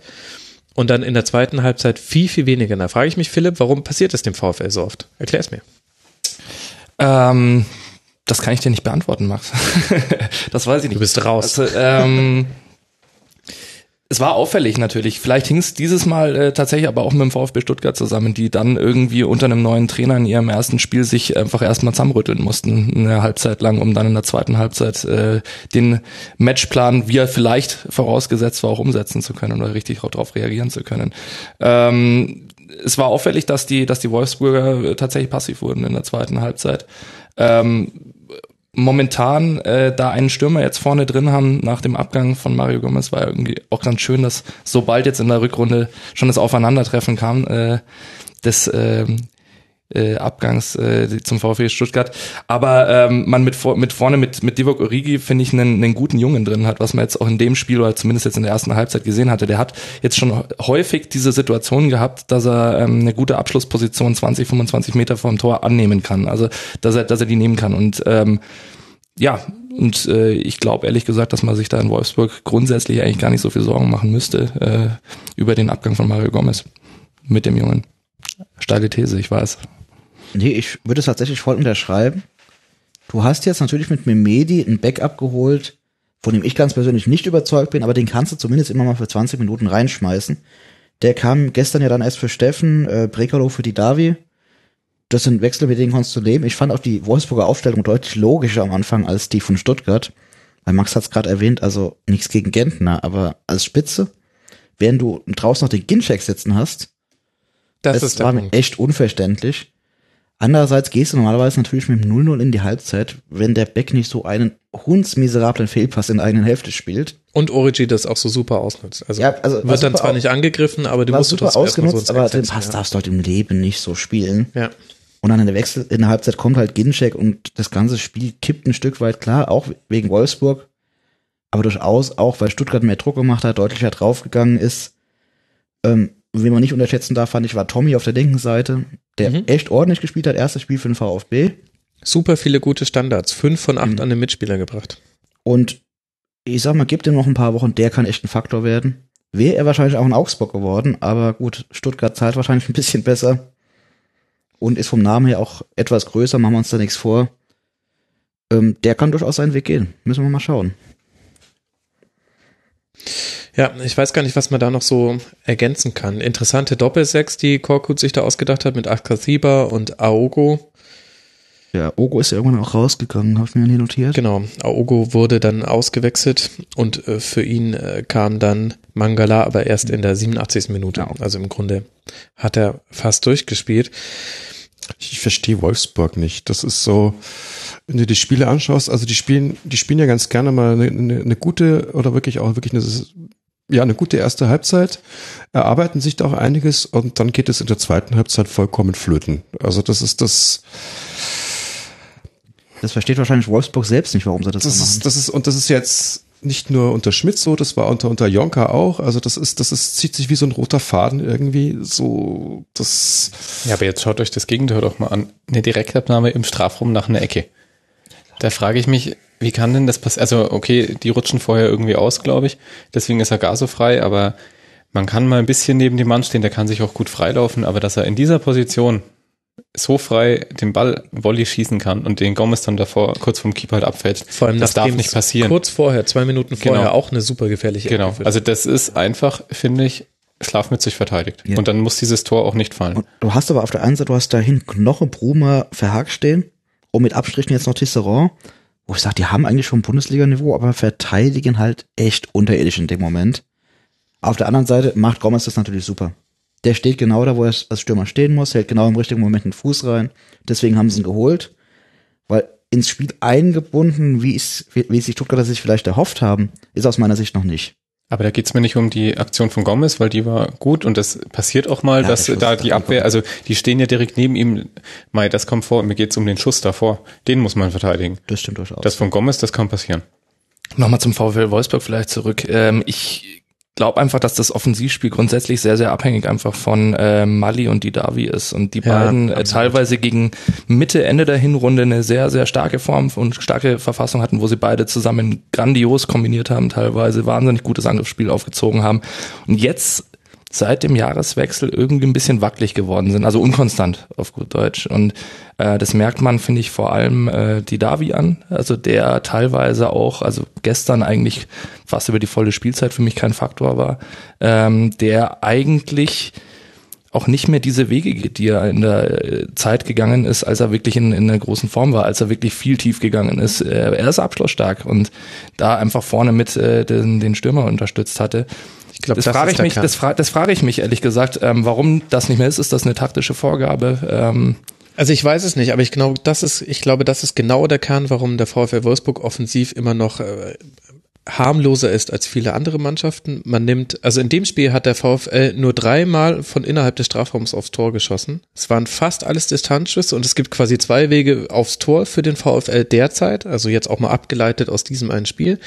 und dann in der zweiten Halbzeit viel, viel weniger. Da frage ich mich, Philipp, warum passiert das dem VfL so oft? Erklär es mir. Ähm, das kann ich dir nicht beantworten, Max. das weiß ich nicht. Du bist raus. Also, ähm, es war auffällig natürlich. Vielleicht hing es dieses Mal äh, tatsächlich aber auch mit dem VfB Stuttgart zusammen, die dann irgendwie unter einem neuen Trainer in ihrem ersten Spiel sich einfach erstmal zusammenrütteln mussten, eine Halbzeit lang, um dann in der zweiten Halbzeit äh, den Matchplan, wie er vielleicht vorausgesetzt war, auch umsetzen zu können oder richtig darauf reagieren zu können. Ähm, es war auffällig, dass die, dass die Wolfsburger tatsächlich passiv wurden in der zweiten Halbzeit. Ähm, momentan äh, da einen Stürmer jetzt vorne drin haben nach dem Abgang von Mario Gomez war irgendwie auch ganz schön, dass sobald jetzt in der Rückrunde schon das Aufeinandertreffen kam, äh, des äh, äh, Abgangs äh, zum VfB Stuttgart. Aber ähm, man mit, mit vorne mit, mit Divock Origi, finde ich, einen, einen guten Jungen drin hat, was man jetzt auch in dem Spiel oder zumindest jetzt in der ersten Halbzeit gesehen hatte. Der hat jetzt schon häufig diese Situation gehabt, dass er ähm, eine gute Abschlussposition 20, 25 Meter vom Tor annehmen kann. Also dass er, dass er die nehmen kann. Und ähm, ja, und äh, ich glaube ehrlich gesagt, dass man sich da in Wolfsburg grundsätzlich eigentlich gar nicht so viel Sorgen machen müsste äh, über den Abgang von Mario Gomez mit dem Jungen. Steile These, ich weiß. Nee, ich würde es tatsächlich voll unterschreiben. Du hast jetzt natürlich mit Memedi ein Backup geholt, von dem ich ganz persönlich nicht überzeugt bin, aber den kannst du zumindest immer mal für 20 Minuten reinschmeißen. Der kam gestern ja dann erst für Steffen, äh, Brekalo für die Davi. Das sind Wechsel, mit denen kannst du leben. Ich fand auch die Wolfsburger Aufstellung deutlich logischer am Anfang als die von Stuttgart. Weil Max hat es gerade erwähnt, also nichts gegen Gentner, aber als Spitze, während du draußen noch den Ginchek sitzen hast, Das, das ist war mir echt unverständlich. Andererseits gehst du normalerweise natürlich mit dem 0-0 in die Halbzeit, wenn der Beck nicht so einen hundsmiserablen Fehlpass in der eigenen Hälfte spielt. Und Origi das auch so super ausnutzt. Also, Ja, also wird dann zwar nicht angegriffen, aber du musst super trotzdem erstmal ausgenutzt, aber den Pass ja. darfst du halt im Leben nicht so spielen. Ja. Und dann in der Wechsel, in der Halbzeit kommt halt Ginczek und das ganze Spiel kippt ein Stück weit klar, auch wegen Wolfsburg. Aber durchaus auch, weil Stuttgart mehr Druck gemacht hat, deutlicher draufgegangen ist. Ähm, wen man nicht unterschätzen darf, fand ich, war Tommy auf der linken Seite, der Mhm. echt ordentlich gespielt hat. Erstes Spiel für den VfB. Super viele gute Standards. Fünf von acht Mhm. an den Mitspieler gebracht. Und ich sag mal, gibt ihm noch ein paar Wochen, der kann echt ein Faktor werden. Wäre er wahrscheinlich auch in Augsburg geworden, aber gut, Stuttgart zahlt wahrscheinlich ein bisschen besser und ist vom Namen her auch etwas größer, machen wir uns da nichts vor. Ähm, der kann durchaus seinen Weg gehen. Müssen wir mal schauen. Ja, ich weiß gar nicht, was man da noch so ergänzen kann. Interessante Doppelsechs, die Korkut sich da ausgedacht hat mit Akasiba und Aogo. Ja, Ogo ist ja irgendwann auch rausgegangen, habe ich mir hier notiert. Genau, Aogo wurde dann ausgewechselt und äh, für ihn äh, kam dann Mangala, aber erst in der 87. Minute. Ja. Also im Grunde hat er fast durchgespielt. Ich verstehe Wolfsburg nicht. Das ist so, wenn du die Spiele anschaust, also die spielen, die spielen ja ganz gerne mal eine, eine, eine gute oder wirklich auch wirklich eine, ja, eine gute erste Halbzeit, erarbeiten sich da auch einiges und dann geht es in der zweiten Halbzeit vollkommen flöten. Also das ist das, Das versteht wahrscheinlich Wolfsburg selbst nicht, warum sie das, das so machen. ist, das ist, und das ist jetzt nicht nur unter Schmidt so, das war unter, unter Jonka auch. Also das ist, das ist, zieht sich wie so ein roter Faden irgendwie so, das, Ja, aber jetzt schaut euch das Gegenteil doch mal an. Eine Direktabnahme im Strafraum nach einer Ecke. Da frage ich mich, wie kann denn das passieren? Also, okay, die rutschen vorher irgendwie aus, glaube ich. Deswegen ist er gar so frei, aber man kann mal ein bisschen neben dem Mann stehen, der kann sich auch gut freilaufen, aber dass er in dieser Position so frei den Ball Volley schießen kann und den Gomez dann davor kurz vom Keeper halt abfällt. Vor allem das darf nicht passieren. Kurz vorher, zwei Minuten vorher, Genau. auch eine super gefährliche Genau. Für- Also das ist einfach, finde ich, schlafmützig verteidigt. Ja. Und dann muss dieses Tor auch nicht fallen. Und du hast aber auf der einen Seite, du hast dahin Knoche, Brumer, Verhag stehen und mit Abstrichen jetzt noch Tisserand, wo ich sage, die haben eigentlich schon Bundesliga-Niveau, aber verteidigen halt echt unterirdisch in dem Moment. Auf der anderen Seite macht Gomez das natürlich super. Der steht genau da, wo er als Stürmer stehen muss, hält genau im richtigen Moment den Fuß rein. Deswegen haben sie ihn geholt, weil ins Spiel eingebunden, wie es, wie es die Stuttgarter sich vielleicht erhofft haben, ist aus meiner Sicht noch nicht. Aber da geht's mir nicht um die Aktion von Gomez, weil die war gut und das passiert auch mal, Ja, dass da die Abwehr, also die stehen ja direkt neben ihm, Mai, das kommt vor, mir geht's um den Schuss davor. Den muss man verteidigen. Das stimmt durchaus. Das von Gomez, das kann passieren. Nochmal zum VfL Wolfsburg vielleicht zurück. Ähm, ich glaube einfach, dass das Offensivspiel grundsätzlich sehr, sehr abhängig einfach von äh, Mali und Didavi ist. Und die Ja, beiden äh, teilweise gegen Mitte, Ende der Hinrunde eine sehr, sehr starke Form und starke Verfassung hatten, wo sie beide zusammen grandios kombiniert haben, teilweise wahnsinnig gutes Angriffsspiel aufgezogen haben. Und jetzt seit dem Jahreswechsel irgendwie ein bisschen wackelig geworden sind, also unkonstant auf gut Deutsch. Und äh, das merkt man, finde ich, vor allem äh, die Davi an, also der teilweise auch, also gestern eigentlich fast über die volle Spielzeit für mich kein Faktor war, ähm, der eigentlich auch nicht mehr diese Wege geht, die er in der äh, Zeit gegangen ist, als er wirklich in, in einer großen Form war, als er wirklich viel tief gegangen ist. Äh, Er ist abschlussstark und da einfach vorne mit äh, den, den Stürmer unterstützt hatte. Ich glaube, Das, das, frage ich mich, das, fra das frage ich mich ehrlich gesagt, ähm, warum das nicht mehr ist. Ist das eine taktische Vorgabe? Ähm, Also ich weiß es nicht, aber ich glaube, das ist, ich glaube, das ist genau der Kern, warum der VfL Wolfsburg offensiv immer noch äh, harmloser ist als viele andere Mannschaften. Man nimmt, also in dem Spiel hat der VfL nur dreimal von innerhalb des Strafraums aufs Tor geschossen. Es waren fast alles Distanzschüsse und es gibt quasi zwei Wege aufs Tor für den VfL derzeit, also jetzt auch mal abgeleitet aus diesem einen Spiel.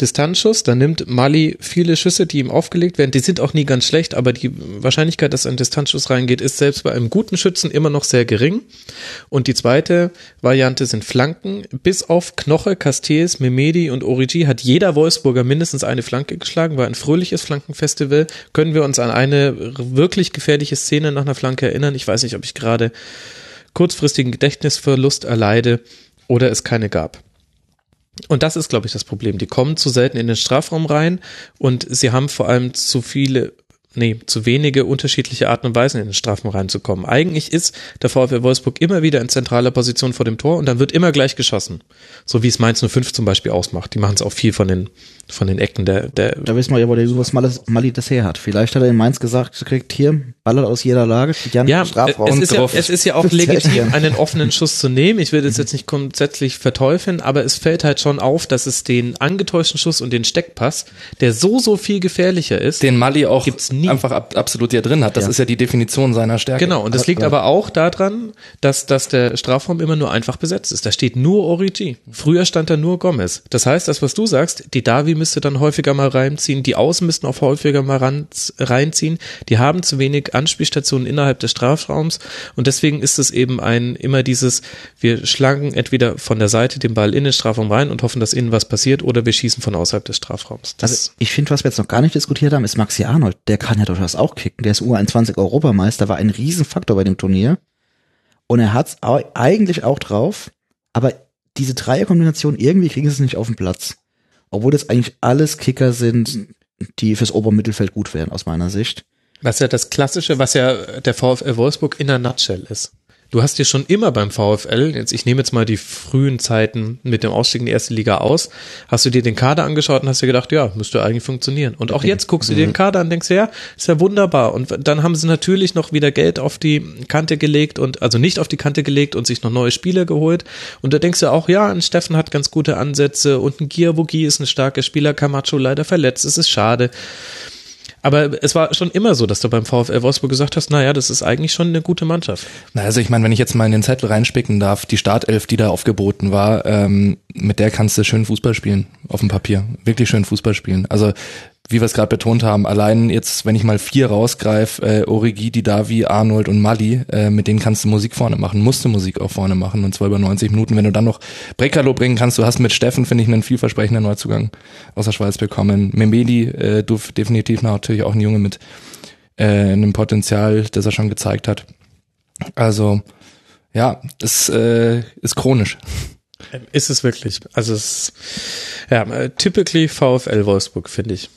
Distanzschuss, da nimmt Mali viele Schüsse, die ihm aufgelegt werden. Die sind auch nie ganz schlecht, aber die Wahrscheinlichkeit, dass ein Distanzschuss reingeht, ist selbst bei einem guten Schützen immer noch sehr gering. Und die zweite Variante sind Flanken. Bis auf Knoche, Castells, Memedi und Origi hat jeder Wolfsburger mindestens eine Flanke geschlagen. War ein fröhliches Flankenfestival. Können wir uns an eine wirklich gefährliche Szene nach einer Flanke erinnern? Ich weiß nicht, ob ich gerade kurzfristigen Gedächtnisverlust erleide oder es keine gab. Und das ist, glaube ich, das Problem. Die kommen zu selten in den Strafraum rein und sie haben vor allem zu viele, nee, zu wenige unterschiedliche Arten und Weisen in den Strafraum reinzukommen. Eigentlich ist der VfL Wolfsburg immer wieder in zentraler Position vor dem Tor und dann wird immer gleich geschossen. So wie es Mainz 05 zum Beispiel ausmacht. Die machen es auch viel von den, von den Ecken der, der, Da wissen wir ja, wo der was Mali, Mali das her hat. Vielleicht hat er in Mainz gesagt, kriegt hier, ballert aus jeder Lage, Jan Ja, Strafraum. es ist ja, drauf. es ist ja auch legitim, einen offenen Schuss zu nehmen. Ich will das jetzt nicht grundsätzlich verteufeln, aber es fällt halt schon auf, dass es den angetäuschten Schuss und den Steckpass, der so, so viel gefährlicher ist. den Mali auch Gibt's nie. einfach ab, absolut ja drin hat. Das Ja. ist ja die Definition seiner Stärke. Genau, und das liegt aber auch daran, dass, dass der Strafraum immer nur einfach besetzt ist. Da steht nur Origi. Früher stand da nur Gomez. Das heißt, das, was du sagst, die Davi müsste dann häufiger mal reinziehen, die Außen müssten auch häufiger mal ran, reinziehen. Die haben zu wenig Anspielstationen innerhalb des Strafraums und deswegen ist es eben ein, immer dieses, wir schlagen entweder von der Seite den Ball in den Strafraum rein und hoffen, dass innen was passiert oder wir schießen von außerhalb des Strafraums. Das, Also ich finde, was wir jetzt noch gar nicht diskutiert haben, ist Maxi Arnold. Der kann ja durchaus auch kicken. Der ist U21 Europameister, war ein Riesenfaktor bei dem Turnier. Und er hat's au- eigentlich auch drauf, aber diese Dreierkombination, irgendwie kriegen sie es nicht auf den Platz. Obwohl das eigentlich alles Kicker sind, die fürs Obermittelfeld gut wären, aus meiner Sicht. Was ja das Klassische, was ja der VfL Wolfsburg in der Nutshell ist. Du hast dir schon immer beim VfL, jetzt ich nehme jetzt mal die frühen Zeiten mit dem Ausstieg in die erste Liga aus, hast du dir den Kader angeschaut und hast dir gedacht, ja, müsste eigentlich funktionieren. Und auch jetzt guckst du dir den Kader an denkst, ja, ist ja wunderbar. Und dann haben sie natürlich noch wieder Geld auf die Kante gelegt und, also nicht auf die Kante gelegt und sich noch neue Spieler geholt. Und da denkst du auch, ja, ein Steffen hat ganz gute Ansätze und ein Giavogi ist ein starker Spieler, Camacho leider verletzt, es ist schade. Aber es war schon immer so, dass du beim VfL Wolfsburg gesagt hast, naja, das ist eigentlich schon eine gute Mannschaft. Na, also ich meine, wenn ich jetzt mal in den Zettel reinspicken darf, die Startelf, die da aufgeboten war, ähm, mit der kannst du schön Fußball spielen auf dem Papier. Wirklich schön Fußball spielen. Also wie wir es gerade betont haben, allein jetzt, wenn ich mal vier rausgreife, äh, Origi, Didavi, Arnold und Mali, äh, mit denen kannst du Musik vorne machen, musst du Musik auch vorne machen und zwar über 90 Minuten. Wenn du dann noch Brekalo bringen kannst, du hast mit Steffen, finde ich, einen vielversprechenden Neuzugang aus der Schweiz bekommen. Memedi, äh, du definitiv natürlich auch ein Junge mit äh, einem Potenzial, das er schon gezeigt hat. Also ja, es äh, ist chronisch. Ist es wirklich. Also es ja, typically VfL Wolfsburg, finde ich.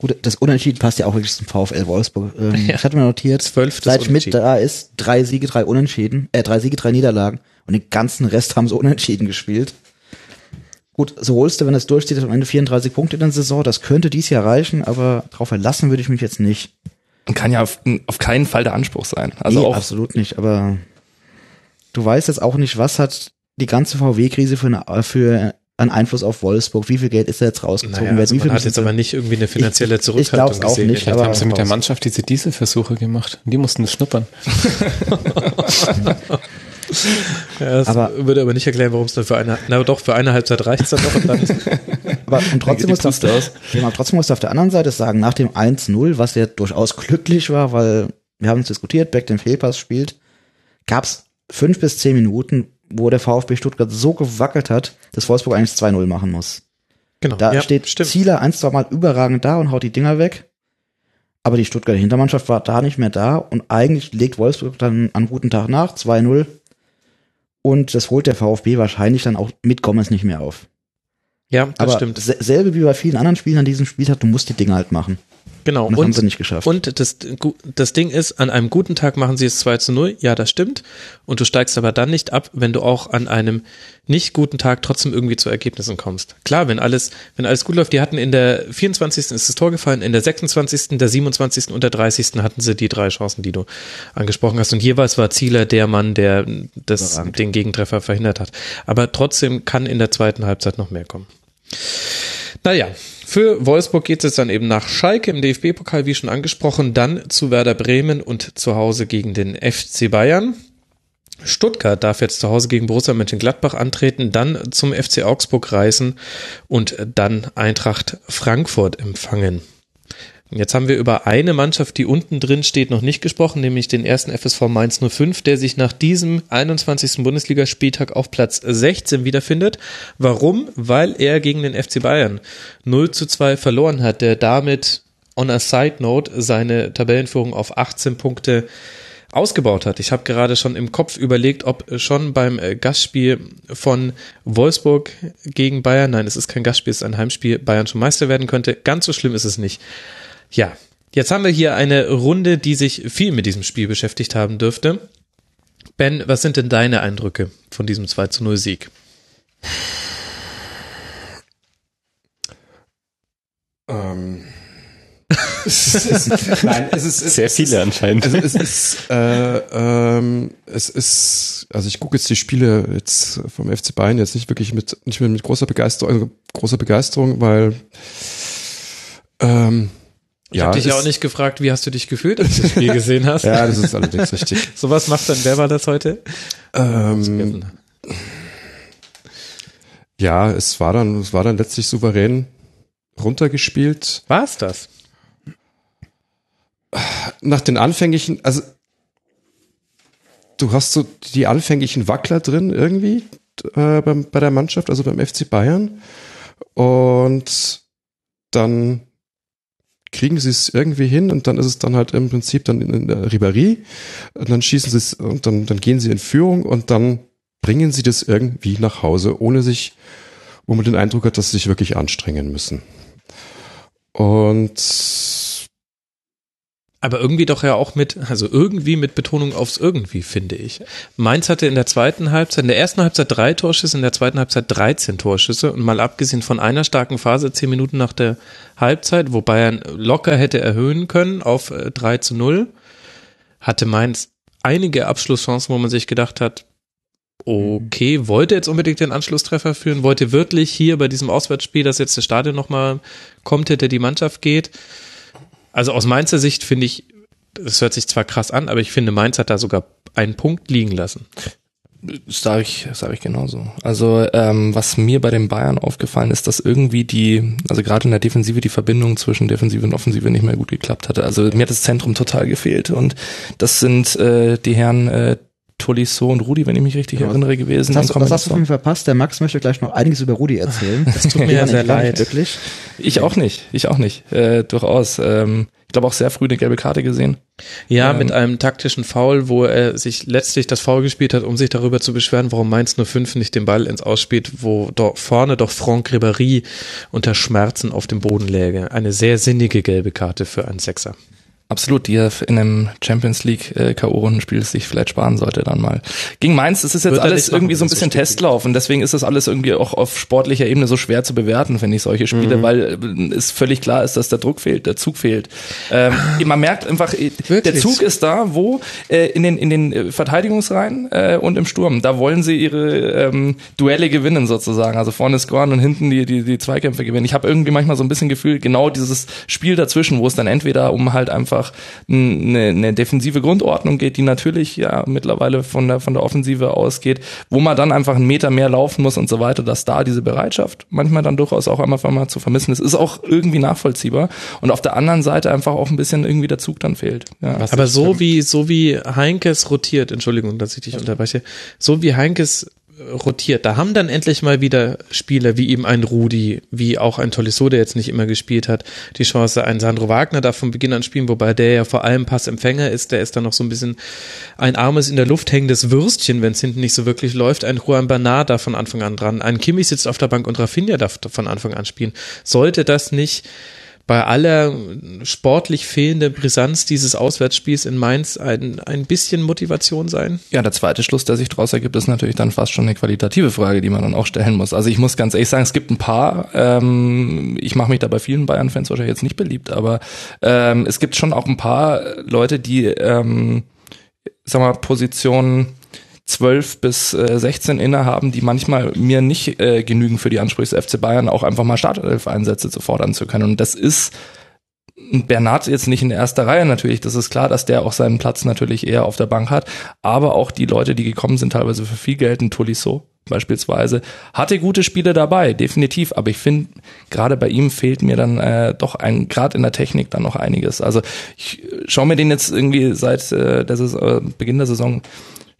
Gut, das Unentschieden passt ja auch wirklich zum VfL Wolfsburg. Ähm, Ich hatte mir notiert, Zwölftes seit Schmidt da ist, drei Siege, drei Unentschieden, äh, drei Siege, drei Niederlagen und den ganzen Rest haben sie unentschieden gespielt. Gut, so holst du, wenn es durchsteht, am Ende 34 Punkte in der Saison, das könnte dies Jahr reichen, aber darauf verlassen würde ich mich jetzt nicht. Kann ja auf, auf keinen Fall der Anspruch sein. Also nee, auch absolut nicht, aber du weißt jetzt auch nicht, was hat die ganze VW-Krise für, eine, für einen Einfluss auf Wolfsburg, wie viel Geld ist da jetzt rausgezogen Naja, also wie viel man hat jetzt aber nicht irgendwie eine finanzielle Ich- ich Zurückhaltung glaub's auch gesehen. nicht, Vielleicht aber- haben sie mit der Mannschaft diese Dieselversuche gemacht. Die mussten das schnuppern. Ja, das Aber- würde aber nicht erklären, warum es dann für eine, na doch, für eine Halbzeit reicht es dann doch und dann Aber und trotzdem musst, du auf, aber trotzdem musst du auf der anderen Seite sagen, nach dem 1-0, was ja durchaus glücklich war, weil wir haben es diskutiert, Beck den Fehlpass spielt, gab es fünf bis zehn Minuten, wo der VfB Stuttgart so gewackelt hat, dass Wolfsburg eigentlich 2-0 machen muss. genau. Da ja, steht stimmt. Zieler ein, zwei Mal überragend da und haut die Dinger weg. Aber die Stuttgarter Hintermannschaft war da nicht mehr da und eigentlich legt Wolfsburg dann an guten Tag nach, 2-0. Und das holt der VfB wahrscheinlich dann auch mit Gomez nicht mehr auf. Ja, das Aber stimmt. se- selbe wie bei vielen anderen Spielen an diesem Spieltag, du musst die Dinge halt machen. Genau. Und das haben sie nicht geschafft. Und das, das Ding ist, an einem guten Tag machen sie es 2 zu 0. Ja, das stimmt. Und du steigst aber dann nicht ab, wenn du auch an einem nicht guten Tag trotzdem irgendwie zu Ergebnissen kommst. Klar, wenn alles, wenn alles gut läuft, die hatten in der 24. ist das Tor gefallen, in der 26., der 27. und der 30. hatten sie die drei Chancen, die du angesprochen hast. Und jeweils war Zieler der Mann, der das, Überragend. den Gegentreffer verhindert hat. Aber trotzdem kann in der zweiten Halbzeit noch mehr kommen. Naja, für Wolfsburg geht es dann eben nach Schalke im DFB-Pokal, wie schon angesprochen, dann zu Werder Bremen und zu Hause gegen den FC Bayern. Stuttgart darf jetzt zu Hause gegen Borussia Mönchengladbach antreten, dann zum FC Augsburg reisen und dann Eintracht Frankfurt empfangen. Jetzt haben wir über eine Mannschaft, die unten drin steht, noch nicht gesprochen, nämlich den ersten FSV Mainz 05, der sich nach diesem 21. Bundesligaspieltag auf Platz 16 wiederfindet. Warum? Weil er gegen den FC Bayern 0 zu 2 verloren hat, der damit on a side note seine Tabellenführung auf 18 Punkte ausgebaut hat. Ich habe gerade schon im Kopf überlegt, ob schon beim äh, Gastspiel von Wolfsburg gegen Bayern, nein, es ist kein Gastspiel, es ist ein Heimspiel, Bayern schon Meister werden könnte. Ganz so schlimm ist es nicht. Ja, jetzt haben wir hier eine Runde, die sich viel mit diesem Spiel beschäftigt haben dürfte. Ben, was sind denn deine Eindrücke von diesem 2 zu 0 Sieg? Ähm. Nein, es ist, es, Sehr es viele ist, anscheinend. Also es ist, äh, ähm, es ist, also ich gucke jetzt die Spiele jetzt vom FC Bayern jetzt nicht wirklich mit, nicht mehr mit großer Begeisterung, also großer Begeisterung, weil ähm, Ich ja, habe dich ja auch nicht gefragt, wie hast du dich gefühlt, als du das Spiel gesehen hast. Ja, das ist allerdings richtig. Sowas macht dann, wer war das heute? Ähm, ja, es war dann, es war dann letztlich souverän runtergespielt. War es das? nach den anfänglichen, also du hast so die anfänglichen Wackler drin irgendwie äh, beim, bei der Mannschaft, also beim FC Bayern. Und dann kriegen sie es irgendwie hin und dann ist es dann halt im Prinzip dann in, der Ribéry und dann schießen sie es und dann, dann gehen sie in Führung und dann bringen sie das irgendwie nach Hause, ohne sich, wo man den Eindruck hat, dass sie sich wirklich anstrengen müssen. Und Aber irgendwie doch ja auch mit, also irgendwie mit Betonung aufs irgendwie, finde ich. Mainz hatte in der zweiten Halbzeit, in der ersten Halbzeit drei Torschüsse, in der zweiten Halbzeit 13 Torschüsse und mal abgesehen von einer starken Phase, zehn Minuten nach der Halbzeit, wo Bayern locker hätte erhöhen können auf äh, 3 zu 0, hatte Mainz einige Abschlusschancen, wo man sich gedacht hat, okay, wollte jetzt unbedingt den Anschlusstreffer führen, wollte wirklich hier bei diesem Auswärtsspiel, dass jetzt das Stadion nochmal kommt, hätte die Mannschaft geht. Also aus Mainzer Sicht finde ich, das hört sich zwar krass an, aber ich finde, Mainz hat da sogar einen Punkt liegen lassen. Das sage ich, sag ich genauso. Also ähm, was mir bei den Bayern aufgefallen ist, dass irgendwie die, also gerade in der Defensive die Verbindung zwischen Defensive und Offensive nicht mehr gut geklappt hatte. Also mir hat das Zentrum total gefehlt und das sind äh, die Herren äh, Tolisso und Rudi, wenn ich mich richtig Ja, erinnere, gewesen. Das hast, das hast du Kombination. von mir verpasst. Der Max möchte gleich noch einiges über Rudi erzählen. Das tut mir ja sehr leid. Wirklich. Ich auch nicht, ich auch nicht, äh, durchaus. Ähm, ich glaube auch sehr früh eine gelbe Karte gesehen. Ja, Ähm, mit einem taktischen Foul, wo er sich letztlich das Foul gespielt hat, um sich darüber zu beschweren, warum Mainz 05 nicht den Ball ins Ausspielt, wo dort vorne doch Franck Ribéry unter Schmerzen auf dem Boden läge. Eine sehr sinnige gelbe Karte für einen Sechser. Absolut, die er in einem Champions League äh, K.O.-Rundenspiel sich vielleicht sparen sollte dann mal. Gegen Mainz, das ist jetzt Wird alles irgendwie so ein bisschen so. Testlauf und deswegen ist das alles irgendwie auch auf sportlicher Ebene so schwer zu bewerten, finde ich, solche Spiele, Mhm. weil äh, es völlig klar ist, dass der Druck fehlt, der Zug fehlt. Ähm, man merkt einfach, äh, der Wirklich? Zug ist da, wo äh, in den in den äh, Verteidigungsreihen äh, und im Sturm, da wollen sie ihre ähm, Duelle gewinnen sozusagen, also vorne scoren und hinten die die, die Zweikämpfe gewinnen. Ich habe irgendwie manchmal so ein bisschen Gefühl, genau dieses Spiel dazwischen, wo es dann entweder um halt einfach ein eine, eine defensive Grundordnung geht, die natürlich ja mittlerweile von der, von der Offensive ausgeht, wo man dann einfach einen Meter mehr laufen muss und so weiter, dass da diese Bereitschaft manchmal dann durchaus auch einmal einmal zu vermissen ist, ist auch irgendwie nachvollziehbar. Und auf der anderen Seite einfach auch ein bisschen irgendwie der Zug dann fehlt. Ja. Aber so wie, so wie Heinkes rotiert, Entschuldigung, dass ich dich unterbreche, so wie Heinkes rotiert. Da haben dann endlich mal wieder Spieler wie eben ein Rudi, wie auch ein Tolisso, der jetzt nicht immer gespielt hat, die Chance, ein Sandro Wagner darf von Beginn an spielen, wobei der ja vor allem Passempfänger ist, der ist dann noch so ein bisschen ein armes in der Luft hängendes Würstchen, wenn es hinten nicht so wirklich läuft. Ein Juan Bernard darf von Anfang an dran, ein Kimmich sitzt auf der Bank und Rafinha darf von Anfang an spielen. Sollte das nicht bei aller sportlich fehlenden Brisanz dieses Auswärtsspiels in Mainz ein, ein bisschen Motivation sein? Ja, der zweite Schluss, der sich daraus ergibt, ist natürlich dann fast schon eine qualitative Frage, die man dann auch stellen muss. Also ich muss ganz ehrlich sagen, es gibt ein paar, ähm, ich mache mich da bei vielen Bayern-Fans wahrscheinlich jetzt nicht beliebt, aber ähm, es gibt schon auch ein paar Leute, die, ähm, sag mal, Positionen 12 bis äh, 16 innehaben, die manchmal mir nicht äh, genügen für die Ansprüche des FC Bayern, auch einfach mal Startelf-Einsätze zu fordern zu können. Und das ist Bernard jetzt nicht in erster Reihe natürlich, das ist klar, dass der auch seinen Platz natürlich eher auf der Bank hat, aber auch die Leute, die gekommen sind, teilweise für viel Geld, ein Tolisso beispielsweise, hatte gute Spiele dabei, definitiv, aber ich finde, gerade bei ihm fehlt mir dann äh, doch ein, gerade in der Technik dann noch einiges. Also ich schaue mir den jetzt irgendwie seit äh, der Saison, äh, Beginn der Saison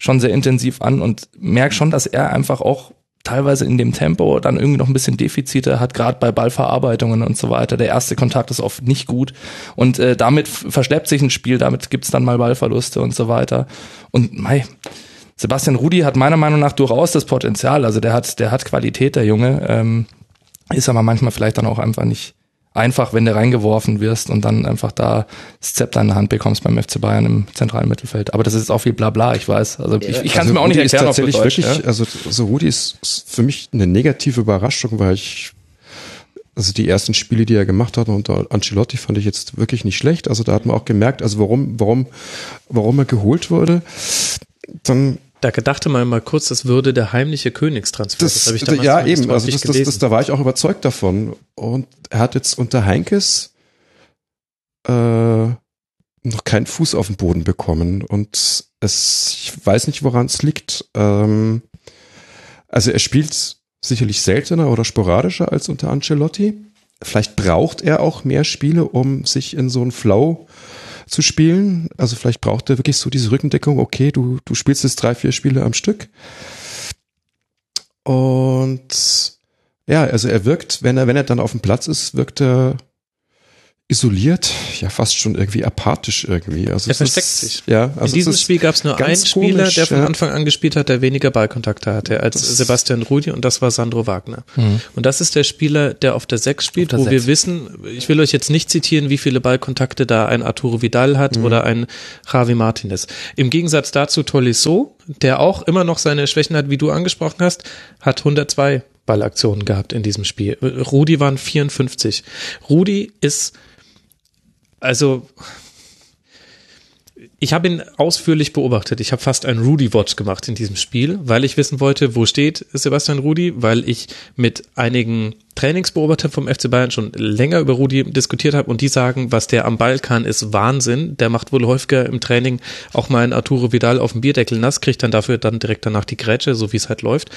schon sehr intensiv an und merke schon, dass er einfach auch teilweise in dem Tempo dann irgendwie noch ein bisschen Defizite hat, gerade bei Ballverarbeitungen und so weiter. Der erste Kontakt ist oft nicht gut und äh, damit verschleppt sich ein Spiel, damit gibt's dann mal Ballverluste und so weiter. Und mei, Sebastian Rudi hat meiner Meinung nach durchaus das Potenzial, also der hat, der hat Qualität, der Junge, ähm, ist aber manchmal vielleicht dann auch einfach nicht einfach, wenn du reingeworfen wirst und dann einfach da das Zepter in der Hand bekommst beim FC Bayern im zentralen Mittelfeld. Aber das ist auch viel Blabla, ich weiß. Also ich, ich kann es also mir auch nicht Rudi erklären. Ist tatsächlich auf Deutsch, wirklich, ja? also so Rudi ist ist für mich eine negative Überraschung, weil ich also die ersten Spiele, die er gemacht hat unter Ancelotti, fand ich jetzt wirklich nicht schlecht. Also da hat man auch gemerkt, also warum, warum, warum er geholt wurde. Dann Da gedachte man mal kurz, das würde der heimliche Königstransfer. das, habe ich damals ja eben, also das, das, das, da war ich auch überzeugt davon. Und er hat jetzt unter Heinkes äh, noch keinen Fuß auf den Boden bekommen. Und es, ich weiß nicht, woran es liegt. Ähm, also er spielt sicherlich seltener oder sporadischer als unter Ancelotti. Vielleicht braucht er auch mehr Spiele, um sich in so einen Flow zu spielen. Also vielleicht braucht er wirklich so diese Rückendeckung. Okay, du, du spielst jetzt drei, vier Spiele am Stück. Und ja, also er wirkt, wenn er, wenn er dann auf dem Platz ist, wirkt er isoliert, ja fast schon irgendwie apathisch irgendwie. Also Er versteckt ist, sich. Ja, also in diesem Spiel gab es nur einen Spieler, komisch, der von ja. Anfang an gespielt hat, der weniger Ballkontakte hatte als Das- Sebastian Rudi und das war Sandro Wagner. Und das ist der Spieler, der auf der 6 spielt, Auf wo der wir Sechs. wissen, ich will euch jetzt nicht zitieren, wie viele Ballkontakte da ein Arturo Vidal hat oder ein Javi Martinez. Im Gegensatz dazu Tolisso, der auch immer noch seine Schwächen hat, wie du angesprochen hast, hat 102 Ballaktionen gehabt in diesem Spiel. Rudi waren 54. Rudi ist also ich habe ihn ausführlich beobachtet. Ich habe fast einen Rudy-Watch gemacht in diesem Spiel, weil ich wissen wollte, wo steht Sebastian Rudi, weil ich mit einigen Trainingsbeobachtern vom FC Bayern schon länger über Rudi diskutiert habe und die sagen, was der am Ball kann, ist Wahnsinn. Der macht wohl häufiger im Training auch mal einen Arturo Vidal auf dem Bierdeckel nass, kriegt dann dafür dann direkt danach die Grätsche, so wie es halt läuft.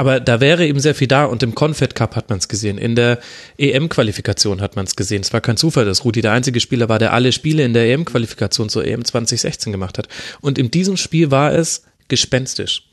Aber da wäre eben sehr viel da und im Confed Cup hat man es gesehen. In der EM-Qualifikation hat man es gesehen. Es war kein Zufall, dass Rudi der einzige Spieler war, der alle Spiele in der EM-Qualifikation zur EM 2016 gemacht hat. Und in diesem Spiel war es gespenstisch.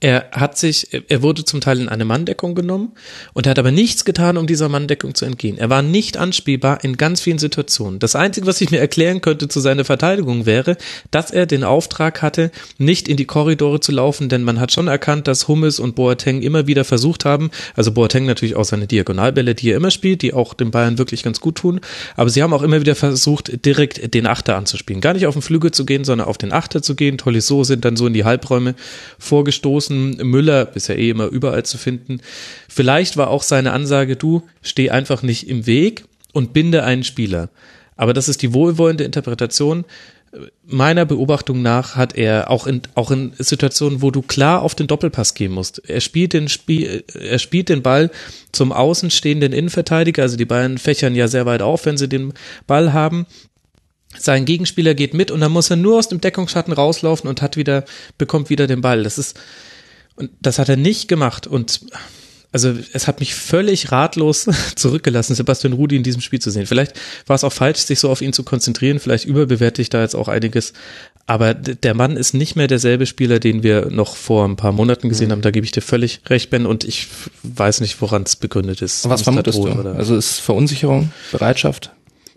Er hat sich, er wurde zum Teil in eine Manndeckung genommen und er hat aber nichts getan, um dieser Manndeckung zu entgehen. Er war nicht anspielbar in ganz vielen Situationen. Das Einzige, was ich mir erklären könnte zu seiner Verteidigung wäre, dass er den Auftrag hatte, nicht in die Korridore zu laufen, denn man hat schon erkannt, dass Hummels und Boateng immer wieder versucht haben, also Boateng natürlich auch seine Diagonalbälle, die er immer spielt, die auch den Bayern wirklich ganz gut tun, aber sie haben auch immer wieder versucht, direkt den Achter anzuspielen. Gar nicht auf den Flügel zu gehen, sondern auf den Achter zu gehen. Tolisso sind dann so in die Halbräume vorgestoßen. Müller ist ja eh immer überall zu finden. Vielleicht war auch seine Ansage, du steh einfach nicht im Weg und binde einen Spieler. Aber das ist die wohlwollende Interpretation. Meiner Beobachtung nach hat er auch in, auch in Situationen, wo du klar auf den Doppelpass gehen musst. Er spielt den Spiel, er spielt den Ball zum außenstehenden Innenverteidiger. Also die Bayern fächern ja sehr weit auf, wenn sie den Ball haben. Sein Gegenspieler geht mit und dann muss er nur aus dem Deckungsschatten rauslaufen und hat wieder, bekommt wieder den Ball. Das ist, und das hat er nicht gemacht. Und also es hat mich völlig ratlos zurückgelassen, Sebastian Rudi in diesem Spiel zu sehen. Vielleicht war es auch falsch, sich so auf ihn zu konzentrieren. Vielleicht überbewerte ich da jetzt auch einiges. Aber der Mann ist nicht mehr derselbe Spieler, den wir noch vor ein paar Monaten gesehen Mhm. haben. Da gebe ich dir völlig recht, Ben. Und ich weiß nicht, woran es begründet ist. Was vermutest du? Oder? Also ist Verunsicherung, Bereitschaft?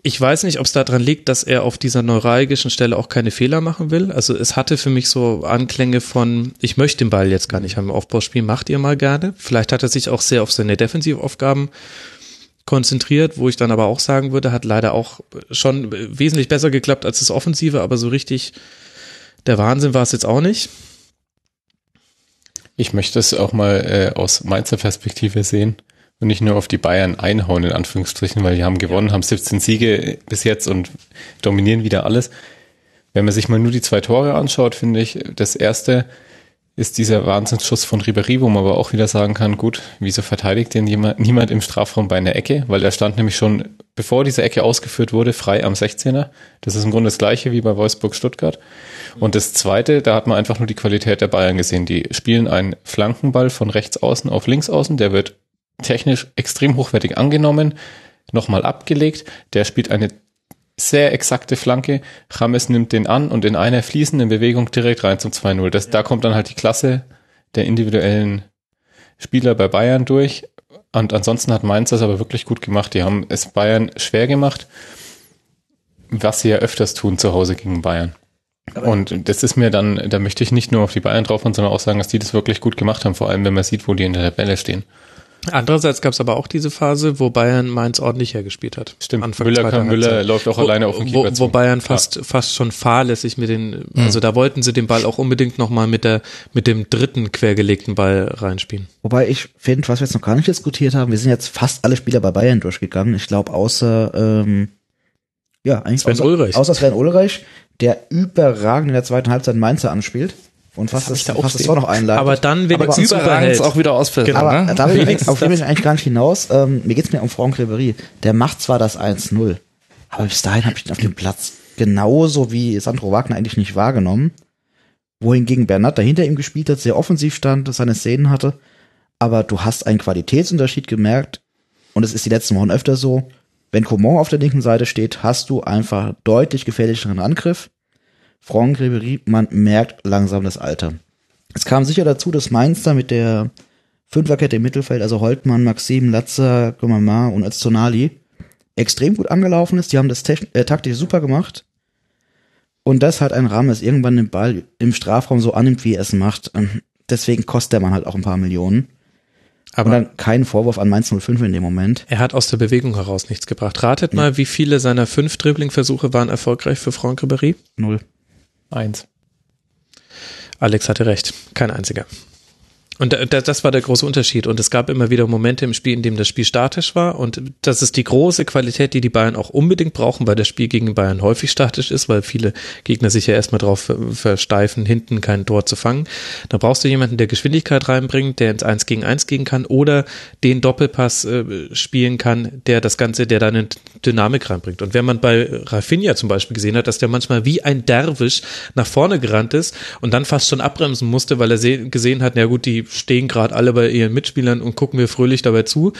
Ich weiß nicht, ob es daran liegt, dass er auf dieser neuralgischen Stelle auch keine Fehler machen will. Also es hatte für mich so Anklänge von, ich möchte den Ball jetzt gar nicht haben Aufbauspiel, macht ihr mal gerne. Vielleicht hat er sich auch sehr auf seine Defensivaufgaben konzentriert, wo ich dann aber auch sagen würde, hat leider auch schon wesentlich besser geklappt als das Offensive, aber so richtig der Wahnsinn war es jetzt auch nicht. Ich möchte es auch mal äh, aus Mainzer Perspektive sehen und nicht nur auf die Bayern einhauen, in Anführungsstrichen, weil die haben gewonnen, haben 17 Siege bis jetzt und dominieren wieder alles. Wenn man sich mal nur die zwei Tore anschaut, finde ich, das erste ist dieser Wahnsinnsschuss von Ribéry, wo man aber auch wieder sagen kann, gut, wieso verteidigt den jemand, niemand im Strafraum bei einer Ecke? Weil er stand nämlich schon, bevor diese Ecke ausgeführt wurde, frei am 16er. Das ist im Grunde das gleiche wie bei Wolfsburg-Stuttgart. Und das zweite, da hat man einfach nur die Qualität der Bayern gesehen. Die spielen einen Flankenball von rechts außen auf links außen, der wird technisch extrem hochwertig angenommen, nochmal abgelegt, der spielt eine sehr exakte Flanke. James nimmt den an und in einer fließenden Bewegung direkt rein zum 2-0. Das, Da kommt dann halt die Klasse der individuellen Spieler bei Bayern durch. Und ansonsten hat Mainz das aber wirklich gut gemacht. Die haben es Bayern schwer gemacht, was sie ja öfters tun zu Hause gegen Bayern. Und das ist mir dann, da möchte ich nicht nur auf die Bayern drauf sondern auch sagen, dass die das wirklich gut gemacht haben, vor allem wenn man sieht, wo die in der Tabelle stehen. Andererseits gab es aber auch diese Phase, wo Bayern Mainz ordentlich hergespielt hat. Stimmt, Anfang Müller, kann, Müller läuft auch wo, alleine auf den wo, Keeper zu. wo Bayern fast fast schon fahrlässig mit den, also da wollten sie den Ball auch unbedingt nochmal mit der mit dem dritten quergelegten Ball reinspielen. Wobei ich finde, was wir jetzt noch gar nicht diskutiert haben, wir sind jetzt fast alle Spieler bei Bayern durchgegangen. Ich glaube, außer ähm, ja, eigentlich Sven außer, Ulreich. außer Sven Ulreich, der überragend in der zweiten Halbzeit Mainzer anspielt und fast das, ich da das stehen. Tor noch einleitet. Aber dann wenigstens aber- Überragend auch wieder ausfällt. Genau. Aber ne? da will ich, auf den will ich eigentlich gar nicht hinaus. Ähm, mir geht's mir um Franck Ribéry. Der macht zwar das 1-0, aber bis dahin habe ich ihn auf dem Platz genauso wie Sandro Wagner eigentlich nicht wahrgenommen. Wohingegen Bernat, der hinter ihm gespielt hat, sehr offensiv stand, seine Szenen hatte. Aber du hast einen Qualitätsunterschied gemerkt. Und es ist die letzten Wochen öfter so. Wenn Coman auf der linken Seite steht, hast du einfach deutlich gefährlicheren Angriff. Franck Ribéry, man merkt langsam das Alter. Es kam sicher dazu, dass Mainz da mit der Fünferkette im Mittelfeld, also Holtmann, Maxim, Latzer, Gomamar und Öztonali, extrem gut angelaufen ist. Die haben das äh, taktisch super gemacht. Und das hat ein Rahmen, das irgendwann den Ball im Strafraum so annimmt, wie er es macht. Ähm, Deswegen kostet der Mann halt auch ein paar Millionen. Aber Und dann kein Vorwurf an Mainz 05 in dem Moment. er hat aus der Bewegung heraus nichts gebracht. Ratet mal, wie viele seiner fünf Dribbling-Versuche waren erfolgreich für Franck Ribéry? Null. Eins. Alex hatte recht, kein einziger. Und da- da- das war der große Unterschied. Und es gab immer wieder Momente im Spiel, in dem das Spiel statisch war. Und das ist die große Qualität, die die Bayern auch unbedingt brauchen, weil das Spiel gegen Bayern häufig statisch ist, weil viele Gegner sich ja erstmal drauf ver- versteifen, hinten kein Tor zu fangen. Da brauchst du jemanden, der Geschwindigkeit reinbringt, der ins Eins gegen Eins gehen kann oder den Doppelpass äh, spielen kann, der das Ganze, der da eine Dynamik reinbringt. Und wenn man bei Rafinha zum Beispiel gesehen hat, dass der manchmal wie ein Derwisch nach vorne gerannt ist und dann fast schon abbremsen musste, weil er se- gesehen hat, na gut, die stehen gerade alle bei ihren Mitspielern und gucken mir fröhlich dabei zu,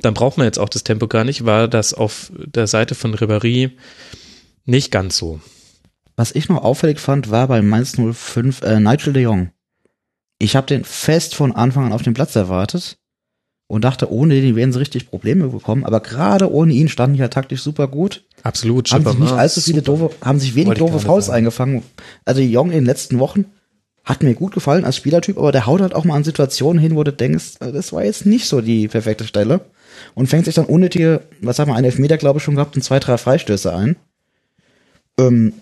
dann braucht man jetzt auch das Tempo gar nicht, war das auf der Seite von Ribéry nicht ganz so. Was ich noch auffällig fand, war bei Mainz 05 äh, Nigel de Jong. Ich habe den fest von Anfang an auf dem Platz erwartet und dachte, ohne den werden sie richtig Probleme bekommen. Aber gerade ohne ihn standen die ja taktisch super gut. Absolut. haben sich nicht allzu viele doofe, haben sich wenig doofe Fouls eingefangen. Also de Jong in den letzten Wochen hat mir gut gefallen als Spielertyp, aber der haut halt auch mal an Situationen hin, wo du denkst, äh, das war jetzt nicht so die perfekte Stelle. Und fängt sich dann unnötige, was haben wir, einen Elfmeter, glaube ich, schon gehabt und zwei, drei Freistöße ein. Ähm,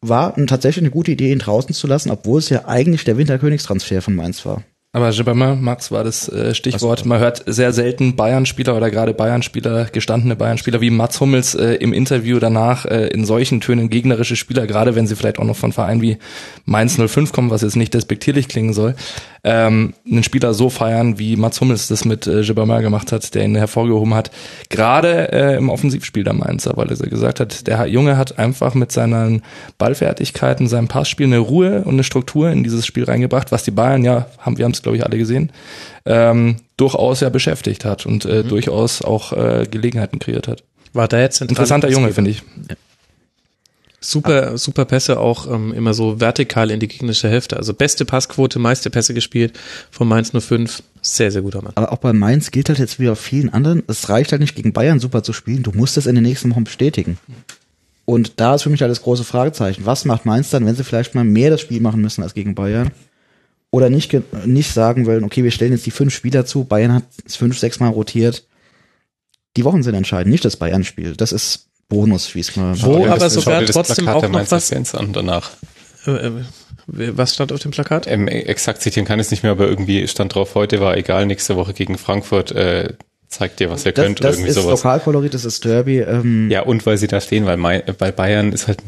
war tatsächlich eine gute Idee, ihn draußen zu lassen, obwohl es ja eigentlich der Winterkönigstransfer von Mainz war. Aber Gibbermann, Max war das äh, Stichwort. Man hört sehr selten Bayern-Spieler oder gerade Bayern-Spieler, gestandene Bayern-Spieler wie Mats Hummels äh, im Interview danach äh, in solchen Tönen gegnerische Spieler, gerade wenn sie vielleicht auch noch von Vereinen wie Mainz 05 kommen, was jetzt nicht despektierlich klingen soll, ähm, einen Spieler so feiern, wie Mats Hummels das mit äh, Gibbermann gemacht hat, der ihn hervorgehoben hat. Gerade äh, im Offensivspiel der Mainzer, weil er gesagt hat, der Junge hat einfach mit seinen Ballfertigkeiten, seinem Passspiel eine Ruhe und eine Struktur in dieses Spiel reingebracht, was die Bayern ja, haben wir haben es glaube ich alle gesehen, ähm, durchaus ja beschäftigt hat und äh, durchaus auch äh, Gelegenheiten kreiert hat. War da jetzt Interessanter Junge, finde ich. Super, super Pässe auch ähm, immer so vertikal in die gegnerische Hälfte. Also beste Passquote, meiste Pässe gespielt von Mainz 05. Sehr, sehr guter Mann. Aber auch bei Mainz gilt halt jetzt wie auf vielen anderen, es reicht halt nicht gegen Bayern super zu spielen, du musst es in den nächsten Wochen bestätigen. Und da ist für mich halt das große Fragezeichen. Was macht Mainz dann, wenn sie vielleicht mal mehr das Spiel machen müssen als gegen Bayern? Oder nicht, nicht sagen wollen, okay, wir stellen jetzt die fünf Spieler zu, Bayern hat es fünf, sechs Mal rotiert. Die Wochen sind entscheidend, nicht das Bayern-Spiel. Das ist Bonus, wie es mal Wo dir aber sogar trotzdem Plakat auch noch was- Fans an danach. Äh, äh, was stand auf dem Plakat? Ähm, exakt zitieren kann ich es nicht mehr, aber irgendwie stand drauf, heute war egal, nächste Woche gegen Frankfurt, äh, zeigt dir, was ihr Das, könnt das irgendwie ist sowas. Lokalkolorit, das ist Derby. Ähm, Ja, und weil sie da stehen, weil Mai, bei Bayern ist halt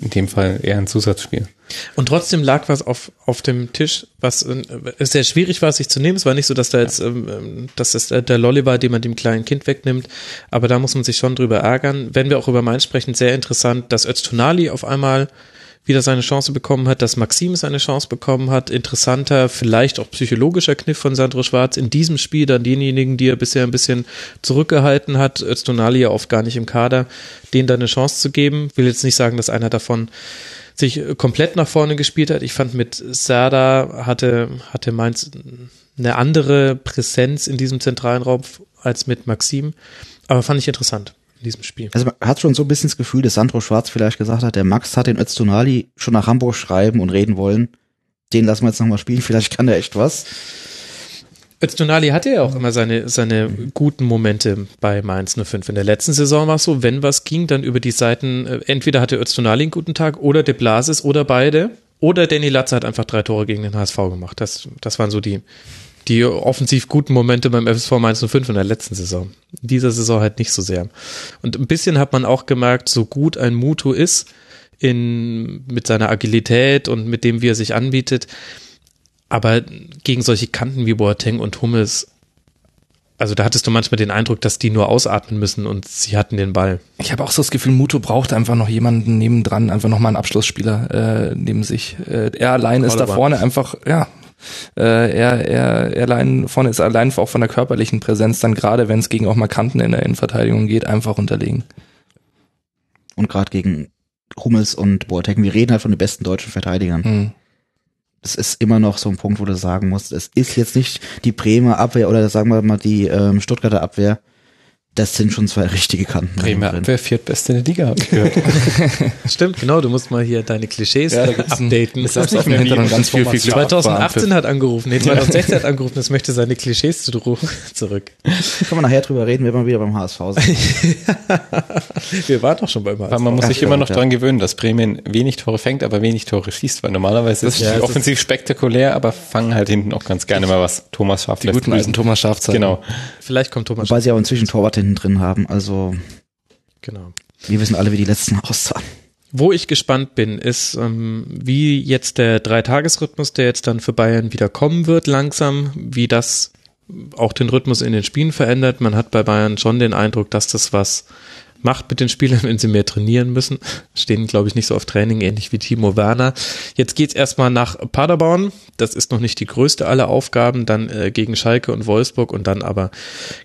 in dem Fall eher ein Zusatzspiel. Und trotzdem lag was auf, auf dem Tisch, was äh, sehr schwierig war, sich zu nehmen. Es war nicht so, dass da jetzt, ähm, ähm, dass das der der Lolli war, den man dem kleinen Kind wegnimmt. Aber da muss man sich schon drüber ärgern. Wenn wir auch über Mainz sprechen, sehr interessant, dass Öztunali auf einmal wieder seine Chance bekommen hat, dass Maxim seine Chance bekommen hat. Interessanter, vielleicht auch psychologischer Kniff von Sandro Schwarz in diesem Spiel dann denjenigen, die er bisher ein bisschen zurückgehalten hat, Öztunali ja oft gar nicht im Kader, denen dann eine Chance zu geben. Will jetzt nicht sagen, dass einer davon sich komplett nach vorne gespielt hat. Ich fand mit Serda hatte, hatte Mainz eine andere Präsenz in diesem zentralen Raum als mit Maxim. Aber fand ich interessant in diesem Spiel. Also man hat schon so ein bisschen das Gefühl, dass Sandro Schwarz vielleicht gesagt hat, der Max hat den Öztunali schon nach Hamburg schreiben und reden wollen. Den lassen wir jetzt nochmal spielen, vielleicht kann der echt was. Öztunali hatte ja auch immer seine, seine guten Momente bei Mainz 05. In der letzten Saison war es so, wenn was ging, dann über die Seiten, äh, entweder hatte Öztunali einen guten Tag oder De Blasis oder beide. Oder Danny Latze hat einfach drei Tore gegen den HSV gemacht. Das, das waren so die, die offensiv guten Momente beim FSV Mainz 05 in der letzten Saison. In dieser Saison halt nicht so sehr. Und ein bisschen hat man auch gemerkt, so gut ein Mutu ist, in, mit seiner Agilität und mit dem, wie er sich anbietet, aber gegen solche Kanten wie Boateng und Hummels, also da hattest du manchmal den Eindruck, dass die nur ausatmen müssen und sie hatten den Ball. Ich habe auch so das Gefühl, Muto braucht einfach noch jemanden nebendran, einfach noch mal einen Abschlussspieler äh, neben sich. Äh, er allein ist da vorne einfach, ja. Äh, er, er, er allein vorne ist allein auch von der körperlichen Präsenz dann gerade, wenn es gegen auch mal Kanten in der Innenverteidigung geht, einfach unterlegen. Und gerade gegen Hummels und Boateng, wir reden halt von den besten deutschen Verteidigern. Hm. Das ist immer noch so ein Punkt, wo du sagen musst, es ist jetzt nicht die Bremer Abwehr oder sagen wir mal die ähm, Stuttgarter Abwehr. Das sind schon zwei richtige Kanten. Bremer. Abwehr viertbeste in der Liga, habe ich gehört. Stimmt, genau, du musst mal hier deine Klischees Ja, updaten. Ist das auf dem Hinteren ganz viel, viel Glück. 2018 hat angerufen, nee, 2016 hat angerufen, das möchte seine Klischees zu- zurück. Können wir nachher drüber reden, wenn wir wieder beim HSV sind. Wir waren doch schon beim Aber man muss sich immer noch ja. dran gewöhnen, dass Bremen wenig Tore fängt, aber wenig Tore schießt, weil normalerweise ist ja, offensiv spektakulär, aber fangen halt hinten auch ganz gerne mal was. Thomas Schaff Die guten grüßen. alten Thomas Schafzeit. Genau. Vielleicht kommt Thomas. Wobei sie auch inzwischen Torwart hinten drin haben. Also Genau. wir wissen alle, wie die letzten aussahen. Wo ich gespannt bin, ist, ähm, wie jetzt der Dreitagesrhythmus, der jetzt dann für Bayern wieder kommen wird, langsam, wie das auch den Rhythmus in den Spielen verändert. Man hat bei Bayern schon den Eindruck, dass das was macht mit den Spielern, wenn sie mehr trainieren müssen. Stehen, glaube ich, nicht so auf Training, ähnlich wie Timo Werner. Jetzt geht's erstmal nach Paderborn. Das ist noch nicht die größte aller Aufgaben. Dann äh, gegen Schalke und Wolfsburg und dann aber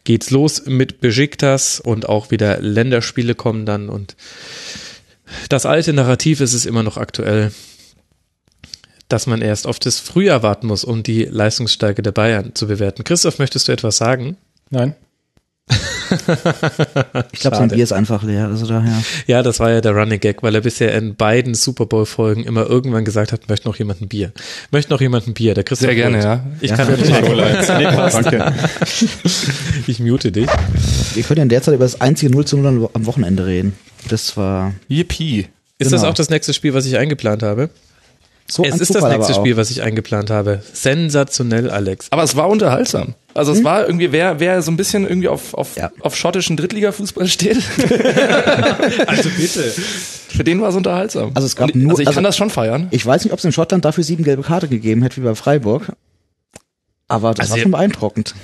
geht's los mit Besiktas und auch wieder Länderspiele kommen dann und das alte Narrativ ist es immer noch aktuell, dass man erst auf das Frühjahr warten muss, um die Leistungsstärke der Bayern zu bewerten. Christoph, möchtest du etwas sagen? Nein. Ich glaube, sein Bier ist einfach leer. Also daher. Ja, das war ja der Running Gag, weil er bisher in beiden Super Bowl Folgen immer irgendwann gesagt hat, möchte noch jemand ein Bier. Möchte noch jemand ein Bier? Der Christoph Sehr gerne, ja. Ich Ja, kann für nicht. Danke. Ich mute dich. Wir können ja derzeit über das einzige 0 zu 0 am Wochenende reden. Das war Yippie. Ist das Genau. auch das nächste Spiel, was ich eingeplant habe? So es ein ist Zufall das nächste. Spiel, was ich eingeplant habe. Sensationell, Alex. Aber es war unterhaltsam. Also es war irgendwie, wer, wer so ein bisschen irgendwie auf, auf, Ja. auf schottischen Drittligafußball steht, Also bitte. für den war es unterhaltsam. Also es gab Und, nur- also ich also- kann das schon feiern. Ich weiß nicht, ob es in Schottland dafür sieben gelbe Karte gegeben hätte, wie bei Freiburg. Aber das Also war schon beeindruckend.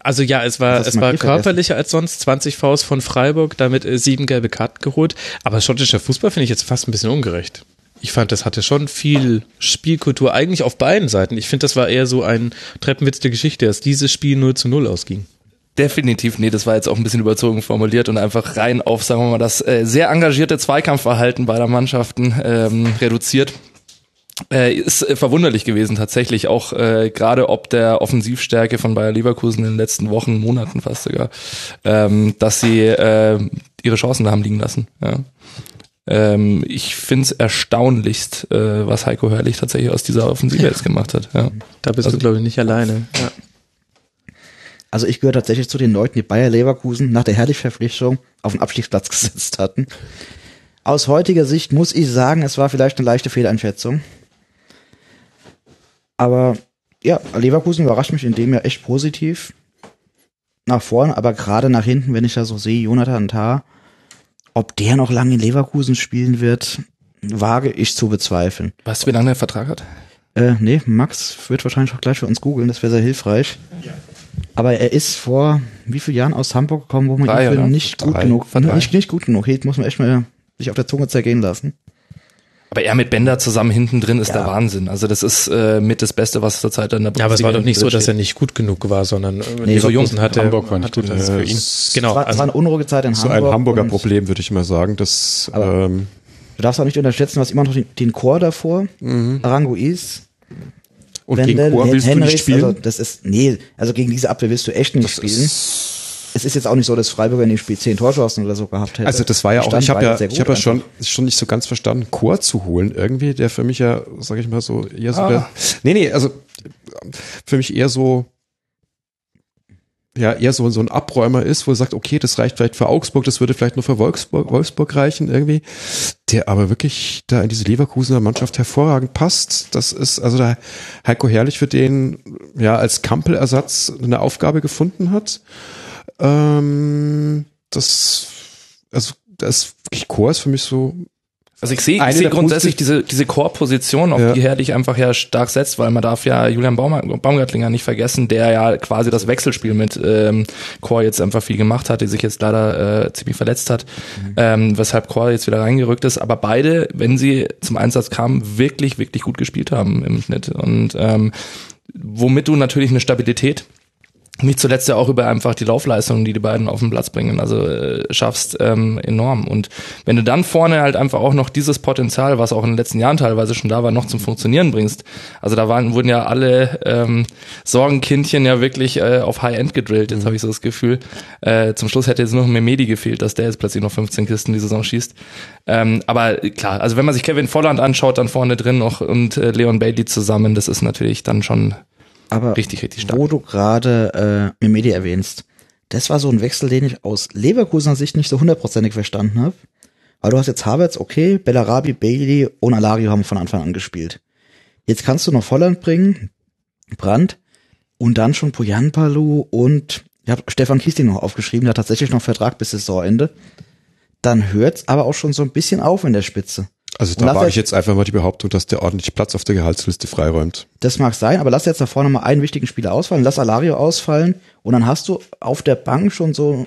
Also ja, es war, es war vergessen. körperlicher als sonst, 20 Faust von Freiburg, damit äh, sieben gelbe Karten geholt. Aber schottischer Fußball finde ich jetzt fast ein bisschen ungerecht. Ich fand, das hatte schon viel Spielkultur, eigentlich auf beiden Seiten. Ich finde, das war eher so ein Treppenwitz der Geschichte, dass dieses Spiel 0 zu 0 ausging. Definitiv, nee, das war jetzt auch ein bisschen überzogen formuliert und einfach rein auf, sagen wir mal, das äh, sehr engagierte Zweikampfverhalten beider Mannschaften ähm, reduziert. Äh, ist äh, verwunderlich gewesen tatsächlich, auch äh, gerade ob der Offensivstärke von Bayer Leverkusen in den letzten Wochen, Monaten fast sogar, ähm, dass sie äh, ihre Chancen da haben liegen lassen. Ja. Ähm, ich find's erstaunlichst, äh, was Heiko Hörlich tatsächlich aus dieser Offensive jetzt gemacht hat. Ja. Da bist Also- du, glaube ich, nicht alleine. Ja. Also ich gehöre tatsächlich zu den Leuten, die Bayer Leverkusen nach der Herrlich-Verpflichtung auf den Abstiegsplatz gesetzt hatten. Aus heutiger Sicht muss ich sagen, es war vielleicht eine leichte Fehleinschätzung. Aber ja, Leverkusen überrascht mich in dem ja echt positiv nach vorne, aber gerade nach hinten, wenn ich da so sehe, Jonathan Tah, ob der noch lange in Leverkusen spielen wird, wage ich zu bezweifeln. Weißt du, wie lange der Vertrag hat? Äh, nee, Max wird wahrscheinlich auch gleich für uns googeln, das wäre sehr hilfreich. Aber er ist vor wie vielen Jahren aus Hamburg gekommen, wo man Drei, ihn für nicht gut Drei. genug, nicht, nicht gut genug hielt, muss man echt mal sich auf der Zunge zergehen lassen. Aber er mit Bender zusammen hinten drin ist Ja. der Wahnsinn. Also das ist äh, mit das Beste, was zurzeit in der Ja, aber es war doch nicht so, dass er nicht gut genug war, sondern äh, Nee, so Leverkusen hatte, Hamburg war nicht hatte gut, das ist für ihn. Es Genau, war, es also war eine unruhige Zeit in So Hamburg. ein Hamburger und Problem, würde ich mal sagen. Das, Aber- ähm, Du darfst auch nicht unterschätzen, was immer noch den, den Chor davor, Aranguiz, und Wendel, gegen Chor willst du nicht Henrichs, spielen? Also das ist, nee, also gegen diese Abwehr willst du echt nicht spielen. Es ist jetzt auch nicht so, dass Freiburg in dem Spiel zehn Torchancen oder so gehabt hätte. Also das war ja auch, ich habe ja, ich habe ja schon, schon nicht so ganz verstanden, Chor zu holen irgendwie, der für mich ja, sag ich mal so, eher so Ah. der, nee, nee, also für mich eher so, ja, eher so, so ein Abräumer ist, wo er sagt, okay, das reicht vielleicht für Augsburg, das würde vielleicht nur für Wolfsburg, Wolfsburg reichen irgendwie, der aber wirklich da in diese Leverkusener Mannschaft hervorragend passt. Das ist, also da Heiko Herrlich für den, ja, als Kampelersatz eine Aufgabe gefunden hat. Ähm, das, also, das wirklich Chor ist für mich so, Also ich sehe der grundsätzlich diese, diese Core-Position, auf Ja. die Herrlich einfach ja stark setzt, weil man darf ja Julian Baum, Baumgartlinger nicht vergessen, der ja quasi das Wechselspiel mit ähm, Core jetzt einfach viel gemacht hat, der sich jetzt leider äh, ziemlich verletzt hat, ähm, weshalb Core jetzt wieder reingerückt ist. Aber beide, wenn sie zum Einsatz kamen, wirklich, wirklich gut gespielt haben im Schnitt. Und ähm, womit du natürlich eine Stabilität nicht zuletzt ja auch über einfach die Laufleistungen, die die beiden auf den Platz bringen, also äh, schaffst ähm, enorm. Und wenn du dann vorne halt einfach auch noch dieses Potenzial, was auch in den letzten Jahren teilweise schon da war, noch zum Funktionieren bringst, also da waren wurden ja alle ähm, Sorgenkindchen ja wirklich äh, auf High-End gedrillt, jetzt habe ich so das Gefühl. Äh, zum Schluss hätte jetzt noch Memedi gefehlt, dass der jetzt plötzlich noch 15 Kisten die Saison schießt. Ähm, aber klar, also wenn man sich Kevin Volland anschaut, dann vorne drin noch und äh, Leon Bailey zusammen, das ist natürlich dann schon Aber richtig, richtig stark. wo du gerade äh, Mimedi erwähnst, das war so ein Wechsel, den ich aus Leverkusener Sicht nicht so hundertprozentig verstanden habe. Weil du hast jetzt Havertz, okay, Bellarabi, Bailey und Alario haben von Anfang an gespielt. Jetzt kannst du noch Volland bringen, Brandt und dann schon Poyanpalu und ich habe Stefan Kiesling noch aufgeschrieben, der hat tatsächlich noch Vertrag bis Saisonende. Dann hört's aber auch schon so ein bisschen auf in der Spitze. Also da jetzt- ich jetzt einfach mal die Behauptung, dass der ordentlich Platz auf der Gehaltsliste freiräumt. Das mag sein, aber lass jetzt da vorne mal einen wichtigen Spieler ausfallen, lass Alario ausfallen und dann hast du auf der Bank schon so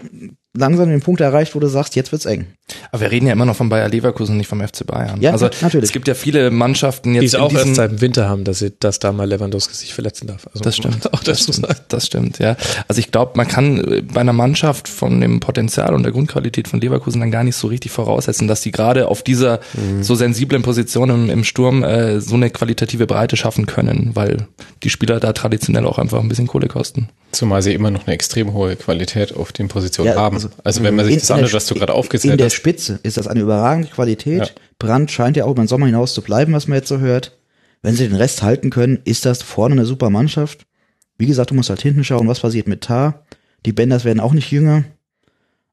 langsam den Punkt erreicht, wo du sagst, jetzt wird's eng. Aber wir reden ja immer noch von Bayer Leverkusen, nicht vom FC Bayern. Ja, also natürlich. es gibt ja viele Mannschaften jetzt die es in auch erst seit dem Winter haben, dass, sie, dass da mal Lewandowski sich verletzen darf. Also das stimmt, Auch das das stimmt, das stimmt, ja. Also ich glaube, man kann äh, bei einer Mannschaft von dem Potenzial und der Grundqualität von Leverkusen dann gar nicht so richtig voraussetzen, dass die gerade auf dieser Mhm. so sensiblen Position im, im Sturm äh, so eine qualitative Breite schaffen können, weil die Spieler da traditionell auch einfach ein bisschen Kohle kosten. Zumal sie immer noch eine extrem hohe Qualität auf den Positionen Ja, haben. also- Also, wenn man sich das anschaut, was du gerade aufgezählt hast, Spitze ist das eine überragende Qualität. Ja. Brand scheint ja auch über den Sommer hinaus zu bleiben, was man jetzt so hört. Wenn sie den Rest halten können, ist das vorne eine super Mannschaft. Wie gesagt, du musst halt hinten schauen, was passiert mit Tar. Die Benders werden auch nicht jünger.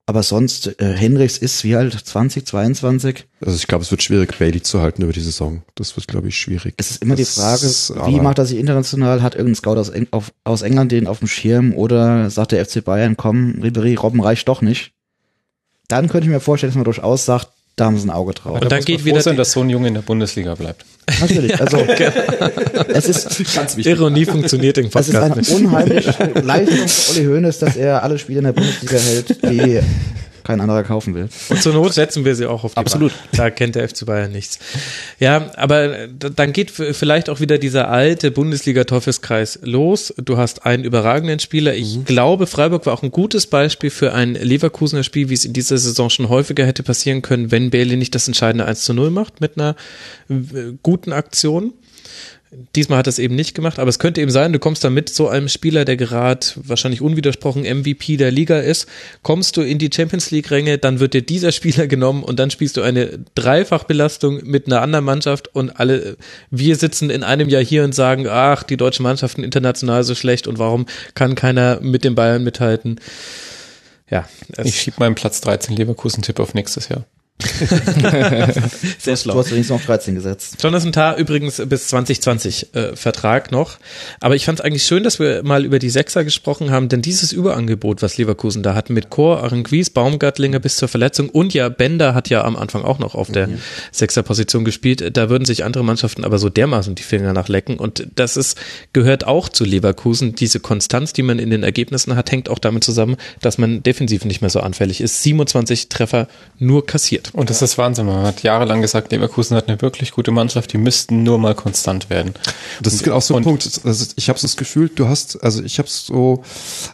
Aber sonst, äh, Henrichs ist wie alt, 20, 22. Also ich glaube, es wird schwierig, Bailey zu halten über die Saison. Das wird, glaube ich, schwierig. Es ist immer die Das Frage, ist wie macht er sich international? Hat irgendein Scout aus, Eng auf, aus England den auf dem Schirm oder sagt der FC Bayern, komm, Ribery, Robben reicht doch nicht? Dann könnte ich mir vorstellen, dass man durchaus sagt, da haben sie ein Auge drauf. Und da dann geht wieder sein, dass so ein Junge in der Bundesliga bleibt. Natürlich, also es ist ganz wichtig. Ironie funktioniert im Es ist Podcast eine unheimliche Leistung von Olli Hoeneß, dass er alle Spiele in der Bundesliga hält, die kein anderer kaufen will. Und zur Not setzen wir sie auch auf die Absolut. Bank. Da kennt der FC Bayern nichts. Ja, aber äh, dann geht vielleicht auch wieder dieser alte Bundesliga-Teufelskreis los. Du hast einen überragenden Spieler. Ich glaube, Freiburg war auch ein gutes Beispiel für ein Leverkusener Spiel, wie es in dieser Saison schon häufiger hätte passieren können, wenn Bailey nicht das entscheidende 1 zu 0 macht mit einer guten Aktion. Diesmal hat er es eben nicht gemacht, aber es könnte eben sein, du kommst dann mit so einem Spieler, der gerade wahrscheinlich unwidersprochen MVP der Liga ist, kommst du in die Champions League Ränge, dann wird dir dieser Spieler genommen und dann spielst du eine Dreifachbelastung mit einer anderen Mannschaft und alle, wir sitzen in einem Jahr hier und sagen, ach, die deutschen Mannschaften international so schlecht und warum kann keiner mit den Bayern mithalten? Ja, Ich schieb meinen Platz 13 Leverkusen-Tipp auf nächstes Jahr. sehr Du hast übrigens noch auf 13 gesetzt. Jonathan Tah übrigens bis 2020 äh, Vertrag noch. Aber ich fand es eigentlich schön, dass wir mal über die Sechser gesprochen haben, denn dieses Überangebot, was Leverkusen da hat mit Chor, Aranguiz, Baumgartlinger bis zur Verletzung und ja, Bender hat ja am Anfang auch noch auf der Sechserposition gespielt. Da würden sich andere Mannschaften aber so dermaßen die Finger nachlecken und das ist, gehört auch zu Leverkusen. Diese Konstanz, die man in den Ergebnissen hat, hängt auch damit zusammen, dass man defensiv nicht mehr so anfällig ist. 27 Treffer nur kassiert. Und das ist Wahnsinn. Man hat jahrelang gesagt, Leverkusen hat eine wirklich gute Mannschaft, die müssten nur mal konstant werden. Das ist genau so ein Punkt. Also ich habe so das Gefühl, du hast, also ich habe so,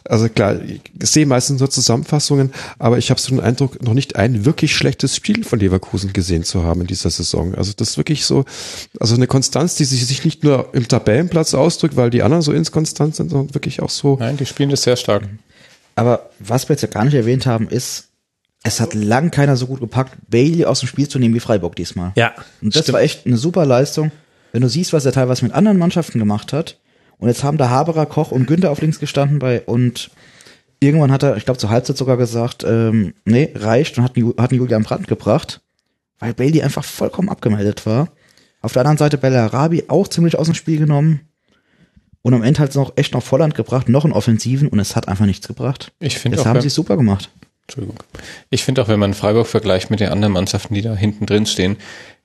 also klar, ich sehe meistens nur Zusammenfassungen, aber ich habe so den Eindruck, noch nicht ein wirklich schlechtes Spiel von Leverkusen gesehen zu haben in dieser Saison. Also das ist wirklich so, also eine Konstanz, die sich sich nicht nur im Tabellenplatz ausdrückt, weil die anderen so inkonstant sind, sondern wirklich auch so. Nein, die spielen das sehr stark. Aber was wir jetzt ja gar nicht erwähnt haben, ist, es hat lang keiner so gut gepackt, Bailey aus dem Spiel zu nehmen wie Freiburg diesmal. Ja, Und das stimmt. war echt eine super Leistung. Wenn du siehst, was er teilweise mit anderen Mannschaften gemacht hat. Und jetzt haben da Haberer, Koch und Günther auf links gestanden bei und irgendwann hat er, ich glaube zur Halbzeit sogar gesagt, ähm, nee, reicht und hat, hat einen Julian Brandt gebracht, weil Bailey einfach vollkommen abgemeldet war. Auf der anderen Seite Bellarabi auch ziemlich aus dem Spiel genommen. Und am Ende hat es noch echt noch Volland gebracht, noch einen Offensiven und es hat einfach nichts gebracht. Ich finde Das auch, haben sie super gemacht. Entschuldigung. Ich finde auch, wenn man Freiburg vergleicht mit den anderen Mannschaften, die da hinten drin stehen,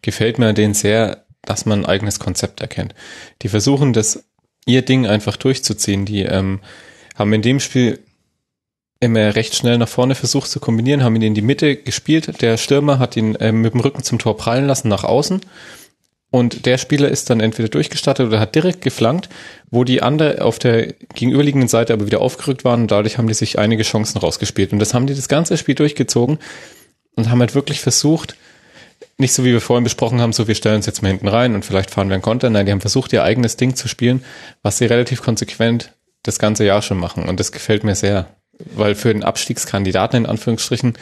gefällt mir denen sehr, dass man ein eigenes Konzept erkennt. Die versuchen, das ihr Ding einfach durchzuziehen. Die ähm, haben in dem Spiel immer recht schnell nach vorne versucht zu kombinieren, haben ihn in die Mitte gespielt. Der Stürmer hat ihn ähm, mit dem Rücken zum Tor prallen lassen nach außen. Und der Spieler ist dann entweder durchgestartet oder hat direkt geflankt, wo die andere auf der gegenüberliegenden Seite aber wieder aufgerückt waren und dadurch haben die sich einige Chancen rausgespielt. Und das haben die das ganze Spiel durchgezogen und haben halt wirklich versucht, nicht so wie wir vorhin besprochen haben, so wir stellen uns jetzt mal hinten rein und vielleicht fahren wir einen Konter. Nein, die haben versucht, ihr eigenes Ding zu spielen, was sie relativ konsequent das ganze Jahr schon machen. Und das gefällt mir sehr. Weil für den Abstiegskandidaten in Anführungsstrichen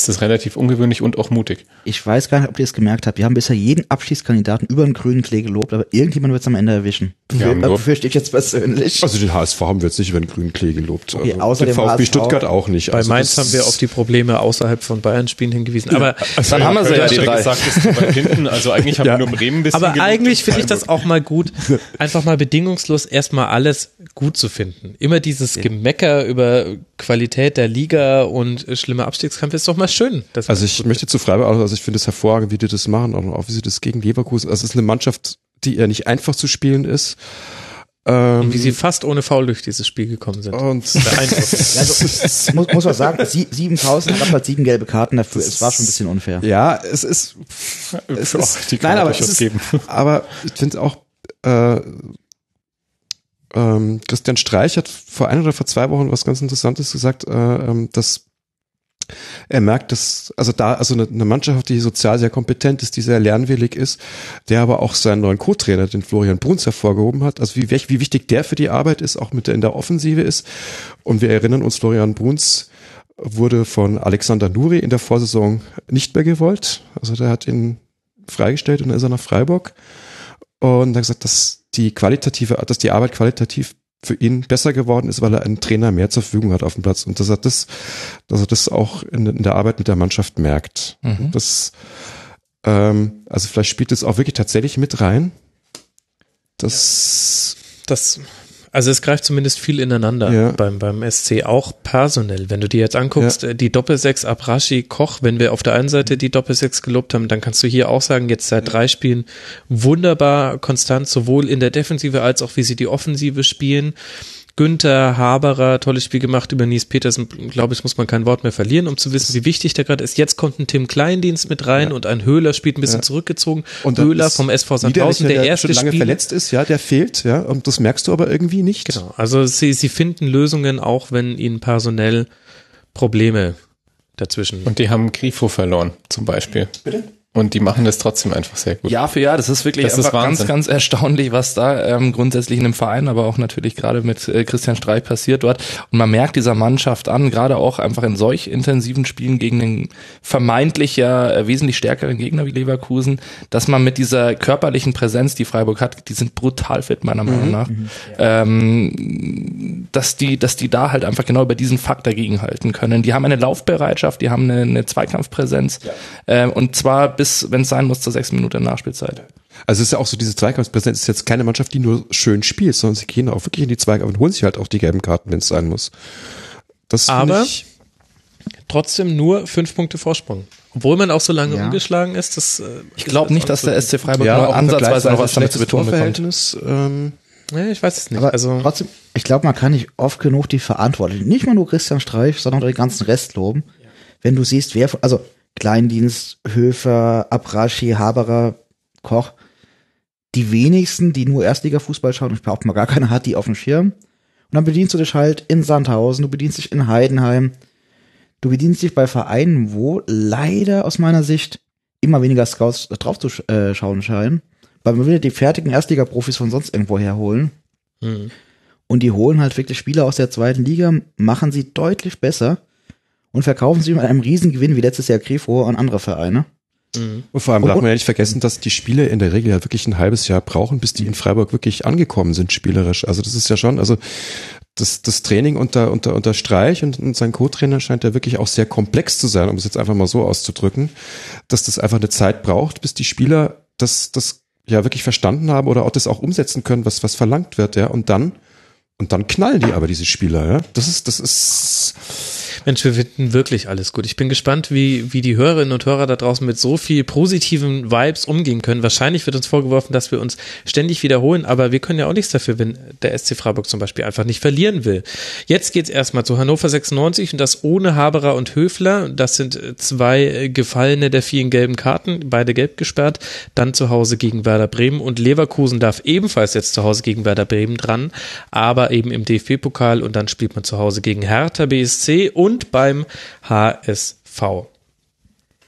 ist das relativ ungewöhnlich und auch mutig. Ich weiß gar nicht, ob ihr es gemerkt habt. Wir haben bisher jeden Abschiedskandidaten über einen grünen Klee gelobt, aber irgendjemand wird es am Ende erwischen. Ja, befürchte ich jetzt persönlich. Also den HSV haben wir jetzt nicht über den grünen Klee gelobt. Okay, also außer den dem VfB HSV. Stuttgart auch nicht. Bei also Mainz haben wir auf die Probleme außerhalb von Bayern-Spielen hingewiesen. Aber, Dann haben wir sie ja, die drei. gesagt, ist hinten. Also eigentlich haben Ja. wir nur Bremen ein bisschen aber gelobt eigentlich finde ich das Freiburg. auch mal gut, einfach mal bedingungslos erstmal alles gut zu finden. Immer dieses Gemecker über Qualität der Liga und schlimme Abstiegskampf ist doch mal schön. dass Also ich möchte zu Freiburg auch, also ich finde es hervorragend, wie die das machen, auch, auch wie sie das gegen Leverkusen. Also es ist eine Mannschaft, die ja nicht einfach zu spielen ist. Ähm, Und wie sie fast ohne Foul durch dieses Spiel gekommen sind. und Beeindruckend. Also, muss, muss man sagen, sie, sieben Pausen, es gab halt sieben gelbe Karten dafür. Es war schon ein bisschen unfair. ja, es ist, es Ja, ist die kann nein, man aber es ist, geben. aber ich finde auch, äh, ähm, Christian Streich hat vor ein oder vor zwei Wochen was ganz Interessantes gesagt, äh, ähm, dass er merkt, dass, also da, also eine, Mannschaft, die sozial sehr kompetent ist, die sehr lernwillig ist, der aber auch seinen neuen Co-Trainer, den Florian Bruns, hervorgehoben hat, also wie, wie wichtig der für die Arbeit ist, auch mit der in der Offensive ist. Und wir erinnern uns, Florian Bruns wurde von Alexander Nuri in der Vorsaison nicht mehr gewollt. Also der hat ihn freigestellt und dann ist er nach Freiburg. Und er hat gesagt, dass die qualitative, dass die Arbeit qualitativ für ihn besser geworden ist, weil er einen Trainer mehr zur Verfügung hat auf dem Platz und dass er das, dass er das auch in, in der Arbeit mit der Mannschaft merkt. Mhm. Das, ähm, also vielleicht spielt es auch wirklich tatsächlich mit rein. Das, Das, also es greift zumindest viel ineinander Ja. beim, beim SC, auch personell. Wenn du dir jetzt anguckst, äh, die Doppelsechs Abrashi Koch, wenn wir auf der einen Seite die Doppelsechs gelobt haben, dann kannst du hier auch sagen, jetzt seit drei Spielen wunderbar konstant, sowohl in der Defensive als auch wie sie die Offensive spielen. Günther Haberer, tolles Spiel gemacht. Über Nies Petersen, glaube ich, muss man kein Wort mehr verlieren, um zu wissen, wie wichtig der gerade ist. Jetzt kommt ein Tim Kleindienst mit rein und ein Höhler spielt ein bisschen Ja. zurückgezogen. Und Höhler vom SV Sandhausen, der erste schon lange Spieler. verletzt ist, ja, der fehlt, ja, und das merkst du aber irgendwie nicht. Genau. Also sie, sie finden Lösungen, auch wenn ihnen personell Probleme dazwischen. Und die haben Grifo verloren, zum Beispiel. Bitte? Und die machen das trotzdem einfach sehr gut. Jahr für Jahr, das ist wirklich Das ist einfach ganz, Wahnsinn. ganz erstaunlich, was da ähm, grundsätzlich in dem Verein, aber auch natürlich gerade mit äh, Christian Streich passiert dort. Und man merkt dieser Mannschaft an, gerade auch einfach in solch intensiven Spielen gegen den vermeintlich ja äh, wesentlich stärkeren Gegner wie Leverkusen, dass man mit dieser körperlichen Präsenz, die Freiburg hat, die sind brutal fit meiner Meinung nach, ähm, dass die, dass die da halt einfach genau über diesen Fakt dagegen halten können. Die haben eine Laufbereitschaft, die haben eine, eine Zweikampfpräsenz äh, und zwar bis, wenn es sein muss, zur sechs Minuten Nachspielzeit. Also es ist ja auch so, diese Zweikampfpräsenz ist jetzt keine Mannschaft, die nur schön spielt, sondern sie gehen auch wirklich in die Zweikampf und holen sich halt auch die gelben Karten, wenn es sein muss. Das Aber- ich, Trotzdem nur fünf Punkte Vorsprung. Obwohl man auch so lange Ja. umgeschlagen ist, das, äh, Ich glaube nicht, dass der SC Freiburg ja, nur auch ansatzweise noch was damit zu betonen bekommt. Ähm, ja, ich weiß es nicht. Aber also, trotzdem, ich glaube, man kann nicht oft genug die Verantwortlichen, nicht mal nur Christian Streich, sondern auch den ganzen Rest loben. Wenn du siehst, wer, von- also Kleindienst, Höfer, Abrashi, Haberer, Koch, die wenigsten, die nur Erstliga-Fußball schauen, ich behaupte mal gar keiner hat die auf dem Schirm. Und dann bedienst du dich halt in Sandhausen, du bedienst dich in Heidenheim, du bedienst dich bei Vereinen, wo leider aus meiner Sicht immer weniger Scouts drauf zu äh, schauen scheinen, weil man will die fertigen Erstliga-Profis von sonst irgendwo herholen. hm. Und die holen halt wirklich Spieler aus der zweiten Liga, machen sie deutlich besser und verkaufen sie mit einem Riesengewinn wie letztes Jahr Grifo an andere Vereine. Und vor allem darf man ja nicht vergessen, dass die Spiele in der Regel ja wirklich ein halbes Jahr brauchen, bis die in Freiburg wirklich angekommen sind, spielerisch. Also das ist ja schon, also das, das Training unter, unter, unter Streich und, und sein Co-Trainer scheint ja wirklich auch sehr komplex zu sein, um es jetzt einfach mal so auszudrücken, dass das einfach eine Zeit braucht, bis die Spieler das, das ja wirklich verstanden haben oder auch das auch umsetzen können, was, was verlangt wird, ja. Und dann, und dann knallen die aber diese Spieler, ja. Das ist, das ist, Mensch, wir finden wirklich alles gut. Ich bin gespannt, wie, wie die Hörerinnen und Hörer da draußen mit so viel positiven Vibes umgehen können. Wahrscheinlich wird uns vorgeworfen, dass wir uns ständig wiederholen, aber wir können ja auch nichts dafür, wenn der SC Freiburg zum Beispiel einfach nicht verlieren will. Jetzt geht's erstmal zu Hannover 96 und das ohne Haberer und Höfler. Das sind äh, zwei äh, Gefallene der vielen gelben Karten, beide gelb gesperrt. Dann zu Hause gegen Werder Bremen und Leverkusen darf ebenfalls jetzt zu Hause gegen Werder Bremen dran, aber eben im DFB-Pokal und dann spielt man zu Hause gegen Hertha BSC und beim HSV.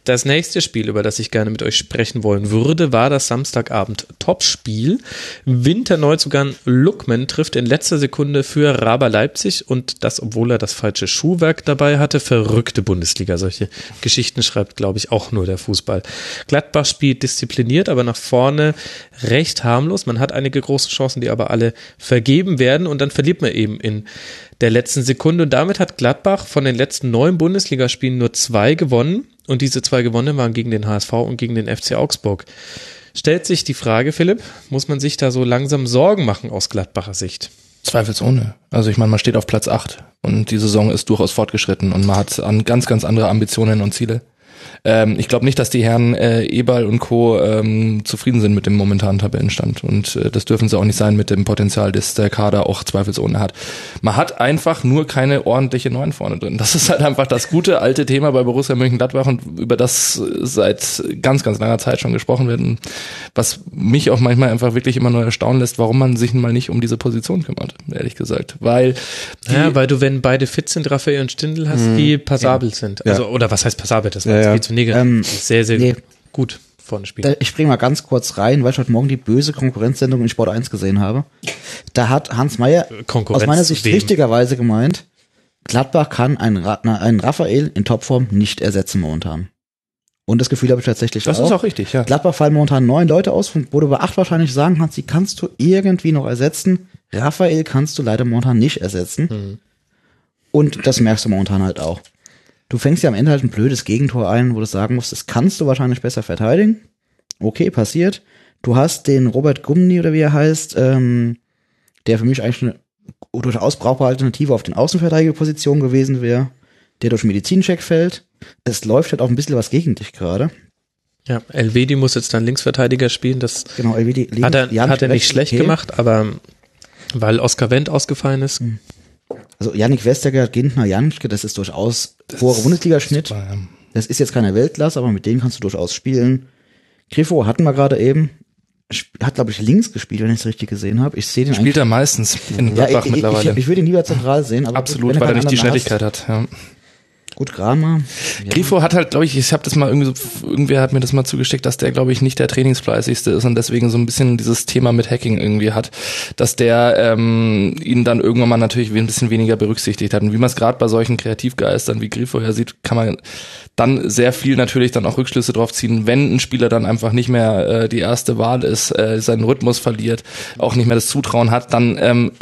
Das nächste Spiel, über das ich gerne mit euch sprechen wollen würde, war das Samstagabend Topspiel. Winterneuzugang Luckman trifft in letzter Sekunde für Raber Leipzig und das, obwohl er das falsche Schuhwerk dabei hatte. Verrückte Bundesliga. Solche Geschichten schreibt, glaube ich, auch nur der Fußball. Gladbach spielt diszipliniert, aber nach vorne recht harmlos. Man hat einige große Chancen, die aber alle vergeben werden und dann verliert man eben in der letzten Sekunde. Und damit hat Gladbach von den letzten neun Bundesligaspielen nur zwei gewonnen. Und diese zwei gewonnen waren gegen den HSV und gegen den FC Augsburg. Stellt sich die Frage, Philipp, muss man sich da so langsam Sorgen machen aus Gladbacher Sicht? Zweifelsohne. Also ich meine, man steht auf Platz 8 und die Saison ist durchaus fortgeschritten und man hat an ganz, ganz andere Ambitionen und Ziele. Ähm, ich glaube nicht, dass die Herren äh, Eberl und Co. Ähm, zufrieden sind mit dem momentanen Tabellenstand und äh, das dürfen sie auch nicht sein mit dem Potenzial, das der Kader auch zweifelsohne hat. Man hat einfach nur keine ordentliche Neun vorne drin. Das ist halt einfach das gute alte Thema bei Borussia Mönchengladbach und über das seit ganz, ganz langer Zeit schon gesprochen wird. Und was mich auch manchmal einfach wirklich immer nur erstaunen lässt, warum man sich mal nicht um diese Position kümmert, ehrlich gesagt. Weil die, Ja, weil du, wenn beide fit sind, Raphael und Stindl hast, die passabel sind. Also, oder was heißt passabel? Das Ja, jetzt ja. viel zu negativ. Ähm, sehr, sehr nee. gut vorne spielen. Da- Ich springe mal ganz kurz rein, weil ich heute Morgen die böse Konkurrenzsendung in Sport 1 gesehen habe. Da hat Hans Meyer aus meiner Sicht wem? richtigerweise gemeint, Gladbach kann einen, Ra einen Raphael in Topform nicht ersetzen momentan. Und das Gefühl habe ich tatsächlich das auch. ist auch richtig, ja. Gladbach fallen momentan neun Leute aus, von- wo du bei acht wahrscheinlich sagen kannst, die kannst du irgendwie noch ersetzen. Raphael kannst du leider momentan nicht ersetzen. Hm. Und das merkst du momentan halt auch. Du fängst ja am Ende halt ein blödes Gegentor ein, wo du sagen musst, das kannst du wahrscheinlich besser verteidigen. Okay, passiert. Du hast den Robert Gumni oder wie er heißt, ähm, der für mich eigentlich eine durchaus brauchbare Alternative auf den Außenverteidigerpositionen gewesen wäre, der durch Medizincheck fällt. Es läuft halt auch ein bisschen was gegen dich gerade. Ja, Elvedi muss jetzt dann Linksverteidiger spielen. Das Genau, LWD, hat er, hat er nicht schlecht okay. gemacht, aber Weil Oskar Wendt ausgefallen ist. Also Yannick Westergaard, Gintner, Janschke, das ist durchaus hoher Bundesligaschnitt. Super, ja. Das ist jetzt keine Weltklasse, aber mit denen kannst du durchaus spielen. Griffo hatten wir gerade eben. Hat, glaube ich, links gespielt, wenn ich es richtig gesehen habe. Ich sehe den Spielt er meistens in ja, Gladbach ich, ich, mittlerweile. ich, ich würde ihn lieber zentral sehen. Aber Absolut, weil er nicht die Schnelligkeit hat. Ja. Gut, Kramer. Ja. Grifo hat halt, glaube ich, ich habe das mal irgendwie so, irgendwer hat mir das mal zugesteckt, dass der, glaube ich, nicht der trainingsfleißigste ist und deswegen so ein bisschen dieses Thema mit Hacking irgendwie hat, dass der ähm, ihn dann irgendwann mal natürlich ein bisschen weniger berücksichtigt hat. Und wie man es gerade bei solchen Kreativgeistern wie Grifo ja sieht, kann man dann sehr viel natürlich dann auch Rückschlüsse drauf ziehen, wenn ein Spieler dann einfach nicht mehr äh, die erste Wahl ist, äh, seinen Rhythmus verliert, auch nicht mehr das Zutrauen hat, dann ähm,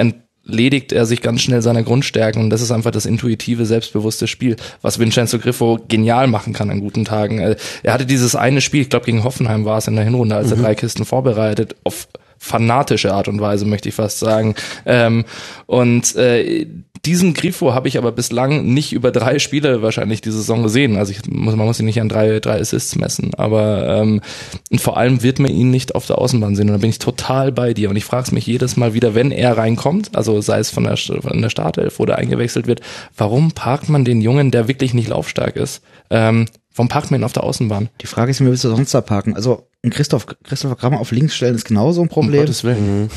entledigt er sich ganz schnell seiner Grundstärken und das ist einfach das intuitive, selbstbewusste Spiel, was Vincenzo Griffo genial machen kann an guten Tagen. Äh, Er hatte dieses eine Spiel, ich glaube gegen Hoffenheim war es in der Hinrunde, als er drei Kisten vorbereitet, auf fanatische Art und Weise, möchte ich fast sagen. Ähm, und äh, diesen Grifo habe ich aber bislang nicht über drei Spiele wahrscheinlich die Saison gesehen. Also ich muss, man muss ihn nicht an drei, drei Assists messen, aber ähm, und vor allem wird man ihn nicht auf der Außenbahn sehen. Und da bin ich total bei dir. Und ich frage mich jedes Mal wieder, wenn er reinkommt, also sei es von der, von der Startelf oder eingewechselt wird, warum parkt man den Jungen, der wirklich nicht laufstark ist? Ähm, warum parkt man ihn auf der Außenbahn? Die Frage ist, wie willst du sonst da parken? Also, ein Christoph, Christopher Kramer auf links stellen ist genauso ein Um Problem. Gottes Willen.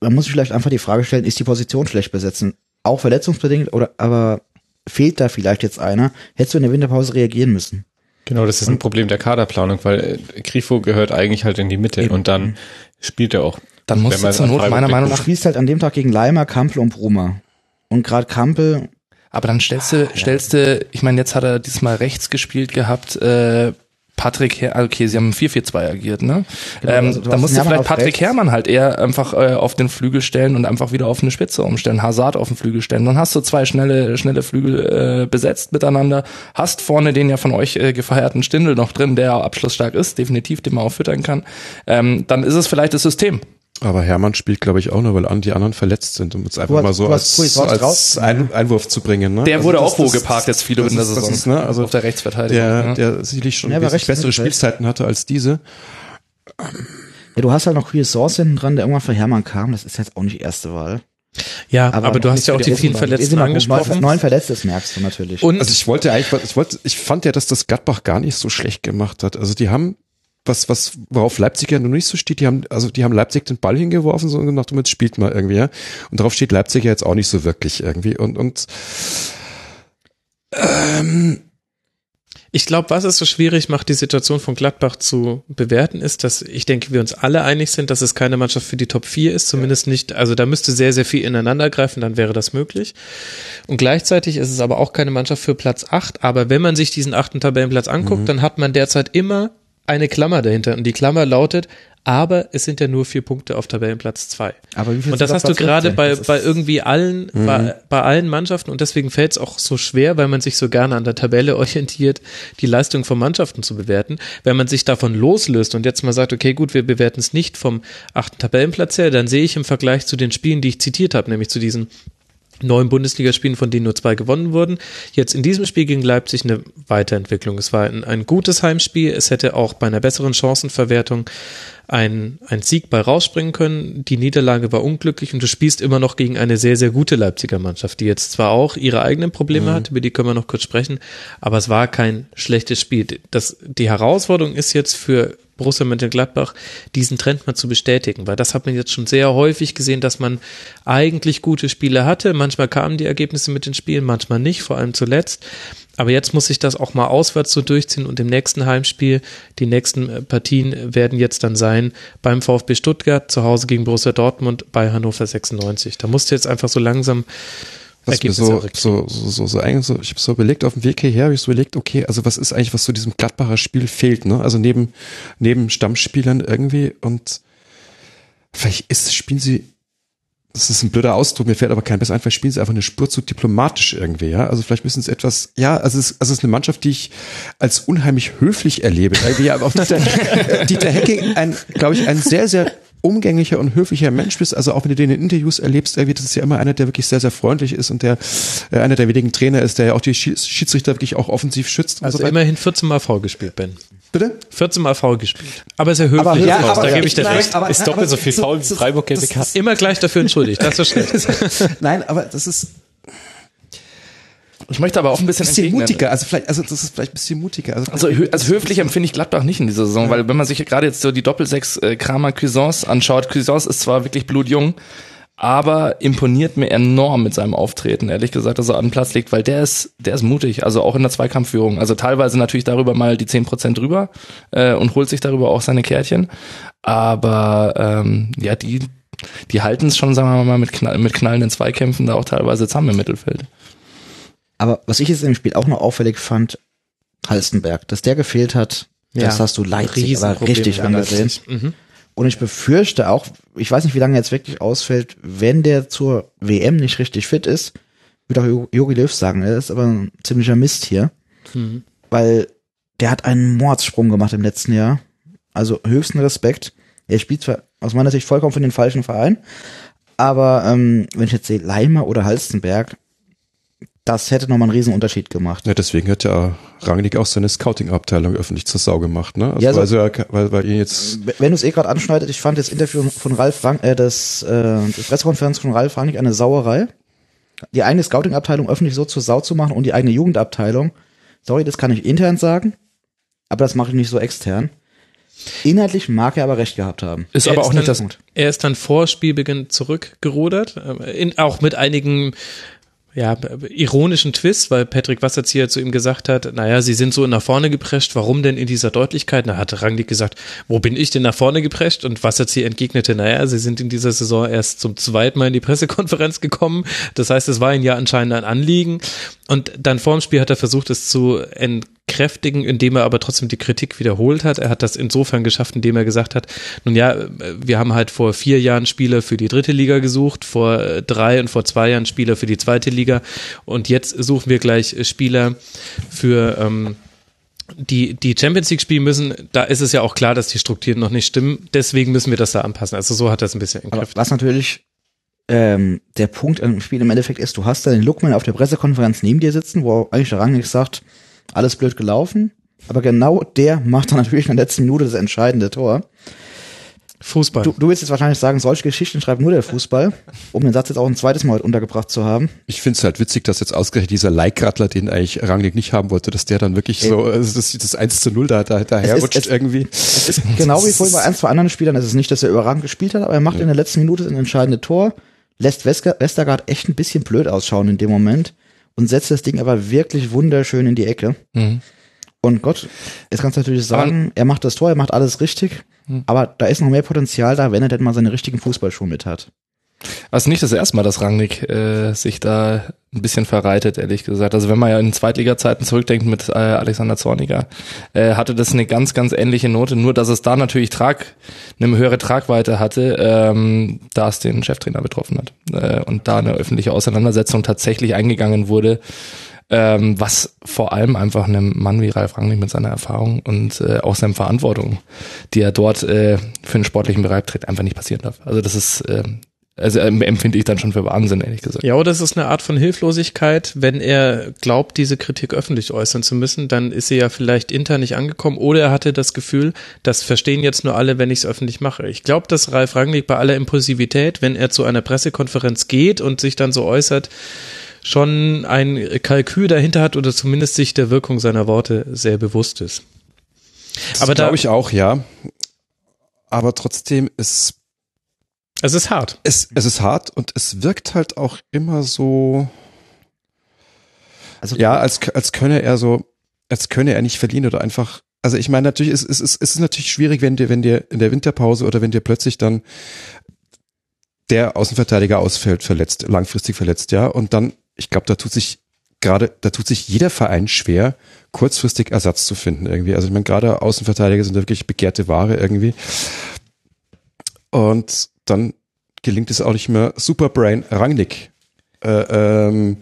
Man muss sich vielleicht einfach die Frage stellen, ist die Position schlecht besetzen? Auch verletzungsbedingt oder, aber fehlt da vielleicht jetzt einer? Hättest du in der Winterpause reagieren müssen? Genau, das ist ein Problem der Kaderplanung, weil äh, Grifo gehört eigentlich halt in die Mitte und dann spielt er auch. Dann muss man zur Not Freiburg meiner Meinung Du nach spielst halt an dem Tag gegen Leimer, Kampel und Brummer. Und gerade Kampel, Aber dann stellst du, stellst du, ich meine, jetzt hat er diesmal rechts gespielt gehabt, äh, Patrick, Her okay, sie haben 4-4-2 agiert, ne? Genau, ähm, also da hast musst du Hermann vielleicht Patrick rechts. Herrmann halt eher einfach äh, auf den Flügel stellen und einfach wieder auf eine Spitze umstellen, Hazard auf den Flügel stellen. Dann hast du zwei schnelle, schnelle Flügel äh, besetzt miteinander, hast vorne den ja von euch äh, gefeierten Stindel noch drin, der abschlussstark ist, definitiv, den man auch füttern kann. Ähm, dann ist es vielleicht das System. Aber Hermann spielt, glaube ich, auch nur, weil an die anderen verletzt sind, um es einfach hast- mal so du hast als, als ein, Einwurf zu bringen. Ne? Der Also wurde das- auch wo geparkt jetzt viele in der Saison. ist, ne, also auf der Rechtsverteidigung. der, ja. der sicherlich schon Ja, aber bessere. Spielzeiten hatte als diese. ja, du hast halt noch Chris Source hinten dran, der irgendwann für Hermann kam. Das ist jetzt auch nicht erste Wahl. Ja, aber, noch du hast ja auch die vielen Verletzten angesprochen. Neun, neun Verletzte, das merkst du natürlich. Und Also ich wollte eigentlich, ich wollte, ich fand ja, dass das Gladbach gar nicht so schlecht gemacht hat. Also die haben was, was, worauf Leipzig ja noch nicht so steht, die haben, also die haben Leipzig den Ball hingeworfen, so nach dem jetzt spielt mal irgendwie, ja. Und darauf steht Leipzig ja jetzt auch nicht so wirklich irgendwie. Und, und ähm, Ich glaube, was es so schwierig macht, die Situation von Gladbach zu bewerten, ist, dass ich denke, wir uns alle einig sind, dass es keine Mannschaft für die Top 4 ist, zumindest nicht, also da müsste sehr, sehr viel ineinander greifen, dann wäre das möglich. Und gleichzeitig ist es aber auch keine Mannschaft für Platz 8, aber wenn man sich diesen achten Tabellenplatz anguckt, dann hat man derzeit immer eine Klammer dahinter und die Klammer lautet, aber es sind ja nur vier Punkte auf Tabellenplatz 2. Aber wie viel Und das hast du gerade 15? bei, bei irgendwie allen, bei, bei allen Mannschaften und deswegen fällt es auch so schwer, weil man sich so gerne an der Tabelle orientiert, die Leistung von Mannschaften zu bewerten. Wenn man sich davon loslöst und jetzt mal sagt, okay, gut, wir bewerten es nicht vom achten Tabellenplatz her, dann sehe ich im Vergleich zu den Spielen, die ich zitiert habe, nämlich zu diesen neun Bundesligaspielen, von denen nur zwei gewonnen wurden. Jetzt in diesem Spiel gegen Leipzig eine Weiterentwicklung. Es war ein, ein gutes Heimspiel. Es hätte auch bei einer besseren Chancenverwertung ein, ein Sieg bei rausspringen können. Die Niederlage war unglücklich und du spielst immer noch gegen eine sehr, sehr gute Leipziger Mannschaft, die jetzt zwar auch ihre eigenen Probleme hat, über die können wir noch kurz sprechen, aber es war kein schlechtes Spiel. Das, die Herausforderung ist jetzt für Borussia Mönchengladbach, diesen Trend mal zu bestätigen, weil das hat man jetzt schon sehr häufig gesehen, dass man eigentlich gute Spiele hatte. Manchmal kamen die Ergebnisse mit den Spielen, manchmal nicht, vor allem zuletzt. Aber jetzt muss sich das auch mal auswärts so durchziehen und im nächsten Heimspiel, die nächsten äh, Partien werden jetzt dann sein beim VfB Stuttgart, zu Hause gegen Borussia Dortmund, bei Hannover 96. Da musst du jetzt einfach so langsam was mir so, so, so, so, so, eigentlich so, ich habe so überlegt, auf dem Weg hierher habe ich so überlegt, okay, also was ist eigentlich, was zu diesem Gladbacher Spiel fehlt, ne? Also neben, neben Stammspielern irgendwie und vielleicht ist, spielen sie, das ist ein blöder Ausdruck, mir fällt aber kein besser ein, vielleicht spielen sie einfach eine Spur zu diplomatisch irgendwie, ja. Also vielleicht müssen sie etwas, ja, also es, also es ist eine Mannschaft, die ich als unheimlich höflich erlebe. Irgendwie, aber auch Dieter, Dieter Hecking, ein, glaube ich, ein sehr, sehr umgänglicher und höflicher Mensch bist, also auch wenn du den in Interviews erlebst, irgendwie, das ist ja immer einer, der wirklich sehr, sehr freundlich ist und der äh, einer der wenigen Trainer ist, der ja auch die Schieds- Schiedsrichter wirklich auch offensiv schützt und Also so weiter. immerhin 14 Mal vorgespielt, Ben. Bitte? 14 Mal faul gespielt. Aber sehr höflich. Aber- ja, aber- da gebe ich dir recht. aber- Ist doppelt so viel faul wie Freiburg ist- Immer gleich dafür entschuldigt. Das ist schlecht. Nein, aber das ist Ich möchte aber auch ein bisschen ein bisschen mutiger. Also vielleicht, also das ist vielleicht ein bisschen mutiger. Also, Also, hö also höflich empfinde ich Gladbach nicht in dieser Saison, weil wenn man sich gerade jetzt so die Doppelsechs äh, Kramer Cuisance anschaut, Cuisance ist zwar wirklich blutjung, aber imponiert mir enorm mit seinem Auftreten, ehrlich gesagt, dass er an den Platz liegt, weil der ist, der ist mutig, also auch in der Zweikampfführung. Also teilweise natürlich darüber mal die 10% drüber äh, und holt sich darüber auch seine Kärtchen. Aber ähm, ja, die, die halten es schon, sagen wir mal, mit, knall, mit knallenden Zweikämpfen da auch teilweise zusammen im Mittelfeld. Aber was ich jetzt im Spiel auch noch auffällig fand, Halstenberg, dass der gefehlt hat, das hast du Leipzig aber richtig angesehen. Mhm. Und ich befürchte auch, ich weiß nicht, wie lange er jetzt wirklich ausfällt, wenn der zur WM nicht richtig fit ist, würde auch Jogi Löw sagen, er ist aber ein ziemlicher Mist hier. Mhm. Weil der hat einen Mordssprung gemacht im letzten Jahr. Also höchsten Respekt. Er spielt zwar aus meiner Sicht vollkommen für den falschen Verein, aber ähm, wenn ich jetzt sehe, Leimer oder Halstenberg, das hätte nochmal einen riesen Unterschied gemacht. Ja, deswegen hat ja Rangnick auch seine Scouting-Abteilung öffentlich zur Sau gemacht, ne? Also Ja, so- weil, weil, weil ihn jetzt, Wenn du es eh gerade anschneidest, ich fand das Interview von Ralf Rang, äh, das, äh, die Pressekonferenz von Ralf Rangnick eine Sauerei. Die eigene Scouting-Abteilung öffentlich so zur Sau zu machen und die eigene Jugendabteilung. Sorry, das kann ich intern sagen, aber das mache ich nicht so extern. Inhaltlich mag er aber recht gehabt haben. Ist Er aber auch nicht dann, das. Er ist dann vor Spielbeginn zurückgerudert, äh, in, auch mit einigen ja, ironischen Twist, weil Patrick Wasserzieher zu ihm gesagt hat, naja, sie sind so nach vorne geprescht, warum denn in dieser Deutlichkeit? Da hat Rangnick gesagt, wo bin ich denn nach vorne geprescht? Und Wasserzieher entgegnete, naja, sie sind in dieser Saison erst zum zweiten Mal in die Pressekonferenz gekommen. Das heißt, es war ihnen ja anscheinend ein Anliegen. Und dann vor dem Spiel hat er versucht, es zu entkräftigen, indem er aber trotzdem die Kritik wiederholt hat. Er hat das insofern geschafft, indem er gesagt hat, nun ja, wir haben halt vor vier Jahren Spieler für die dritte Liga gesucht, vor äh, drei und vor zwei Jahren Spieler für die zweite Liga und jetzt suchen wir gleich Spieler für ähm, die, die Champions League spielen müssen, da ist es ja auch klar, dass die Strukturen noch nicht stimmen. Deswegen müssen wir das da anpassen. Also so hat er es ein bisschen entkräftet. was natürlich ähm, der Punkt im Spiel im Endeffekt ist, du hast da den Lookman auf der Pressekonferenz neben dir sitzen, wo eigentlich der Rangnick sagt, alles blöd gelaufen. Aber genau der macht dann natürlich in der letzten Minute das entscheidende Tor. Fußball. Du, du willst jetzt wahrscheinlich sagen, solche Geschichten schreibt nur der Fußball, um den Satz jetzt auch ein zweites Mal heute untergebracht zu haben. ich finde es halt witzig, dass jetzt ausgerechnet dieser Leikradler, den eigentlich Rangnick nicht haben wollte, dass der dann wirklich so, also das, das 1 zu 0 da, da, daher Es ist- rutscht es- irgendwie. Es ist genau wie vorhin bei ein, zwei anderen Spielern. Es ist nicht, dass er überragend gespielt hat, aber er macht in der letzten Minute ein entscheidendes Tor, lässt Westergaard echt ein bisschen blöd ausschauen in dem Moment und setzt das Ding aber wirklich wunderschön in die Ecke. Mhm. Und Gott, jetzt kannst du natürlich sagen, er macht das Tor, er macht alles richtig, aber da ist noch mehr Potenzial da, wenn er denn mal seine richtigen Fußballschuhe mit hat. Also nicht das erste Mal, dass Rangnick äh, sich da ein bisschen verreitet, ehrlich gesagt. Also wenn man ja in Zweitliga-Zeiten zurückdenkt mit äh, Alexander Zorniger, äh, hatte das eine ganz, ganz ähnliche Note, nur dass es da natürlich Trag, eine höhere Tragweite hatte, ähm, da es den Cheftrainer betroffen hat. Äh, und da eine öffentliche Auseinandersetzung tatsächlich eingegangen wurde, ähm, was vor allem einfach einem Mann wie Ralf Rangnick mit seiner Erfahrung und äh, auch seiner Verantwortung, die er dort äh, für den sportlichen Bereich trägt, einfach nicht passieren darf. Also das ist, ähm, also ähm, empfinde ich dann schon für Wahnsinn, ehrlich gesagt. Ja, oder es ist eine Art von Hilflosigkeit. Wenn er glaubt, diese Kritik öffentlich äußern zu müssen, dann ist sie ja vielleicht intern nicht angekommen oder er hatte das Gefühl, das verstehen jetzt nur alle, wenn ich es öffentlich mache. Ich glaube, dass Ralf Rangnick bei aller Impulsivität, wenn er zu einer Pressekonferenz geht und sich dann so äußert, schon ein Kalkül dahinter hat oder zumindest sich der Wirkung seiner Worte sehr bewusst ist. Aber da, glaube ich auch, ja. Aber trotzdem ist es ist hart. es, es ist hart und es wirkt halt auch immer so, Also ja, als, als könne er so, als könne er nicht verlieren oder einfach, also ich meine, natürlich ist es ist, ist natürlich schwierig, wenn dir, wenn dir in der Winterpause oder wenn dir plötzlich dann der Außenverteidiger ausfällt, verletzt, langfristig verletzt, ja, und dann, ich glaube, da tut sich gerade, da tut sich jeder Verein schwer, kurzfristig Ersatz zu finden irgendwie. Also ich meine, gerade Außenverteidiger sind wirklich begehrte Ware irgendwie. Und dann gelingt es auch nicht mehr, Superbrain Rangnick äh, ähm,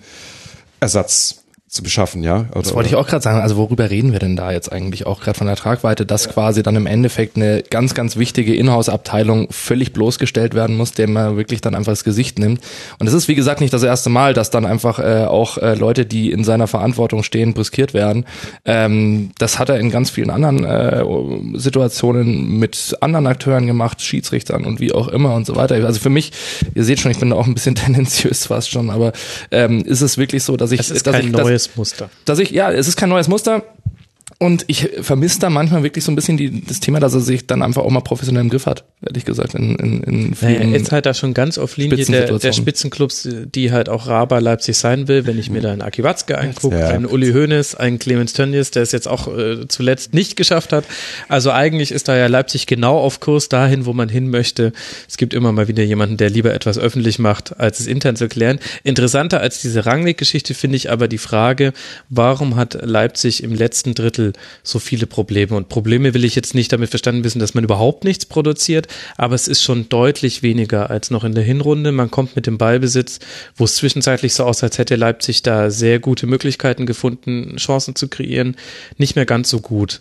Ersatz zu beschaffen, ja. Also, Das wollte ich auch gerade sagen. Also worüber reden wir denn da jetzt eigentlich auch gerade von der Tragweite, dass quasi dann im Endeffekt eine ganz, ganz wichtige Inhouse-Abteilung völlig bloßgestellt werden muss, der man wirklich dann einfach das Gesicht nimmt. Und es ist wie gesagt nicht das erste Mal, dass dann einfach äh, auch äh, Leute, die in seiner Verantwortung stehen, brüskiert werden. Ähm, das hat er in ganz vielen anderen äh, Situationen mit anderen Akteuren gemacht, Schiedsrichtern und wie auch immer und so weiter. Also für mich, ihr seht schon, ich bin da auch ein bisschen tendenziös fast schon, aber ähm, ist es wirklich so, dass ich, Es ist dass kein ich, dass, neues Muster. dass ich, ja, es ist kein neues Muster. Und ich vermisse da manchmal wirklich so ein bisschen die, das Thema, dass er sich dann einfach auch mal professionell im Griff hat, ehrlich gesagt, in, in, in Naja, vielen jetzt halt da schon ganz auf Linie der, der. Spitzenclubs, die halt auch Raba Leipzig sein will. Wenn ich mir da einen Aki Watzke angucke, Ja. einen Uli Hoeneß, einen Clemens Tönnies, der es jetzt auch äh, zuletzt nicht geschafft hat. Also eigentlich ist da ja Leipzig genau auf Kurs dahin, wo man hin möchte. Es gibt immer mal wieder jemanden, der lieber etwas öffentlich macht, als es intern zu klären. Interessanter als diese Rangnick-Geschichte finde ich aber die Frage, warum hat Leipzig im letzten Drittel so viele Probleme? Und Probleme will ich jetzt nicht damit verstanden wissen, dass man überhaupt nichts produziert, aber es ist schon deutlich weniger als noch in der Hinrunde. Man kommt mit dem Ballbesitz, wo es zwischenzeitlich so aus, als hätte Leipzig da sehr gute Möglichkeiten gefunden, Chancen zu kreieren, nicht mehr ganz so gut.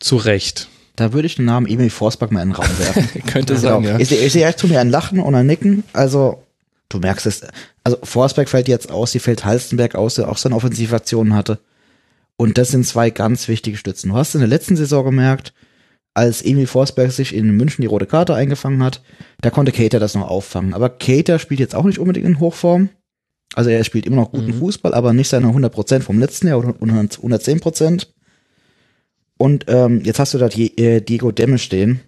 Zu Recht. Da würde ich den Namen Emil Forsberg mal in den Raum werfen. könnte sein, Genau. ja. Ich, sehe- echt zu mir ein Lachen und ein Nicken. Also, du merkst es. Also, Forsberg fällt jetzt aus, die fällt Halstenberg aus, der auch seine Offensivaktionen hatte. Und das sind zwei ganz wichtige Stützen. Du hast in der letzten Saison gemerkt, als Emil Forsberg sich in München die rote Karte eingefangen hat, da konnte Cater das noch auffangen. Aber Cater spielt jetzt auch nicht unbedingt in Hochform. Also er spielt immer noch guten Fußball, aber nicht seine 100% vom letzten Jahr oder 100 110%. Und ähm, jetzt hast du da die, äh, Diego Demme stehen.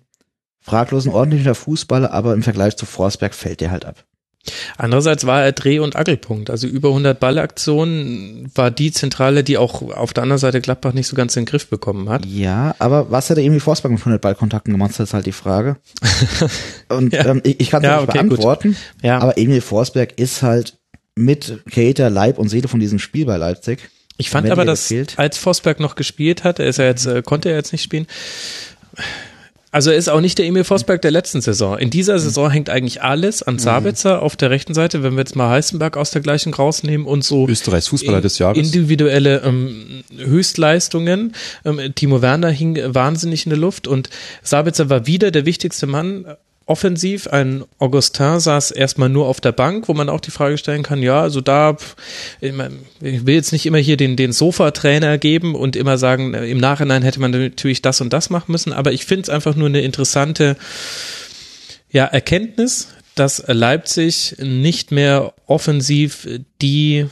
Fraglos ein ordentlicher Fußballer, aber im Vergleich zu Forsberg fällt der halt ab. Andererseits war er Dreh- und Angelpunkt. Also über 100 Ballaktionen war die Zentrale, die auch auf der anderen Seite Gladbach nicht so ganz in den Griff bekommen hat. Ja, aber was hat der Emil Forsberg mit 100 Ballkontakten gemacht, das ist halt die Frage. Und Ja. ähm, ich, ich kann es Ja, nicht okay, gut. beantworten, Ja. aber Emil Forsberg ist halt mit Cater, Leib und Seele von diesem Spiel bei Leipzig. Ich fand aber, dass als Forsberg noch gespielt hat, er ist ja jetzt, äh, konnte er jetzt nicht spielen. Also er ist auch nicht der Emil Forsberg der letzten Saison. In dieser Saison hängt eigentlich alles an Sabitzer auf der rechten Seite, wenn wir jetzt mal Heißenberg aus der gleichen rausnehmen und so Österreichs Fußballer des Jahres. individuelle ähm, Höchstleistungen. Ähm, Timo Werner hing wahnsinnig in der Luft und Sabitzer war wieder der wichtigste Mann offensiv. Ein Augustin saß erstmal nur auf der Bank, wo man auch die Frage stellen kann, ja, also da, ich will jetzt nicht immer hier den, den Sofa-Trainer geben und immer sagen, äh, im Nachhinein hätte man natürlich das und das machen müssen, aber ich finde es einfach nur eine interessante ja, Erkenntnis, dass Leipzig nicht mehr offensiv die,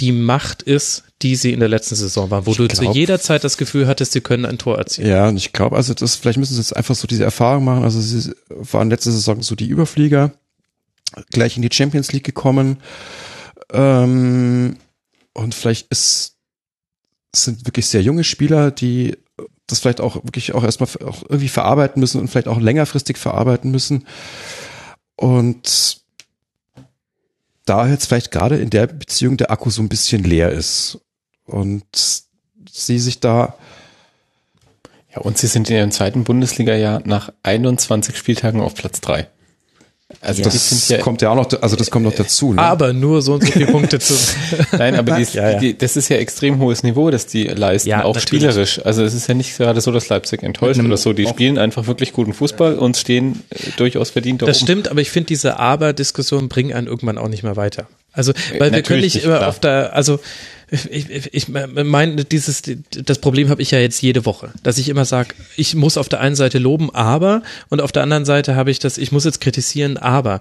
die Macht ist, die sie in der letzten Saison war, wo Ich du zu glaub- jeder Zeit das Gefühl hattest, sie können ein Tor erzielen. Ja, und ich glaube, also das, vielleicht müssen sie jetzt einfach so diese Erfahrung machen. Also sie waren letzte Saison so die Überflieger, gleich in die Champions League gekommen. Ähm, und vielleicht ist, sind wirklich sehr junge Spieler, die das vielleicht auch wirklich auch erstmal auch irgendwie verarbeiten müssen und vielleicht auch längerfristig verarbeiten müssen. Und da jetzt vielleicht gerade in der Beziehung der Akku so ein bisschen leer ist und sie sich da Ja, und sie sind in ihrem zweiten Bundesliga-Jahr nach 21 Spieltagen auf Platz drei. Also die Das ja, kommt ja auch noch, also das kommt noch dazu. Ne? Aber nur so und so viele Punkte zu. nein, aber die, Ja, ja. Die, das ist ja extrem hohes Niveau, das die leisten, Ja, auch natürlich. spielerisch. Also es ist ja nicht gerade so, dass Leipzig enttäuscht oder so. Die spielen einfach wirklich guten Fußball und stehen äh, durchaus verdient Das oben. stimmt, aber ich finde, diese Aber-Diskussion bringen einen irgendwann auch nicht mehr weiter. Also, weil wir können natürlich nicht nicht, immer klar. auf der, also ich, ich, meine, dieses, das Problem habe ich ja jetzt jede Woche, dass ich immer sage, ich muss auf der einen Seite loben, aber und auf der anderen Seite habe ich das, ich muss jetzt kritisieren, aber.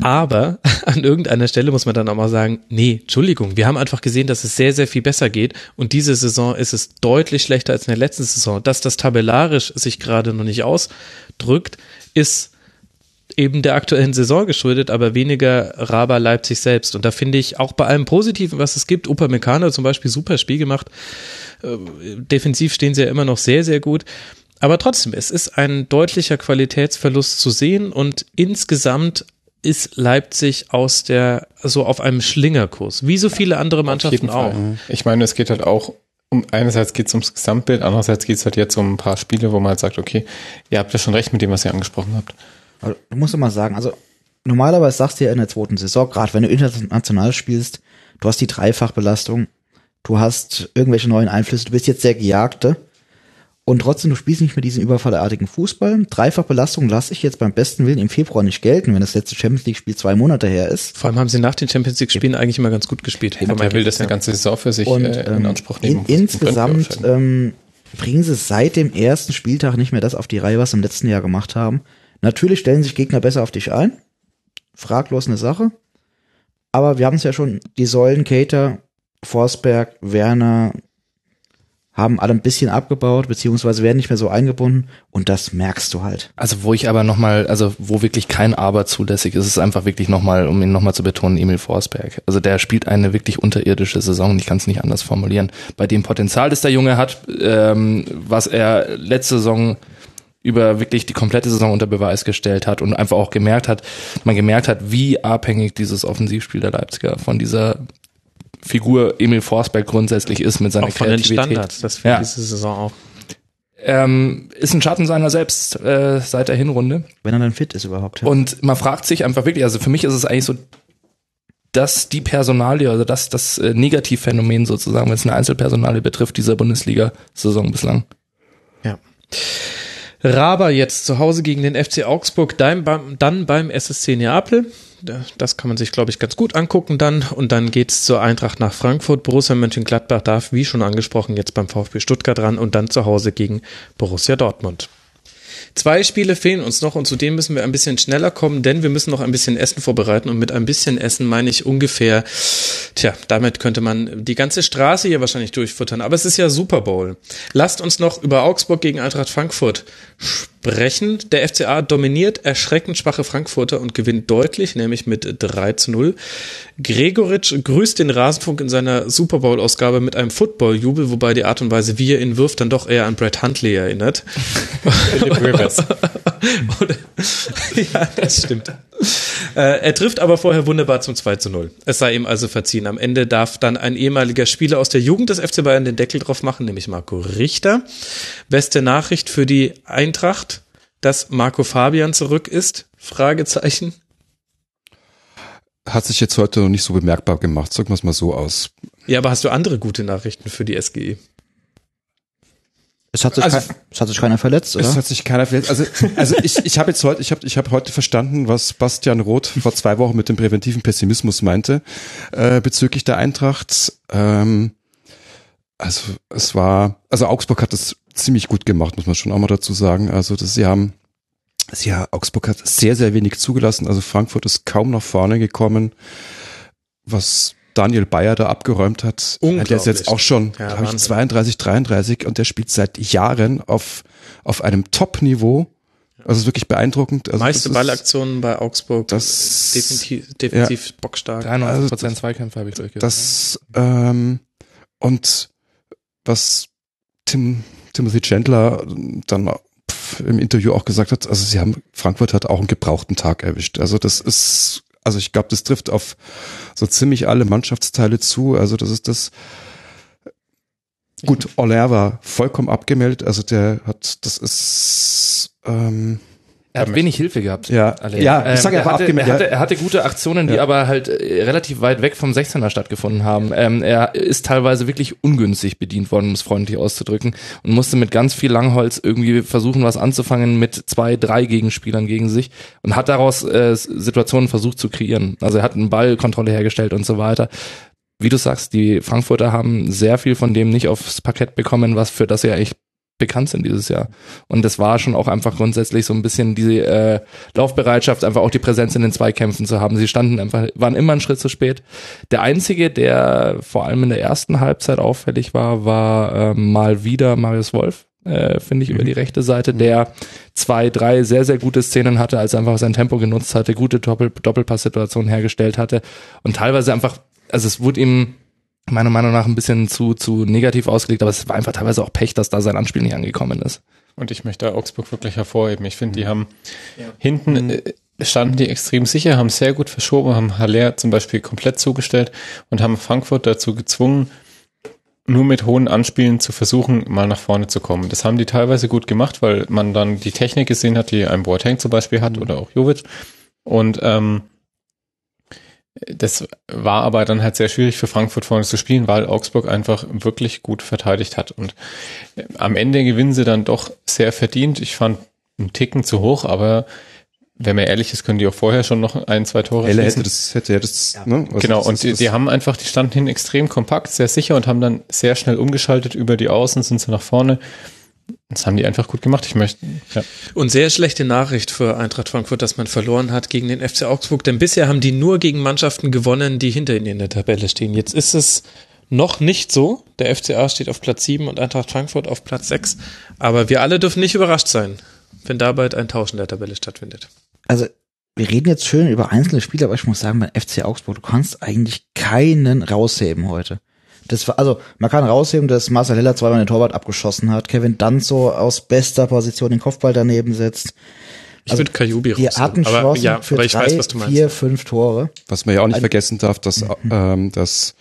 Aber an irgendeiner Stelle muss man dann auch mal sagen, nee, Entschuldigung, wir haben einfach gesehen, dass es sehr, sehr viel besser geht und diese Saison ist es deutlich schlechter als in der letzten Saison. Dass das tabellarisch sich gerade noch nicht ausdrückt, ist eben der aktuellen Saison geschuldet, aber weniger Raba Leipzig selbst. Und da finde ich auch bei allem Positiven, was es gibt, Upamecano zum Beispiel super Spiel gemacht. Äh, Defensiv stehen sie ja immer noch sehr, sehr gut. Aber trotzdem, es ist ein deutlicher Qualitätsverlust zu sehen und insgesamt ist Leipzig aus der, so auf einem Schlingerkurs, wie so viele andere Mannschaften auch. Ich meine, es geht halt auch um, einerseits geht es ums Gesamtbild, andererseits geht es halt jetzt um ein paar Spiele, wo man halt sagt, okay, ihr habt ja schon recht mit dem, was ihr angesprochen habt. Aber du musst immer sagen, also normalerweise sagst du ja in der zweiten Saison, gerade wenn du international spielst, Du hast die Dreifachbelastung. Du hast irgendwelche neuen Einflüsse. Du bist jetzt der Gejagte. Und trotzdem, du spielst nicht mehr diesen überfallartigen Fußball. Dreifachbelastung lasse ich jetzt beim besten Willen im Februar nicht gelten, wenn das letzte Champions League Spiel zwei Monate her ist. Vor allem haben sie nach den Champions League Spielen eigentlich immer ganz gut gespielt. Ja, wer will das eine ganze Saison für sich Und äh, in ähm, Anspruch nehmen? in, insgesamt ähm, bringen sie seit dem ersten Spieltag nicht mehr das auf die Reihe, was sie im letzten Jahr gemacht haben. Natürlich stellen sich Gegner besser auf dich ein. Fraglos eine Sache. Aber wir haben es ja schon, die Säulen Cater, Forsberg, Werner haben alle ein bisschen abgebaut, beziehungsweise werden nicht mehr so eingebunden und das merkst du halt. Also wo ich aber nochmal, also wo wirklich kein Aber zulässig ist, ist einfach wirklich nochmal, um ihn nochmal zu betonen, Emil Forsberg. Also der spielt eine wirklich unterirdische Saison ich kann es nicht anders formulieren. Bei dem Potenzial, das der Junge hat, ähm, was er letzte Saison über wirklich die komplette Saison unter Beweis gestellt hat und einfach auch gemerkt hat, man gemerkt hat, wie abhängig dieses Offensivspiel der Leipziger von dieser Figur Emil Forsberg grundsätzlich ist mit seiner Auch von den Kreativität. Standards, das für Ja. diese Saison auch. Ähm, ist ein Schatten seiner selbst äh, seit der Hinrunde. Wenn er dann fit ist überhaupt. Und man fragt sich einfach wirklich, also für mich ist es eigentlich so, dass die Personalie, also das, das äh, Negativphänomen sozusagen, wenn es eine Einzelpersonalie betrifft, dieser Bundesliga-Saison bislang. Raber jetzt zu Hause gegen den FC Augsburg, dann beim, SSC Neapel. Das kann man sich, glaube ich, ganz gut angucken dann. Und dann geht's zur Eintracht nach Frankfurt. Borussia Mönchengladbach darf, wie schon angesprochen, jetzt beim VfB Stuttgart ran und dann zu Hause gegen Borussia Dortmund. Zwei Spiele fehlen uns noch und zudem müssen wir ein bisschen schneller kommen, denn wir müssen noch ein bisschen Essen vorbereiten und mit ein bisschen Essen meine ich ungefähr, tja, damit könnte man die ganze Straße hier wahrscheinlich durchfuttern, aber es ist ja Super Bowl. Lasst uns noch über Augsburg gegen Eintracht Frankfurt sprechen. Der FCA dominiert erschreckend schwache Frankfurter und gewinnt deutlich, nämlich mit 3 zu 0. Gregoritsch grüßt den Rasenfunk in seiner Super Bowl-Ausgabe mit einem Football-Jubel, wobei die Art und Weise, wie er ihn wirft, dann doch eher an Brett Huntley erinnert. Philip Rivers. Oder, ja, das stimmt. Äh, er trifft aber vorher wunderbar zum 2 zu 0. Es sei ihm also verziehen. Am Ende darf dann ein ehemaliger Spieler aus der Jugend des FC Bayern den Deckel drauf machen, nämlich Marco Richter. Beste Nachricht für die Eintracht, dass Marco Fabian zurück ist? Fragezeichen. Hat sich jetzt heute noch nicht so bemerkbar gemacht, sagen wir es mal so aus. Ja, aber hast du andere gute Nachrichten für die? SGE? Es hat sich, Also- kein, es hat sich keiner verletzt, oder? Es hat sich keiner verletzt. Also, also ich, ich habe jetzt heute, ich habe ich hab heute verstanden, was Bastian Roth vor zwei Wochen mit dem präventiven Pessimismus meinte äh, bezüglich der Eintracht. Ähm, also es war, also Augsburg hat das ziemlich gut gemacht, muss man schon auch mal dazu sagen. Also das, sie haben, sie, ja, Augsburg hat sehr, sehr wenig zugelassen. Also Frankfurt ist kaum nach vorne gekommen, was Daniel Bayer da abgeräumt hat. Der ist jetzt auch schon, Ja, glaube ich, Wahnsinn. 32, 33 und der spielt seit Jahren auf, auf einem Top-Niveau. Also ist wirklich beeindruckend. Also Meiste Ballaktionen bei Augsburg. Das- definitiv, defensiv bockstark. 93 Prozent Zweikämpfe habe ich durchgeführt. Das ähm, und was Tim Timothy Chandler dann im Interview auch gesagt hat, also sie haben Frankfurt hat auch einen gebrauchten Tag erwischt. Also das ist, also ich glaube, das trifft auf so ziemlich alle Mannschaftsteile zu. Also das ist das. Gut, Aller war vollkommen abgemeldet. Also der hat, das ist ähm, er hat wenig Hilfe gehabt. Ja, Alle. ja, ich sag, er war hatte, er, hatte, er hatte gute Aktionen, die Ja. aber halt äh, relativ weit weg vom 16er stattgefunden haben. Ähm, er ist teilweise wirklich ungünstig bedient worden, um es freundlich auszudrücken, und musste mit ganz viel Langholz irgendwie versuchen, was anzufangen mit zwei, drei Gegenspielern gegen sich und hat daraus äh, Situationen versucht zu kreieren. Also er hat eine Ballkontrolle hergestellt und so weiter. Wie du sagst, die Frankfurter haben sehr viel von dem nicht aufs Parkett bekommen, was für das sie ja echt bekannt sind dieses Jahr. Und das war schon auch einfach grundsätzlich so ein bisschen die äh, Laufbereitschaft, einfach auch die Präsenz in den Zweikämpfen zu haben. Sie standen einfach, waren immer einen Schritt zu spät. Der einzige, der vor allem in der ersten Halbzeit auffällig war, war äh, mal wieder Marius Wolf. Äh, finde ich über die rechte Seite, der zwei, drei sehr, sehr gute Szenen hatte, als er einfach sein Tempo genutzt hatte, gute Doppel Doppelpass-Situationen hergestellt hatte und teilweise einfach, also es wurde ihm meiner Meinung nach ein bisschen zu, zu negativ ausgelegt, aber es war einfach teilweise auch Pech, dass da sein Anspiel nicht angekommen ist. Und ich möchte Augsburg wirklich hervorheben. Ich finde, die haben hinten äh, standen die extrem sicher, haben sehr gut verschoben, haben Haller zum Beispiel komplett zugestellt und haben Frankfurt dazu gezwungen, nur mit hohen Anspielen zu versuchen, mal nach vorne zu kommen. Das haben die teilweise gut gemacht, weil man dann die Technik gesehen hat, die ein Boateng zum Beispiel hat oder auch Jovic. Und ähm, Das war aber dann halt sehr schwierig für Frankfurt vorne zu spielen, weil Augsburg einfach wirklich gut verteidigt hat. Und äh, am Ende gewinnen sie dann doch sehr verdient. Ich fand einen Ticken zu hoch, aber wenn man ehrlich ist, können die auch vorher schon noch ein, zwei Tore schießen. hätte das, hätte er das, ne? Also genau, das und die, das- die haben einfach, die standen hin extrem kompakt, sehr sicher und haben dann sehr schnell umgeschaltet über die Außen, sind sie nach vorne. Das haben die einfach gut gemacht. Ich möchte, ja. Und sehr schlechte Nachricht für Eintracht Frankfurt, dass man verloren hat gegen den FC Augsburg, denn bisher haben die nur gegen Mannschaften gewonnen, die hinter ihnen in der Tabelle stehen. Jetzt ist es noch nicht so. Der FCA steht auf Platz 7 und Eintracht Frankfurt auf Platz 6. Aber wir alle dürfen nicht überrascht sein, wenn da bald ein Tausch in der Tabelle stattfindet. Also, wir reden jetzt schön über einzelne Spiele, aber ich muss sagen, beim FC Augsburg, du kannst eigentlich keinen rausheben heute. Das war, also, man kann rausheben, dass Marcel Heller zweimal den Torwart abgeschossen hat, Kevin Danzo aus bester Position den Kopfball daneben setzt. Ich würde Kajubi Die hatten aber, Chancen ja, für aber ich drei, weiß, was du meinst. vier, fünf Tore. Was man ja auch nicht Ein- vergessen darf, dass, ähm, dass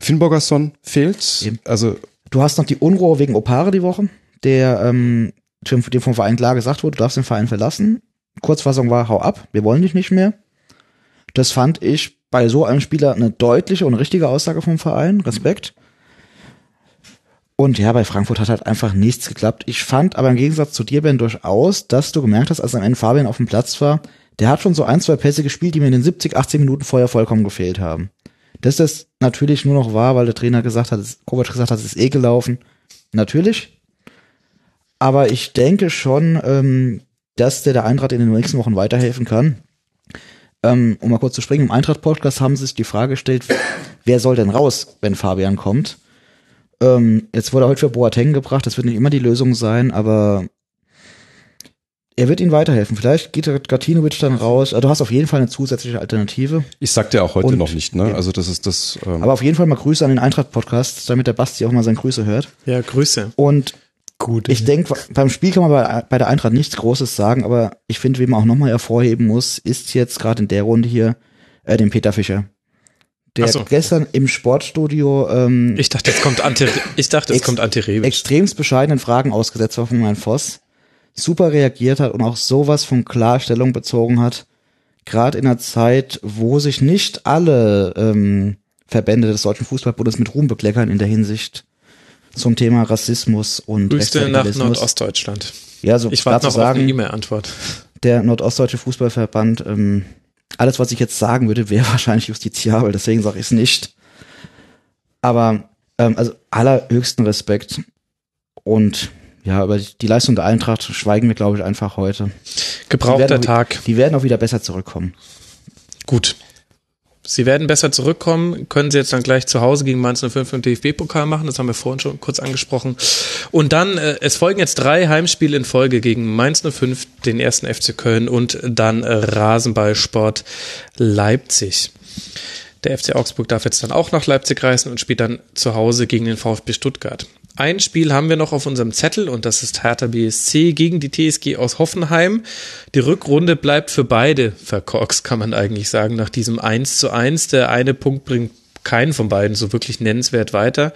Finn Bogerson fehlt. Eben. Also Du hast noch die Unruhe wegen Opare die Woche, der ähm, dem dem vom Verein klar gesagt wurde, du darfst den Verein verlassen. Kurzfassung war, hau ab, wir wollen dich nicht mehr. Das fand ich bei so einem Spieler eine deutliche und richtige Aussage vom Verein. Respekt. Und ja, bei Frankfurt hat halt einfach nichts geklappt. Ich fand aber im Gegensatz zu dir, Ben, durchaus, dass du gemerkt hast, als am Ende Fabian auf dem Platz war, der hat schon so ein, zwei Pässe gespielt, die mir in den 70, 80 Minuten vorher vollkommen gefehlt haben. Dass das natürlich nur noch war, weil der Trainer gesagt hat, Kovac gesagt hat, es ist eh gelaufen. Natürlich. Aber ich denke schon, ähm, dass der der Eintracht in den nächsten Wochen weiterhelfen kann. Ähm, um mal kurz zu springen, im Eintracht-Podcast haben sie sich die Frage gestellt, wer soll denn raus, wenn Fabian kommt? Ähm, jetzt wurde er heute für Boateng gebracht, das wird nicht immer die Lösung sein, aber er wird ihnen weiterhelfen. Vielleicht geht Gatinovic dann raus. Also du hast auf jeden Fall eine zusätzliche Alternative. ich sagte ja auch heute Und- noch nicht, ne? ja. Also das ist das. Ähm, Aber auf jeden Fall mal Grüße an den Eintracht-Podcast, damit der Basti auch mal seine Grüße hört. Ja, Grüße. Und Gut. ich denke, beim Spiel kann man bei, bei der Eintracht nichts Großes sagen, aber ich finde, wie man auch nochmal hervorheben muss, ist jetzt gerade in der Runde hier äh, den Peter Fischer. Der so. gestern im Sportstudio ähm, Ich dachte, jetzt kommt Ante, ich dachte, jetzt Ex- kommt Ante Rebic. extremst bescheidenen Fragen ausgesetzt war von Herrn Voss, super reagiert hat und auch sowas von Klarstellung bezogen hat, gerade in einer Zeit, wo sich nicht alle ähm, Verbände des Deutschen Fußballbundes mit Ruhm bekleckern in der Hinsicht zum Thema Rassismus und Grüße nach. Nordostdeutschland. Ja, so Ich warte noch auf eine sagen, E-Mail-Antwort. der Nordostdeutsche Fußballverband, ähm, alles, was ich jetzt sagen würde, wäre wahrscheinlich justiziabel, deswegen sage ich es nicht. Aber ähm, also allerhöchsten Respekt und ja, über die Leistung der Eintracht schweigen wir, glaube ich, einfach heute. Die Gebrauchter werden auch- Tag. Die werden auch wieder besser zurückkommen. Gut. Sie werden besser zurückkommen, können sie jetzt dann gleich zu Hause gegen Mainz 05 im DFB-Pokal machen, das haben wir vorhin schon kurz angesprochen. Und dann, äh, es folgen jetzt drei Heimspiele in Folge gegen Mainz 05, den ersten FC Köln und dann äh, Rasenballsport Leipzig. Der FC Augsburg darf jetzt dann auch nach Leipzig reisen und spielt dann zu Hause gegen den VfB Stuttgart. Ein Spiel haben wir noch auf unserem Zettel und das ist Hertha BSC gegen die TSG aus Hoffenheim. Die Rückrunde bleibt für beide verkorkst, kann man eigentlich sagen, nach diesem 1 zu 1. Der eine Punkt bringt keinen von beiden so wirklich nennenswert weiter.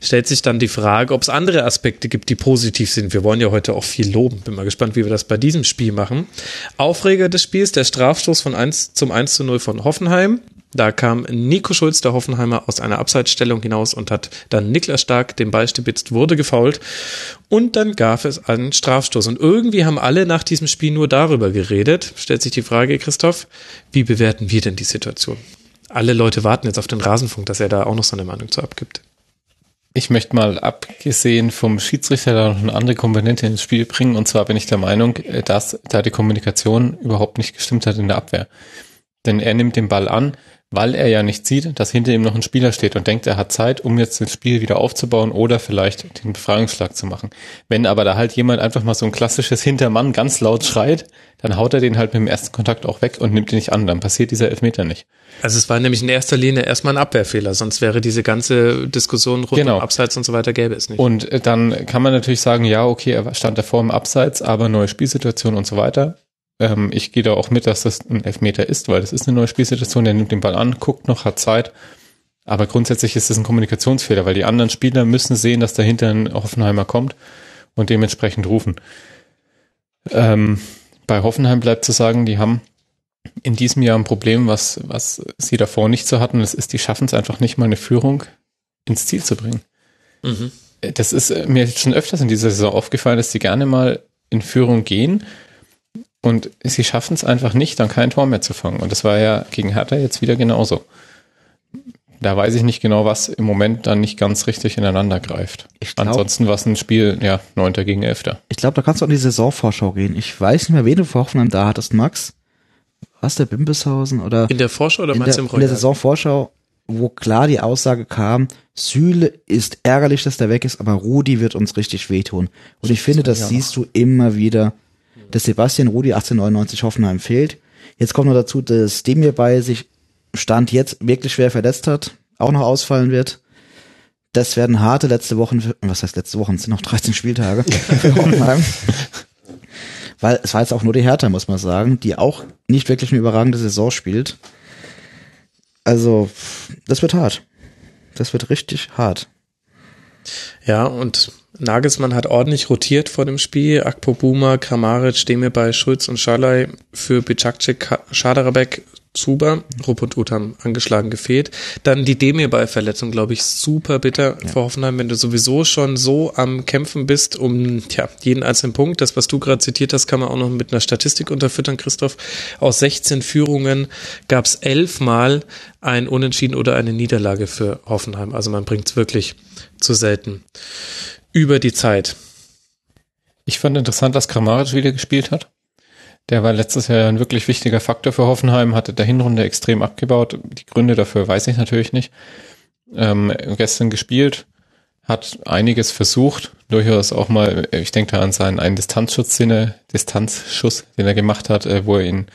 Stellt sich dann die Frage, ob es andere Aspekte gibt, die positiv sind. Wir wollen ja heute auch viel loben. Bin mal gespannt, wie wir das bei diesem Spiel machen. Aufreger des Spiels, der Strafstoß von 1 zum 1 zu 0 von Hoffenheim. Da kam Nico Schulz, der Hoffenheimer, aus einer Abseitsstellung hinaus und hat dann Niklas Stark den Ball stibitzt, wurde gefault. Und dann gab es einen Strafstoß. Und irgendwie haben alle nach diesem Spiel nur darüber geredet. Stellt sich die Frage, Christoph, wie bewerten wir denn die Situation? Alle Leute warten jetzt auf den Rasenfunk, dass er da auch noch seine Meinung zu abgibt. Ich möchte mal abgesehen vom Schiedsrichter da noch eine andere Komponente ins Spiel bringen. Und zwar bin ich der Meinung, äh, dass da die Kommunikation überhaupt nicht gestimmt hat in der Abwehr. Denn er nimmt den Ball an, weil er ja nicht sieht, dass hinter ihm noch ein Spieler steht und denkt, er hat Zeit, um jetzt das Spiel wieder aufzubauen oder vielleicht den Befreiungsschlag zu machen. Wenn aber da halt jemand einfach mal so ein klassisches Hintermann ganz laut schreit, dann haut er den halt mit dem ersten Kontakt auch weg und nimmt ihn nicht an. Dann passiert dieser Elfmeter nicht. Also es war nämlich in erster Linie erstmal ein Abwehrfehler, sonst wäre diese ganze Diskussion rund Genau. um Abseits und so weiter gäbe es nicht. Und äh, dann kann man natürlich sagen, ja, okay, er stand davor im Abseits, aber neue Spielsituation und so weiter. Ähm, ich gehe da auch mit, dass das ein Elfmeter ist, weil das ist eine neue Spielsituation. Der nimmt den Ball an, guckt noch, hat Zeit. Aber grundsätzlich ist es ein Kommunikationsfehler, weil die anderen Spieler müssen sehen, dass dahinter ein Hoffenheimer kommt und dementsprechend rufen. Ähm, bei Hoffenheim bleibt zu sagen, die haben in diesem Jahr ein Problem, was, was sie davor nicht so hatten. Das ist, die schaffen es einfach nicht mal eine Führung ins Ziel zu bringen. Mhm. Das ist mir schon öfters in dieser Saison aufgefallen, dass sie gerne mal in Führung gehen und sie schaffen es einfach nicht, dann kein Tor mehr zu fangen. Und das war ja gegen Hertha jetzt wieder genauso. Da weiß ich nicht genau, was im Moment dann nicht ganz richtig ineinander greift. Ich glaub- Ansonsten war es ein Spiel, ja, neunter gegen elfter. Ich glaube, da kannst du auch in die Saisonvorschau gehen. Ich weiß nicht mehr, wen du vor Hoffenheim da hattest, Max. Was der Bimbishausen oder In der Vorschau oder in meinst der, du im in der Royal? Saisonvorschau, wo klar die Aussage kam, Süle ist ärgerlich, dass der weg ist, aber Rudi wird uns richtig wehtun. Und ich finde, das siehst du immer wieder, dass Sebastian Rudi 1899 Hoffenheim fehlt. Jetzt kommt noch dazu, dass Demir bei sich Stand jetzt wirklich schwer verletzt hat, auch noch ausfallen wird. Das werden harte letzte Wochen, für, was heißt letzte Wochen, es sind noch 13 Spieltage für Hoffenheim. Weil es war jetzt auch nur die Hertha, muss man sagen, die auch nicht wirklich eine überragende Saison spielt. Also, das wird hart. Das wird richtig hart. Ja, und Nagelsmann hat ordentlich rotiert vor dem Spiel. Akpo Buma, Kramaric, Demirbay, Schulz und Schalay für Bicakcik, Schaderabek, Zuber, Rupp und Uth haben angeschlagen gefehlt. Dann die Demirbay-Verletzung, glaube ich, super bitter für Hoffenheim, wenn du sowieso schon so am Kämpfen bist um tja, jeden einzelnen Punkt. Das, was du gerade zitiert hast, kann man auch noch mit einer Statistik unterfüttern, Christoph. Aus 16 Führungen gab es elfmal ein Unentschieden oder eine Niederlage für Hoffenheim. Also man bringt es wirklich zu selten über die Zeit. Ich fand interessant, dass Kramaric wieder gespielt hat. Der war letztes Jahr ein wirklich wichtiger Faktor für Hoffenheim, hatte der Hinrunde extrem abgebaut. Die Gründe dafür weiß ich natürlich nicht. Ähm, gestern gespielt, hat einiges versucht, durchaus auch mal, ich denke da an seinen einen Distanzschuss, den er, Distanzschuss, den er gemacht hat, äh, wo er ihn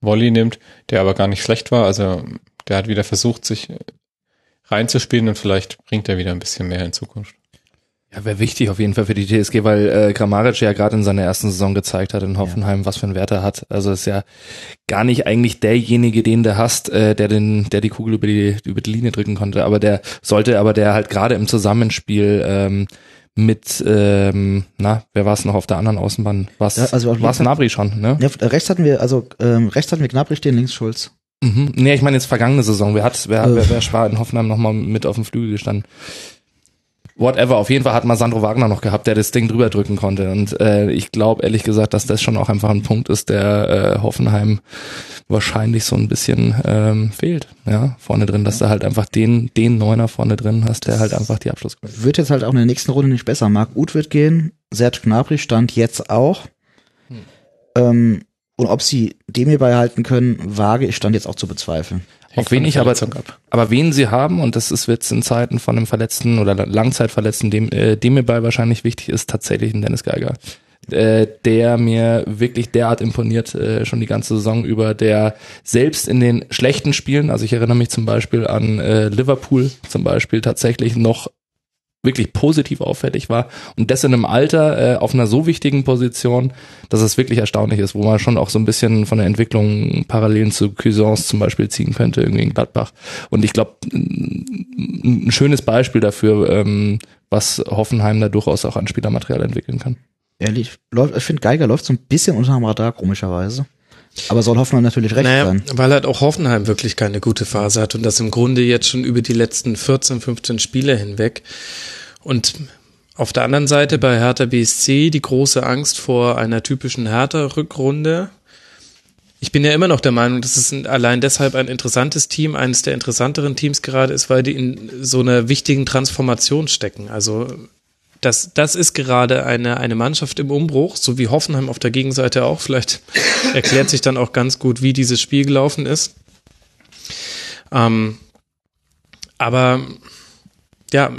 Volley nimmt, der aber gar nicht schlecht war. Also der hat wieder versucht, sich reinzuspielen und vielleicht bringt er wieder ein bisschen mehr in Zukunft. Ja, wäre wichtig auf jeden Fall für die TSG, weil äh, Kramaric ja gerade in seiner ersten Saison gezeigt hat in Hoffenheim, was für einen Wert er hat. Also ist ja gar nicht eigentlich derjenige, den du hast, äh, der den, der die Kugel über die über die Linie drücken konnte. Aber der sollte, aber der halt gerade im Zusammenspiel ähm, mit, ähm, na, wer war es noch auf der anderen Außenbahn? Was? Ja, also war es Nabri schon, ne? Ja, rechts hatten wir, also ähm, rechts hatten wir Gnabry stehen, links Schulz. Mhm. Nee, ich meine jetzt vergangene Saison. Wer hat, wer, Äh. wer, wer war in Hoffenheim nochmal mit auf dem Flügel gestanden? Whatever, auf jeden Fall hat mal Sandro Wagner noch gehabt, der das Ding drüber drücken konnte. Und äh, ich glaube ehrlich gesagt, dass das schon auch einfach ein Punkt ist, der äh, Hoffenheim wahrscheinlich so ein bisschen ähm, fehlt. Ja, vorne drin, dass du halt einfach den, den Neuner vorne drin hast, der halt einfach die Abschluss Wird jetzt halt auch in der nächsten Runde nicht besser. Marc Uth wird gehen, Serge Gnabry stand jetzt auch. Ähm, und ob sie dem hier beibehalten können, wage ich stand jetzt auch zu bezweifeln. Auf wen von ich der aber, ab. aber wen sie haben, und das ist jetzt in Zeiten von einem Verletzten oder Langzeitverletzten, dem, äh, dem mir bei wahrscheinlich wichtig ist, tatsächlich ein Dennis Geiger. Äh, der mir wirklich derart imponiert, äh, schon die ganze Saison über, der selbst in den schlechten Spielen, also ich erinnere mich zum Beispiel an äh, Liverpool zum Beispiel, tatsächlich noch wirklich positiv auffällig war und das in einem Alter äh, auf einer so wichtigen Position, dass es wirklich erstaunlich ist, wo man schon auch so ein bisschen von der Entwicklung Parallelen zu Cuisance zum Beispiel ziehen könnte, irgendwie in Gladbach. Und ich glaube, ein schönes Beispiel dafür, ähm, was Hoffenheim da durchaus auch an Spielermaterial entwickeln kann. Ehrlich, ich finde Geiger läuft so ein bisschen unter dem Radar, komischerweise. Aber soll Hoffmann natürlich recht Naja, sein. weil halt auch Hoffenheim wirklich keine gute Phase hat und das im Grunde jetzt schon über die letzten 14, 15 Spiele hinweg. Und auf der anderen Seite bei Hertha BSC die große Angst vor einer typischen Hertha-Rückrunde. Ich bin ja immer noch der Meinung, dass es ein, allein deshalb ein interessantes Team, eines der interessanteren Teams gerade ist, weil die in so einer wichtigen Transformation stecken. Also das, das ist gerade eine, eine Mannschaft im Umbruch, so wie Hoffenheim auf der Gegenseite auch. Vielleicht erklärt sich dann auch ganz gut, wie dieses Spiel gelaufen ist. Ähm, aber ja,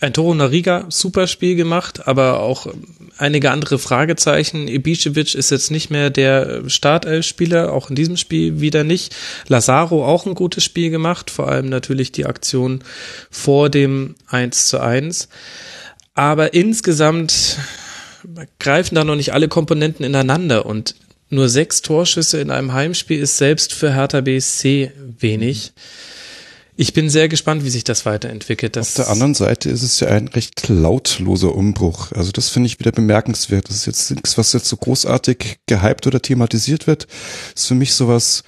ein Toro Nariga, super Spiel gemacht, aber auch einige andere Fragezeichen. Ibišević ist jetzt nicht mehr der Startelf-Spieler, auch in diesem Spiel wieder nicht. Lazaro auch ein gutes Spiel gemacht, vor allem natürlich die Aktion vor dem 1 zu 1. Aber insgesamt greifen da noch nicht alle Komponenten ineinander und nur sechs Torschüsse in einem Heimspiel ist selbst für Hertha BSC wenig. Ich bin sehr gespannt, wie sich das weiterentwickelt. Das Auf der anderen Seite ist es ja ein recht lautloser Umbruch. Also das finde ich wieder bemerkenswert. Das ist jetzt nichts, was jetzt so großartig gehypt oder thematisiert wird. Das ist für mich sowas,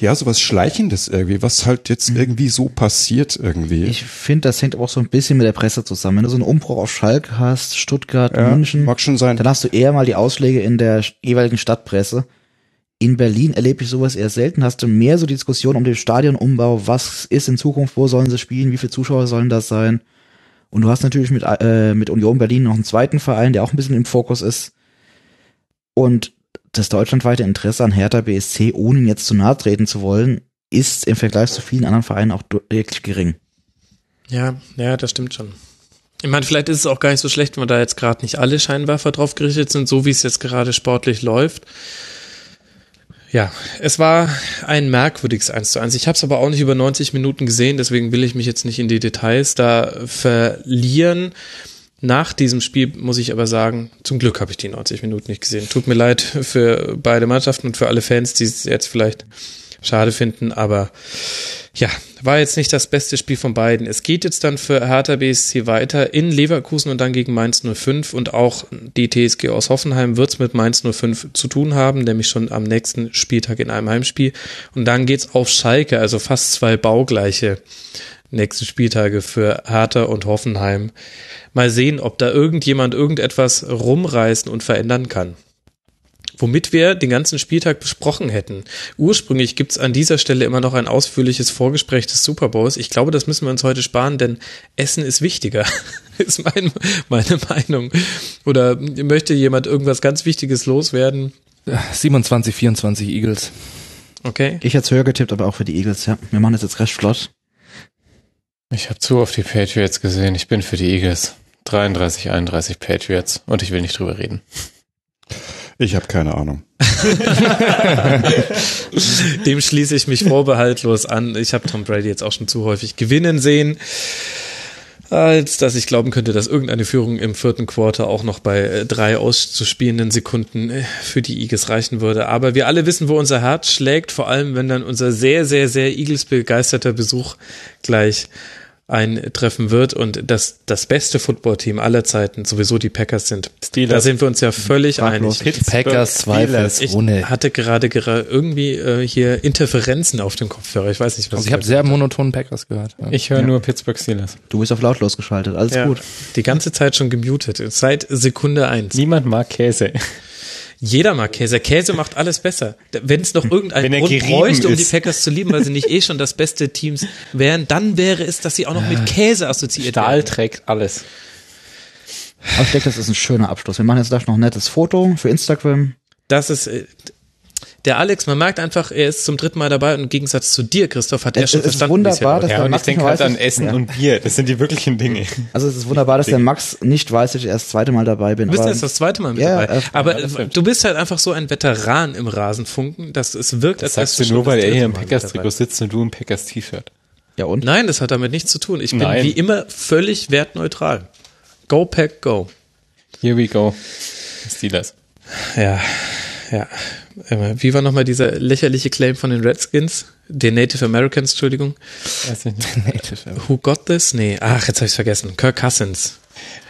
ja, sowas Schleichendes irgendwie, was halt jetzt irgendwie so passiert irgendwie. Ich finde, das hängt auch so ein bisschen mit der Presse zusammen. Wenn du so einen Umbruch auf Schalke hast, Stuttgart, ja, München, mag schon sein. dann hast du eher mal die Ausschläge in der jeweiligen Stadtpresse. In Berlin erlebe ich sowas eher selten. Hast du mehr so die Diskussion um den Stadionumbau, was ist in Zukunft, wo sollen sie spielen, wie viele Zuschauer sollen das sein? Und du hast natürlich mit, äh, mit Union Berlin noch einen zweiten Verein, der auch ein bisschen im Fokus ist. Und das deutschlandweite Interesse an Hertha BSC, ohne ihn jetzt zu nahe treten zu wollen, ist im Vergleich zu vielen anderen Vereinen auch wirklich gering. Ja, ja, das stimmt schon. Ich meine, vielleicht ist es auch gar nicht so schlecht, wenn da jetzt gerade nicht alle Scheinwerfer drauf gerichtet sind, so wie es jetzt gerade sportlich läuft. Ja, es war ein merkwürdiges 1 zu 1. Ich habe es aber auch nicht über 90 Minuten gesehen, deswegen will ich mich jetzt nicht in die Details da verlieren. Nach diesem Spiel muss ich aber sagen, zum Glück habe ich die 90 Minuten nicht gesehen. Tut mir leid für beide Mannschaften und für alle Fans, die es jetzt vielleicht schade finden, aber ja, war jetzt nicht das beste Spiel von beiden. Es geht jetzt dann für Hertha BSC weiter in Leverkusen und dann gegen Mainz 05 und auch die TSG aus Hoffenheim wird es mit Mainz 05 zu tun haben, nämlich schon am nächsten Spieltag in einem Heimspiel. Und dann geht's auf Schalke, also fast zwei baugleiche nächste Spieltage für Hertha und Hoffenheim. Mal sehen, ob da irgendjemand irgendetwas rumreißen und verändern kann womit wir den ganzen Spieltag besprochen hätten. Ursprünglich gibt's an dieser Stelle immer noch ein ausführliches Vorgespräch des Super Bowls. Ich glaube, das müssen wir uns heute sparen, denn Essen ist wichtiger, ist mein, meine Meinung. Oder möchte jemand irgendwas ganz Wichtiges loswerden? 27, 24 Eagles. Okay. Ich hätte höher getippt, aber auch für die Eagles, ja. Wir machen das jetzt recht flott. Ich habe zu oft die Patriots gesehen. Ich bin für die Eagles. 33, 31 Patriots. Und ich will nicht drüber reden. Ich habe keine Ahnung. Dem schließe ich mich vorbehaltlos an. Ich habe Tom Brady jetzt auch schon zu häufig gewinnen sehen, als dass ich glauben könnte, dass irgendeine Führung im vierten Quarter auch noch bei äh, drei auszuspielenden Sekunden äh, für die Eagles reichen würde. Aber wir alle wissen, wo unser Herz schlägt, vor allem wenn dann unser sehr, sehr, sehr Eagles begeisterter Besuch gleich eintreffen wird und das, das beste Footballteam aller Zeiten sowieso die Packers sind. Steelers. Da sind wir uns ja völlig Fraglos. einig. Packers zweifelsohne. Ich hatte gerade gera- irgendwie äh, hier Interferenzen auf dem Kopfhörer. Ich weiß nicht, was Also ich habe sehr monotonen Packers gehört. Ja. Ich höre nur Pittsburgh Steelers. Du bist auf lautlos geschaltet, alles ja, gut. die ganze Zeit schon gemutet. Seit Sekunde eins. Niemand mag Käse. Jeder mag Käse. Käse macht alles besser. Wenn es noch irgendeinen er Grund bräuchte, um die. Packers zu lieben, weil sie nicht eh schon das beste Teams wären, dann wäre es, dass sie auch noch mit Käse assoziiert Stahl werden. trägt alles. Aber ich denke, das ist ein schöner Abschluss. Wir machen jetzt gleich noch ein nettes Foto für Instagram. Das ist äh, der Alex, man merkt einfach, er ist zum dritten Mal dabei und im Gegensatz zu dir, Christoph, hat er Es- schon es ist verstanden, hier wunderbar, dass Ja, der und ich Max denke halt an Essen ja. und Bier. Das sind die wirklichen Dinge. Also es ist wunderbar, dass der Max nicht weiß, dass ich erst das zweite Mal dabei bin. Du bist aber erst das zweite Mal mit Ja, dabei. Aber du bist halt einfach so ein Veteran im Rasenfunken, dass es wirkt, Das als sagst du schon nur, weil er hier im Packers-Trikot sitzt und du im Packers-T-Shirt. ja und? Nein, das hat damit nichts zu tun. Ich bin Nein. wie immer völlig wertneutral. Go Pack, go. Here we go. Steelers. Ja, ja. Äh, Wie war nochmal dieser lächerliche Claim von den Redskins? Den Native Americans, Entschuldigung. Weiß ich nicht. Who got this? Nee, ach, jetzt habe ich's vergessen. Kirk Cousins.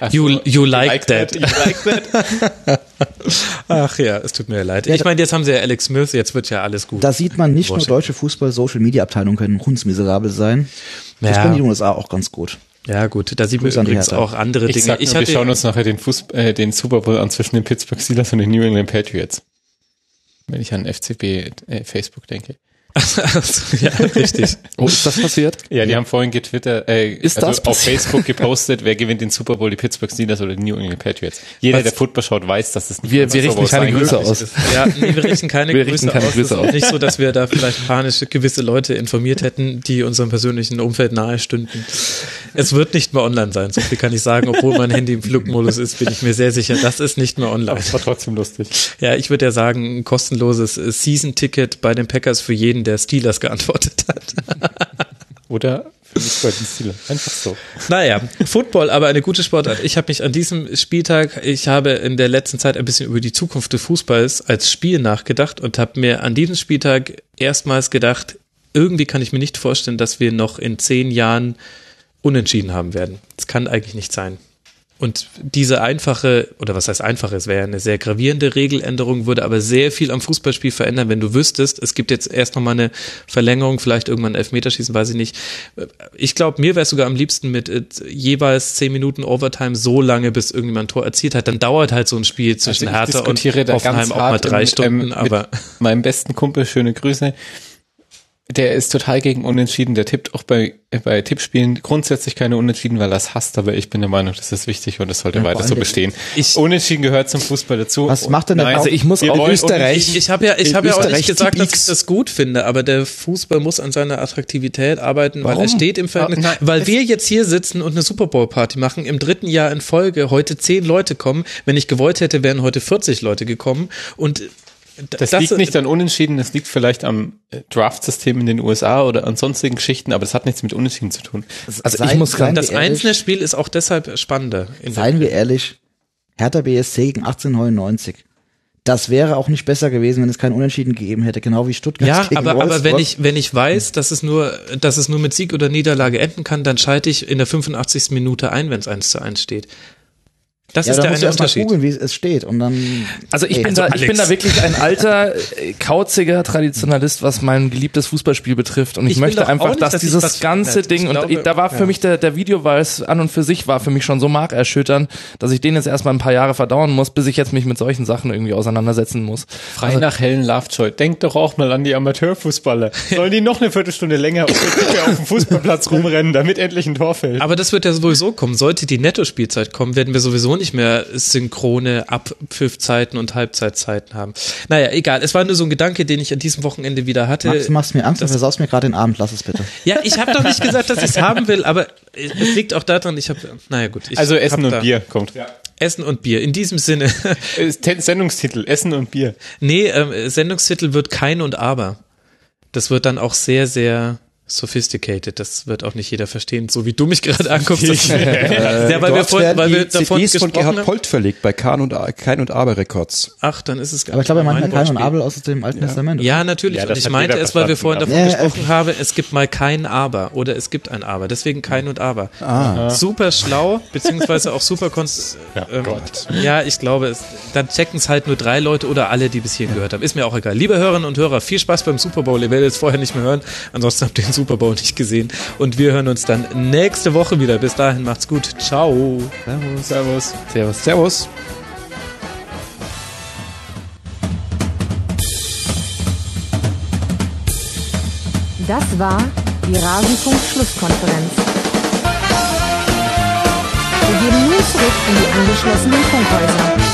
Ach You, so, you like, that. You like that? Ach ja, es tut mir leid. Ich meine, jetzt haben sie ja Alex Smith, jetzt wird ja alles gut. Da sieht man nicht Washington. nur deutsche Fußball-Social-Media-Abteilungen können hundsmiserabel sein. Das Ja. können die USA auch ganz gut. ja gut, da sieht man übrigens auch andere Ich Dinge. sag nur, ich wir schauen uns nachher den, Fuß, äh, den Super Bowl an zwischen den Pittsburgh Steelers und den New England Patriots. Wenn ich an FCB äh, Facebook denke. Also, ja, richtig. Oh, ist das passiert? Ja, die haben vorhin getwittert, äh, Ist also das auf? Facebook gepostet, wer gewinnt den Super Bowl, die Pittsburgh Steelers oder die New England Patriots. Jeder, Was? der Football schaut, weiß, dass es nicht Wir- wir richten keine Grüße aus. Ja, nee, wir richten keine Wir Grüße richten keine aus. Grüße es ist auch aus. nicht so, dass wir da vielleicht panisch gewisse Leute informiert hätten, die unserem persönlichen Umfeld nahe stünden. Es wird nicht mehr online sein. So viel kann ich sagen. Obwohl mein Handy im Flugmodus ist, bin ich mir sehr sicher, das ist nicht mehr online. Aber es war trotzdem lustig. Ja, ich würde ja sagen, ein kostenloses äh, Season-Ticket bei den Packers für jeden, der Steelers geantwortet hat. Oder für mich bei den Steelers. Einfach so. Naja, Football, aber eine gute Sportart. Ich habe mich an diesem Spieltag, ich habe in der letzten Zeit ein bisschen über die Zukunft des Fußballs als Spiel nachgedacht und habe mir an diesem Spieltag erstmals gedacht, irgendwie kann ich mir nicht vorstellen, dass wir noch in zehn Jahren unentschieden haben werden. Das kann eigentlich nicht sein. Und diese einfache, oder was heißt einfache, es wäre ja eine sehr gravierende Regeländerung, würde aber sehr viel am Fußballspiel verändern, wenn du wüsstest, es gibt jetzt erst nochmal eine Verlängerung, vielleicht irgendwann Elfmeterschießen, weiß ich nicht. Ich glaube, mir wäre es sogar am liebsten mit äh, jeweils zehn Minuten Overtime so lange, bis irgendjemand ein Tor erzielt hat. Dann dauert halt so ein Spiel zwischen Also Hertha und Hoffenheim auch mal drei im- Stunden, ähm, aber meinem besten Kumpel, schöne Grüße. Der ist total gegen Unentschieden. Der tippt auch bei, bei Tippspielen grundsätzlich keine Unentschieden, weil er es hasst. Aber ich bin der Meinung, das ist wichtig und das sollte Ja, weiter so bestehen. Ich- Unentschieden gehört zum Fußball dazu. Was macht denn der nein, Also ich muss auch Österreich- Unentschieden- Ich habe ja, ich habe ja auch nicht Österreich gesagt, dass ich das gut finde, aber der Fußball muss an seiner Attraktivität arbeiten, weil er Warum? steht im Verhältnis, Ah, weil es- wir jetzt hier sitzen und eine Super Bowl Party machen, im dritten Jahr in Folge heute zehn Leute kommen. Wenn ich gewollt hätte, wären heute 40 Leute gekommen und d- Das, liegt nicht an Unentschieden, das liegt vielleicht am äh, Draft-System in den USA oder an sonstigen Geschichten, aber das hat nichts mit Unentschieden zu tun. Also Seien- ich muss seien das wir ehrlich- einzelne Spiel ist auch deshalb spannender. Seien wir ehrlich, Hertha BSC gegen 1899. Das wäre auch nicht besser gewesen, wenn es kein Unentschieden gegeben hätte, genau wie Stuttgart ja, gegen aber, aber Wolfsburg. wenn ich, wenn ich weiß, dass es nur, dass es nur mit Sieg oder Niederlage enden kann, dann schalte ich in der 85. Minute ein, wenn es 1 zu 1 steht. Das ja, ist der eine erst mal Unterschied. googeln, wie es steht und dann Also ich Ey, bin, da, ich bin da wirklich ein alter, äh, kauziger Traditionalist, was mein geliebtes Fußballspiel betrifft. Und ich, Ich möchte einfach, nicht, dass dass dieses ganze. Ding, Ich und glaube, da war für ja. mich der, der Videoweis an und für sich war für mich schon so markerschütternd, dass ich den jetzt erstmal ein paar Jahre verdauern muss, bis ich jetzt mich mit solchen Sachen irgendwie auseinandersetzen muss. Frei nach Helen Lovejoy. Denkt doch auch mal an die Amateurfußballer. Sollen die noch eine Viertelstunde länger auf dem Fußballplatz rumrennen, damit endlich ein Tor fällt? Aber das wird ja sowieso kommen. Sollte die Nettospielzeit kommen, werden wir sowieso nicht mehr synchrone Abpfiffzeiten und Halbzeitzeiten haben. Naja, egal. Es war nur so ein Gedanke, den ich an diesem Wochenende wieder hatte. Max, du machst mir Angst und versaust mir gerade den Abend, lass es bitte. Ja, ich habe doch nicht gesagt, dass ich es haben will, aber es liegt auch daran, ich habe, naja gut. Ich Also Essen und Bier kommt. Essen und Bier. In diesem Sinne. Äh, Sendungstitel, Essen und Bier. nee, ähm, Sendungstitel wird kein und aber. Das wird dann auch sehr, sehr sophisticated. Das wird auch nicht jeder verstehen, so wie du mich gerade anguckst. Das, ja, weil wir, werden weil wir die davon CDs von gesprochen Gerhard haben. Polt verlegt bei Kahn und, Kein und Aber Records. Ach, dann ist es gar Aber ich glaube, er nicht meint mein ja kein und. Abel aus dem Alten Testament. Ja, natürlich. Ja, und ich meinte es, weil wir vorhin davon aber- gesprochen haben, es gibt mal kein Aber oder es gibt ein Aber. Deswegen kein und Aber. Super schlau, beziehungsweise auch super konst Ja, ähm, Gott. ja, ich glaube, es, dann checken es halt nur drei Leute oder alle, die bis hierhin gehört haben. Ist mir auch egal. Liebe Hörerinnen und Hörer, viel Spaß beim Super Bowl. Ihr werdet es vorher nicht mehr hören. Ansonsten habt ihr Super Bowl nicht gesehen. Und wir hören uns dann nächste Woche wieder. Bis dahin macht's gut. Ciao. Servus. Servus. Servus. Das war die Rasenfunk-Schlusskonferenz. Wir gehen nun zurück in die angeschlossenen Funkhäuser.